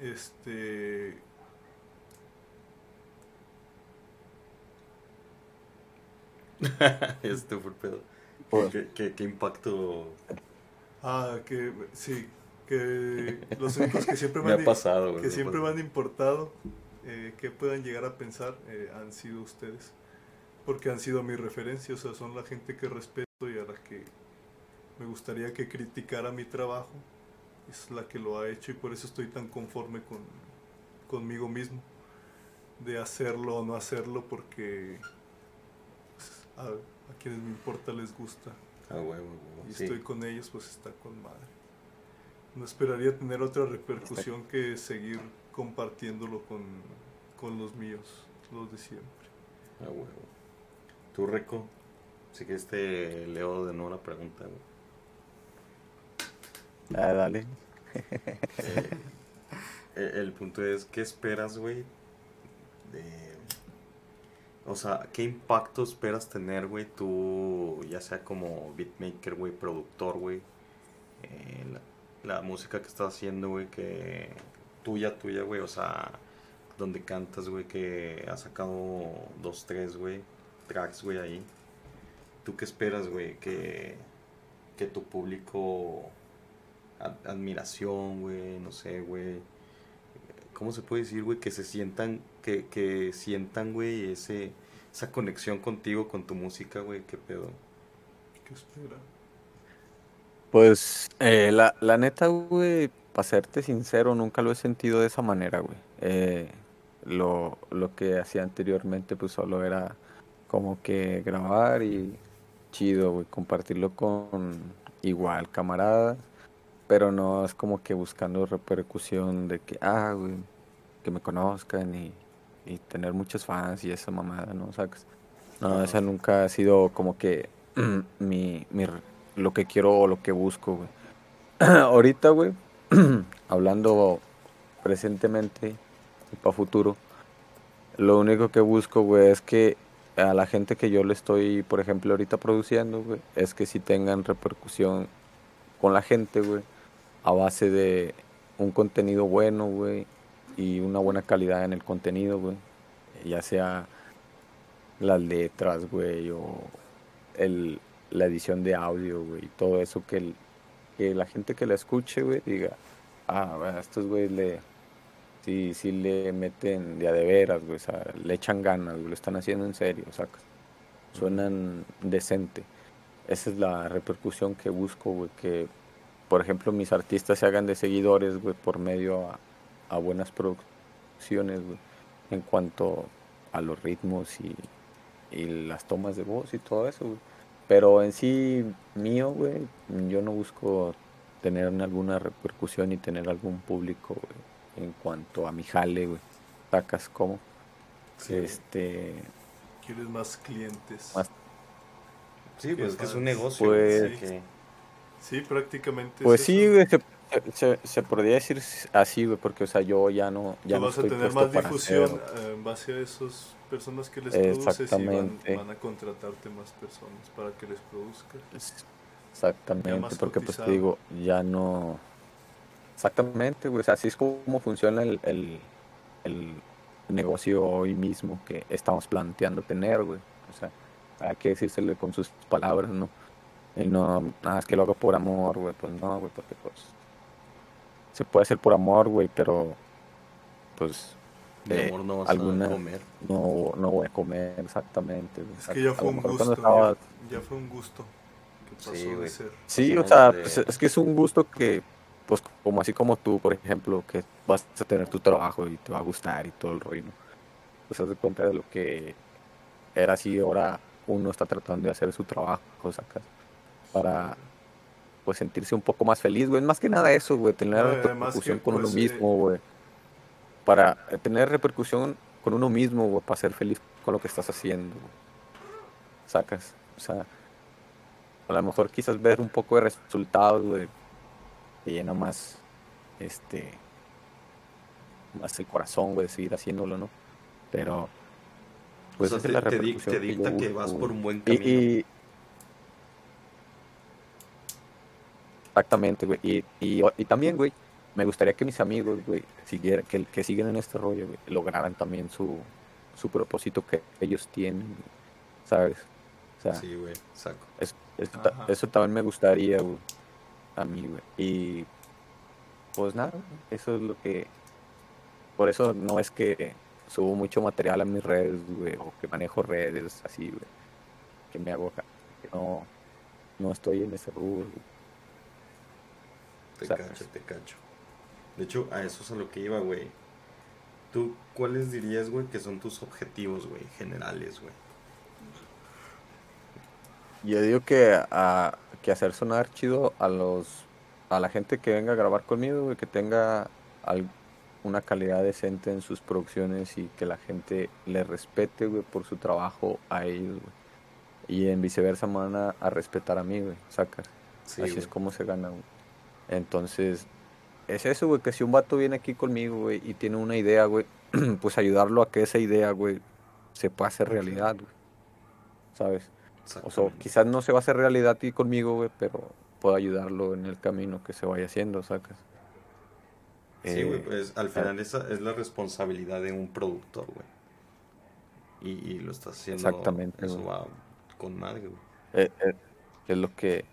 S2: Este.
S1: este fue el pedo. ¿Qué, qué, qué impacto
S2: Ah, que sí. Que los únicos que siempre
S1: me
S2: me
S1: ha
S2: han,
S1: pasado,
S2: que
S1: me
S2: siempre me han importado, eh, que puedan llegar a pensar, eh, han sido ustedes. Porque han sido mi referencia, o sea, son la gente que respeto y a la que me gustaría que criticara mi trabajo. Es la que lo ha hecho y por eso estoy tan conforme con, conmigo mismo. De hacerlo o no hacerlo porque pues, a, a quienes me importa les gusta
S1: Ah,
S2: y
S1: sí.
S2: estoy con ellos, pues está con madre. No esperaría tener otra repercusión que seguir compartiéndolo con, con los míos, los de siempre.
S1: Ah, huevo. ¿Tú, Reco? Sí que este leo de nuevo la pregunta, güey.
S3: Ah, dale.
S1: Eh, eh, el punto es, ¿qué esperas, güey? O sea, ¿qué impacto esperas tener, güey? Tú, ya sea como beatmaker, güey, productor, güey. eh, la, la música que estás haciendo, güey, que tuya, tuya, güey. O sea, donde cantas, güey, que has sacado dos, tres, güey, tracks, güey, ahí. ¿Tú qué esperas, güey? Que, que tu público admiración, güey, no sé, güey. ¿Cómo se puede decir, güey? Que se sientan, que, que sientan, güey, ese, esa conexión contigo, con tu música, güey, qué pedo.
S2: ¿Qué espera?
S3: Pues eh, la, la neta, güey, para serte sincero, nunca lo he sentido de esa manera, güey. Eh, lo, lo que hacía anteriormente, pues solo era como que grabar y chido, güey, compartirlo con igual camaradas, pero no es como que buscando repercusión de que, ah, güey, que me conozcan y, y tener muchos fans y esa mamada, ¿no? Sacas. No, esa nunca ha sido como que mi, mi, lo que quiero o lo que busco, güey. Ahorita, güey, hablando presentemente y para futuro, lo único que busco, güey, es que a la gente que yo le estoy, por ejemplo, ahorita produciendo, güey, es que si tengan repercusión con la gente, güey, a base de un contenido bueno, güey, y una buena calidad en el contenido, güey, ya sea las letras, güey, o el, la edición de audio, güey, todo eso que, el- que la gente que la escuche, güey, diga, ah, estos güeyes le, sí, sí le meten de a de veras, güey, o sea, le echan ganas, güey, lo están haciendo en serio, sacas, suenan decente. Esa es la repercusión que busco, güey, que, por ejemplo, mis artistas se hagan de seguidores, güey, por medio a, a buenas producciones, güey, en cuanto a los ritmos y, y las tomas de voz y todo eso, güey. Pero en sí, mío, güey, yo no busco tener alguna repercusión y tener algún público, güey, en cuanto a mi jale, güey. Sacas como,
S2: Sí,
S3: este,
S2: ¿Quieres más clientes?
S3: Más-
S1: Sí, pues es que es un negocio.
S3: Pues-
S1: güey, que-
S2: Sí, prácticamente.
S3: pues
S2: es
S3: sí, güey, se, se, se podría decir así, güey, porque, o sea, yo ya no, ya
S2: Tú
S3: no
S2: vas a tener más difusión
S3: hacer-
S2: eh, en base a esas personas que les produces y van, van a contratarte más personas para que les produzcas.
S3: Es- Exactamente, porque pues te digo, ya no... Exactamente, güey, o sea, así es como funciona el, el, el negocio hoy mismo que estamos planteando tener, güey. O sea, hay que decírsele con sus palabras, ¿no? Y no, nada, es que lo hago por amor, güey, pues no, güey, porque pues... Se puede hacer por amor, güey, pero... Pues...
S1: de amor no vas
S3: alguna-
S1: a comer.
S3: no, no voy a comer exactamente.
S2: Es que ya fue un gusto.
S3: estaba-
S2: Ya, ya fue un gusto que pasó
S1: Sí,
S2: de
S1: güey.
S2: ser.
S3: Sí, o sea,
S1: de-
S3: pues, es que es un gusto que, pues, como así como tú, por ejemplo, que vas a tener tu trabajo y te va a gustar y todo el rollo, ¿no? Pues haz de cuenta de lo que era así, ahora uno está tratando de hacer su trabajo, sacas, para, pues, sentirse un poco más feliz, güey. Más que nada eso, güey, tener repercusión
S2: que,
S3: con uno
S2: pues, eh,
S3: mismo, güey. Para eh, tener repercusión con uno mismo, güey, para ser feliz con lo que estás haciendo, güey. Sacas, o sea, a lo mejor quizás ver un poco de resultados, güey, te llena más, este, más el corazón, güey, de seguir haciéndolo, ¿no? Pero, pues
S1: o
S3: esa
S1: sea,
S3: es la
S1: te, te te
S3: que
S1: dicta
S3: yo
S1: que vas por un buen
S3: Y-
S1: camino.
S3: y- Exactamente, güey. Y, y, y también, güey, me gustaría que mis amigos, güey, siguieran, que, que siguen en este rollo, güey, lograran también su, su propósito que ellos tienen, ¿sabes? O sea,
S1: Sí, güey, saco.
S3: es- eso, también me gustaría, güey, a mí, güey. Y pues nada, eso es lo que... Por eso no es que subo mucho material a mis redes, güey, o que manejo redes así, güey. Que me hago que no, no estoy en ese rubro, güey.
S1: Te cacho, te cacho. De hecho, a eso es a lo que iba, güey. ¿Tú cuáles dirías, güey, que son tus objetivos, güey, generales, güey?
S3: Yo digo que, a, que hacer sonar chido a los a la gente que venga a grabar conmigo, güey, que tenga al- una calidad decente en sus producciones y que la gente le respete, güey, por su trabajo a ellos, güey. Y en viceversa me van a, a respetar a mí, güey, sacas.
S1: Sí,
S3: Así
S1: güey.
S3: es como se gana, güey. Entonces, es eso, güey, que si un vato viene aquí conmigo, güey, y tiene una idea, güey, pues ayudarlo a que esa idea, güey, se pueda hacer realidad, güey. ¿Sabes? O sea, quizás no se va a hacer realidad aquí conmigo, güey, pero puedo ayudarlo en el camino que se vaya haciendo, sacas.
S1: Sí, güey,
S3: Eh,
S1: pues al final esa es la responsabilidad de un productor, güey. Y, y lo estás haciendo.
S3: Exactamente,
S1: Eso
S3: güey.
S1: va con madre, güey.
S3: eh, eh, es lo que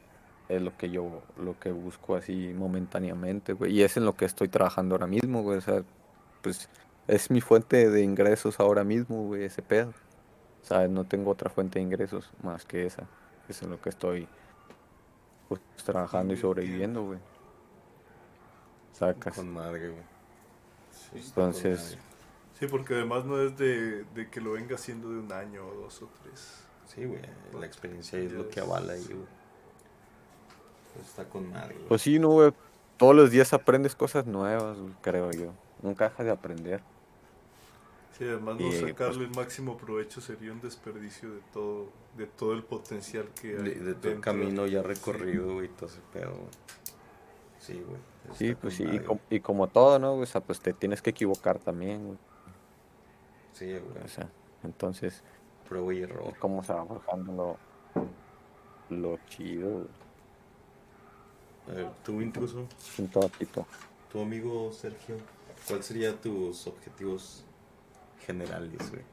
S3: es lo que yo lo que busco así momentáneamente, güey, y es en lo que estoy trabajando ahora mismo, güey, o sea, pues es mi fuente de ingresos ahora mismo, güey, ese pedo. ¿Sabes? No tengo otra fuente de ingresos más que esa. Es en lo que estoy pues trabajando y sobreviviendo, güey. Sacas.
S1: Con madre, güey.
S2: Sí.
S3: Entonces,
S1: madre.
S2: Sí, porque además no es de, de que lo venga haciendo de un año o dos o tres.
S1: Sí, güey, la experiencia es lo que avala ahí, güey. Pues está con madre, güey.
S3: Pues sí, no, güey. Todos los días aprendes cosas nuevas, güey, creo yo. Nunca dejas de aprender.
S2: Sí, además no
S3: Y, pues
S2: sacarle el máximo provecho sería un desperdicio de todo, de todo el potencial que hay.
S1: de, de todo el camino ya
S2: Sí.
S1: recorrido, güey, todo ese pedo, güey. Sí, güey.
S3: Sí, pues sí, y, com- y como todo, ¿no? güey? O sea, pues te tienes que equivocar también, güey.
S1: Sí, güey.
S3: O sea, entonces,
S1: Prueba y error.
S3: ¿cómo se va forjando lo, lo chido, güey?
S1: A ver, tú intruso,
S3: Un toquito.
S1: tu amigo Sergio, ¿cuáles serían tus objetivos generales, güey?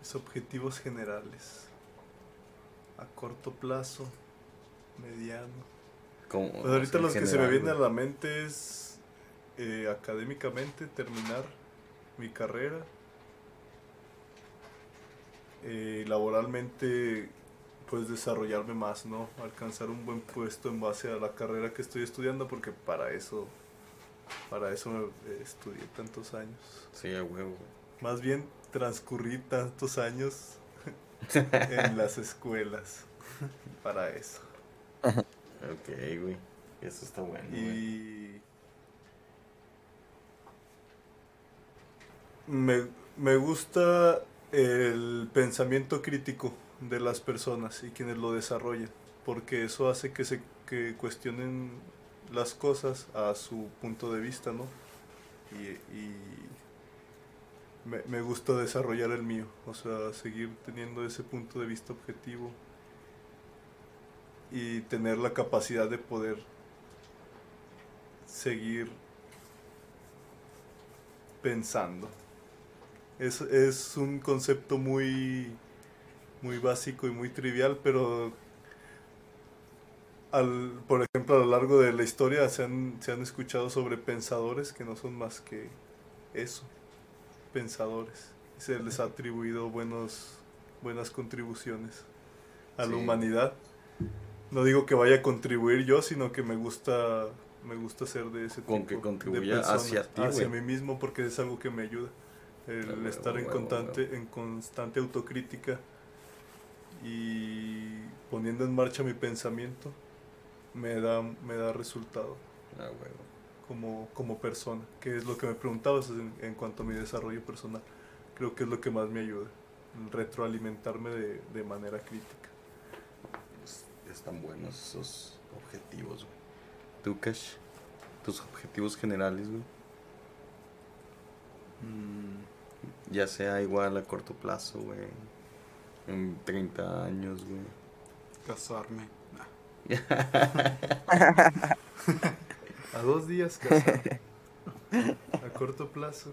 S2: Mis objetivos generales. A corto plazo, mediano.
S1: Como,
S2: Pues ahorita los que se me vienen a la mente es eh, académicamente terminar mi carrera. Eh, laboralmente pues desarrollarme más, ¿no? Alcanzar un buen puesto en base a la carrera que estoy estudiando porque para eso para eso me eh, estudié tantos años.
S1: Sí, a huevo.
S2: Más bien transcurrí tantos años en las escuelas para eso.
S1: Ok, güey. Eso está bueno.
S2: Y me, me gusta el pensamiento crítico de las personas y quienes lo desarrollan, porque eso hace que se que cuestionen las cosas a su punto de vista, ¿no? Y, y me, me gusta desarrollar el mío, o sea, seguir teniendo ese punto de vista objetivo y tener la capacidad de poder seguir pensando. Es, es un concepto muy, muy básico y muy trivial, pero al, por ejemplo a lo largo de la historia se han, se han escuchado sobre pensadores que no son más que eso, pensadores. Se les ha atribuido buenos, buenas contribuciones a
S1: Sí.
S2: la humanidad. No digo que vaya a contribuir yo, sino que me gusta me gusta ser de ese
S1: Con
S2: tipo
S1: que
S2: de
S1: contribuya
S2: persona,
S1: hacia ti,
S2: hacia mí mismo porque es algo que me ayuda el estar en constante en constante autocrítica y poniendo en marcha mi pensamiento me da me da resultado
S1: Ah, huevo.
S2: como, como persona, que es lo que me preguntabas en, en cuanto a mi desarrollo personal. Creo que es lo que más me ayuda, retroalimentarme de, de manera crítica.
S1: Es- Están buenos esos objetivos, güey. ¿Tú, Cash? ¿Tus objetivos generales, güey?
S3: Mm,
S1: Ya sea igual a corto plazo, güey. En 30 años, güey.
S4: Casarme. Nah.
S2: A dos días casado. A corto plazo.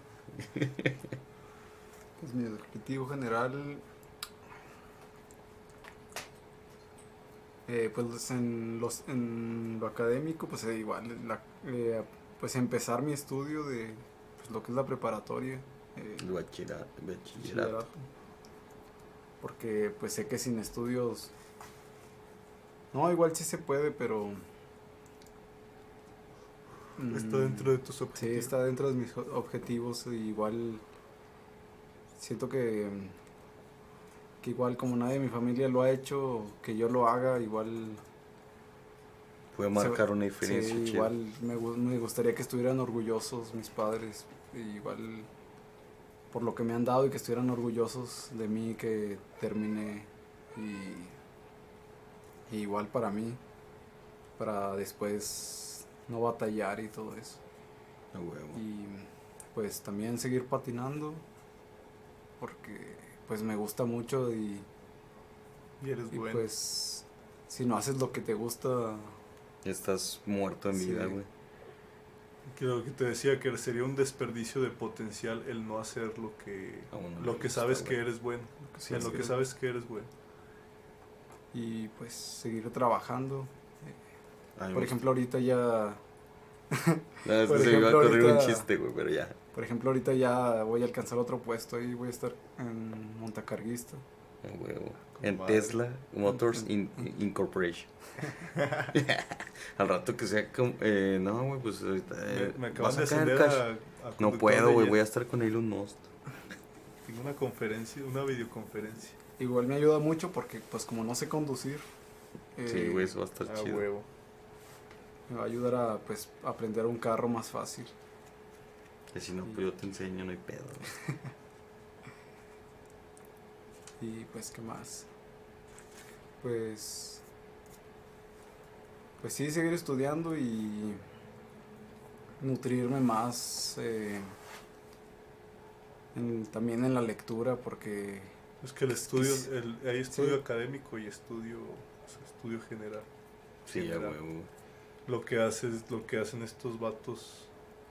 S4: Pues mi objetivo general. eh, pues en, los, en lo académico, pues eh, igual, la- eh, pues empezar mi estudio de pues, lo que es la preparatoria. eh,
S1: El bachillerato. bachillerato.
S4: Porque pues sé que sin estudios... No, igual sí se puede, pero...
S2: Está
S4: mm,
S2: dentro de tus
S4: Sí,
S2: objetivos.
S4: está dentro de mis objetivos. Igual siento que, que igual como nadie de mi familia lo ha hecho, que yo lo haga, igual...
S1: Puede
S4: se-
S1: marcar una
S4: sí,
S1: diferencia. chida.
S4: igual me, gu- me gustaría que estuvieran orgullosos mis padres. igual por lo que me han dado y que estuvieran orgullosos de mí que terminé. Y, y igual para mí, para después no batallar y todo eso.
S1: A huevo.
S4: Y pues también seguir patinando porque pues me gusta mucho y,
S2: Y eres
S4: y,
S2: bueno.
S4: pues si no haces lo que te gusta,
S1: Estás muerto en
S4: Sí.
S1: vida, güey.
S2: Que te decía que sería un desperdicio de potencial el no hacer lo que, lo que sabes que eres bueno.
S4: sí,
S2: en lo que sabes que eres bueno.
S4: y pues seguir trabajando. Por
S1: me
S4: ejemplo, ahorita ya,
S1: gusta. No, es que
S4: por
S1: se me iba a
S4: ejemplo,
S1: correr un
S4: ahorita-
S1: chiste, güey, pero ya.
S4: por ejemplo, ahorita ya voy a alcanzar otro puesto y voy a estar en montacarguista.
S1: Huevo. En
S2: madre.
S1: Tesla Motors
S4: En-
S1: In- In- Incorporation. Al rato que sea como. Eh, no, güey, pues ahorita. eh,
S2: me, me acaban
S1: vas
S2: de
S1: a caer
S2: ascender
S1: cash.
S2: a, a
S1: No puedo, güey, voy a estar con Elon Musk.
S2: Tengo una conferencia, una videoconferencia.
S4: Igual me ayuda mucho porque pues como no sé conducir,
S1: Sí,
S4: eh,
S1: güey, eso va a estar
S2: A
S1: chido.
S2: huevo.
S4: me va a ayudar a pues aprender un carro más fácil.
S1: Que si no, pues yo te enseño, no hay pedo.
S4: Y pues, ¿qué más? Pues. Pues sí, seguir estudiando y. Nutrirme más. eh, en- también en la lectura, porque.
S2: Es que el estudio,
S4: Sí.
S2: el, hay estudio
S4: Sí.
S2: académico y estudio, o sea, estudio general.
S1: Sí,
S2: General. Lo que haces, lo que hacen estos vatos,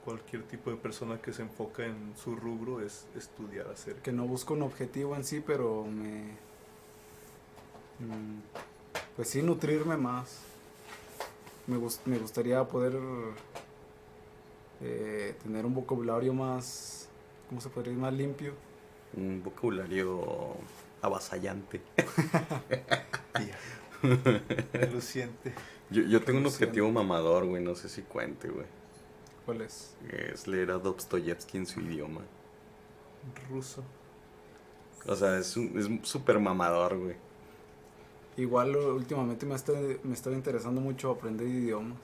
S2: cualquier tipo de persona que se enfoca en su rubro es estudiar acerca.
S4: que no busco un objetivo en sí, pero me. mm, Pues sí, nutrirme más. Me, gus- me gustaría poder eh, tener un vocabulario más. ¿Cómo se podría decir? Más limpio.
S1: Un vocabulario avasallante.
S2: Luciente.
S1: Yo, yo tengo un objetivo mamador, güey, no sé si cuente, güey.
S4: ¿Cuál es?
S1: Es leer a Dostoyevsky en su idioma.
S2: Ruso.
S1: O sea, es súper mamador, güey.
S4: Igual últimamente me está, me estaba interesando mucho aprender idiomas.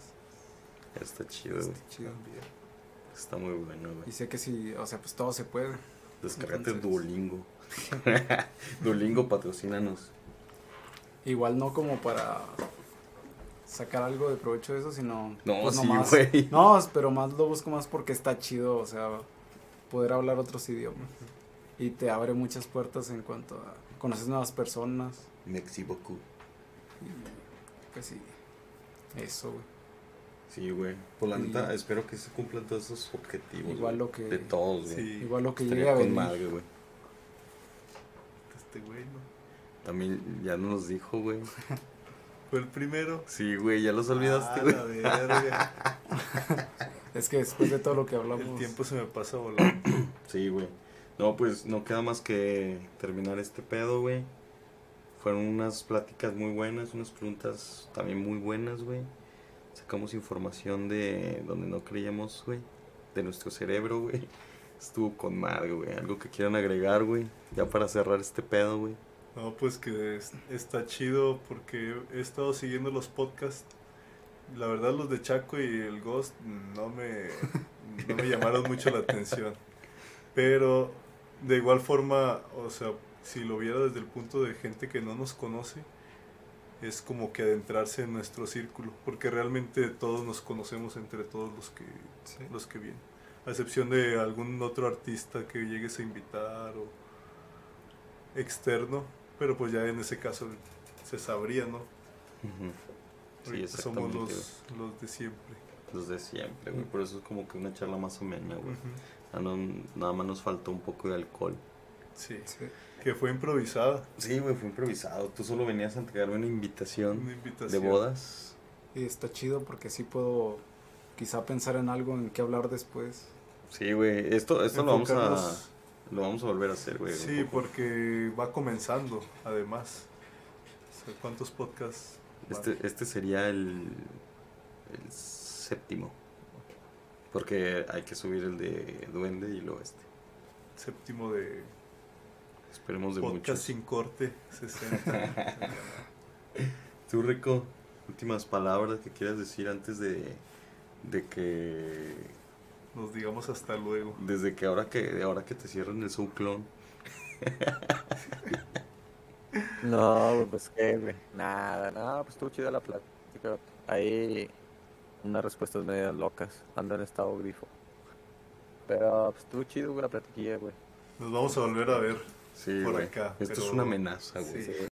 S1: Está chido, güey.
S4: Está chido.
S1: Está muy bueno,
S4: Y
S1: güey.
S4: sé que si, o sea, pues todo se puede.
S1: Descargate
S4: entonces-
S1: Duolingo. Duolingo, patrocínanos.
S4: Igual no como para sacar algo de provecho de eso, sino
S1: No,
S4: pues
S1: sí,
S4: nomás-
S1: güey.
S4: No, pero más lo busco más porque está chido, o sea, poder hablar otros idiomas. Y te abre muchas puertas en cuanto a conoces nuevas personas.
S1: Merci beaucoup.
S4: Y pues sí, eso, güey.
S1: Sí, güey. Por la
S4: Y-
S1: neta, espero que se cumplan todos esos objetivos.
S4: Igual lo que-
S1: De todos, güey.
S2: Sí,
S4: Igual lo que
S1: Estaría
S4: llegue a
S1: con
S4: venir.
S1: madre, güey.
S2: este güey, ¿no?
S1: También ya nos dijo, güey.
S2: Fue el primero.
S1: Sí, güey, ya los olvidaste,
S2: Ah,
S1: güey.
S4: Es que después de todo lo que hablamos,
S2: El tiempo se me pasa volando.
S1: Sí, güey. No, pues no queda más que terminar este pedo, güey. Fueron unas pláticas muy buenas, unas preguntas también muy buenas, güey. Sacamos información de donde no creíamos, güey. De nuestro cerebro, güey. Estuvo con madre, güey. Algo que quieran agregar, güey. Ya para cerrar este pedo, güey.
S2: No, pues que es- está chido porque he estado siguiendo los podcasts. La verdad los de Chaco y el Ghost no me, no me llamaron mucho la atención. Pero de igual forma, o sea, si lo viera desde el punto de gente que no nos conoce, es como que adentrarse en nuestro círculo, porque realmente todos nos conocemos entre todos los que,
S4: Sí.
S2: los que vienen. A excepción de algún otro artista que llegues a invitar o externo, pero pues ya en ese caso se sabría, ¿no?
S1: Sí,
S2: Ahorita somos los, los de siempre.
S1: Los de siempre, güey. Por eso es como que una charla más amena, güey. No, nada más nos faltó un poco de alcohol.
S2: Sí,
S4: Sí.
S2: que fue improvisada.
S1: Sí, güey, fue improvisado. Tú solo venías a entregarme una invitación
S2: Una
S1: de bodas.
S4: Y está chido porque sí puedo quizá pensar en algo en qué hablar después.
S1: Sí, güey. Esto, esto lo vamos a lo vamos a volver a hacer, güey.
S2: Sí, porque va comenzando, además. O sea, ¿Cuántos podcasts?
S1: Este, este sería el, el séptimo. Porque hay que subir el de Duende y luego este.
S2: Séptimo de
S1: Esperemos de
S2: podcast
S1: muchos.
S2: sin corte, 60.
S1: Tú, Rico, últimas palabras que quieras decir antes de, de que
S2: Nos digamos hasta luego.
S1: desde que ahora que ahora que te cierran el subclon.
S3: No, pues qué, güey. Nada, nada, pues estuvo chida la plática. Ahí unas respuestas medias locas. Ando en estado grifo. Pero pues estuvo chido, güey, la platiquilla, güey.
S2: Nos vamos a volver a ver.
S1: Sí,
S2: Por
S1: güey.
S2: acá,
S1: Esto es una amenaza, güey.
S2: Sí.
S3: Sí.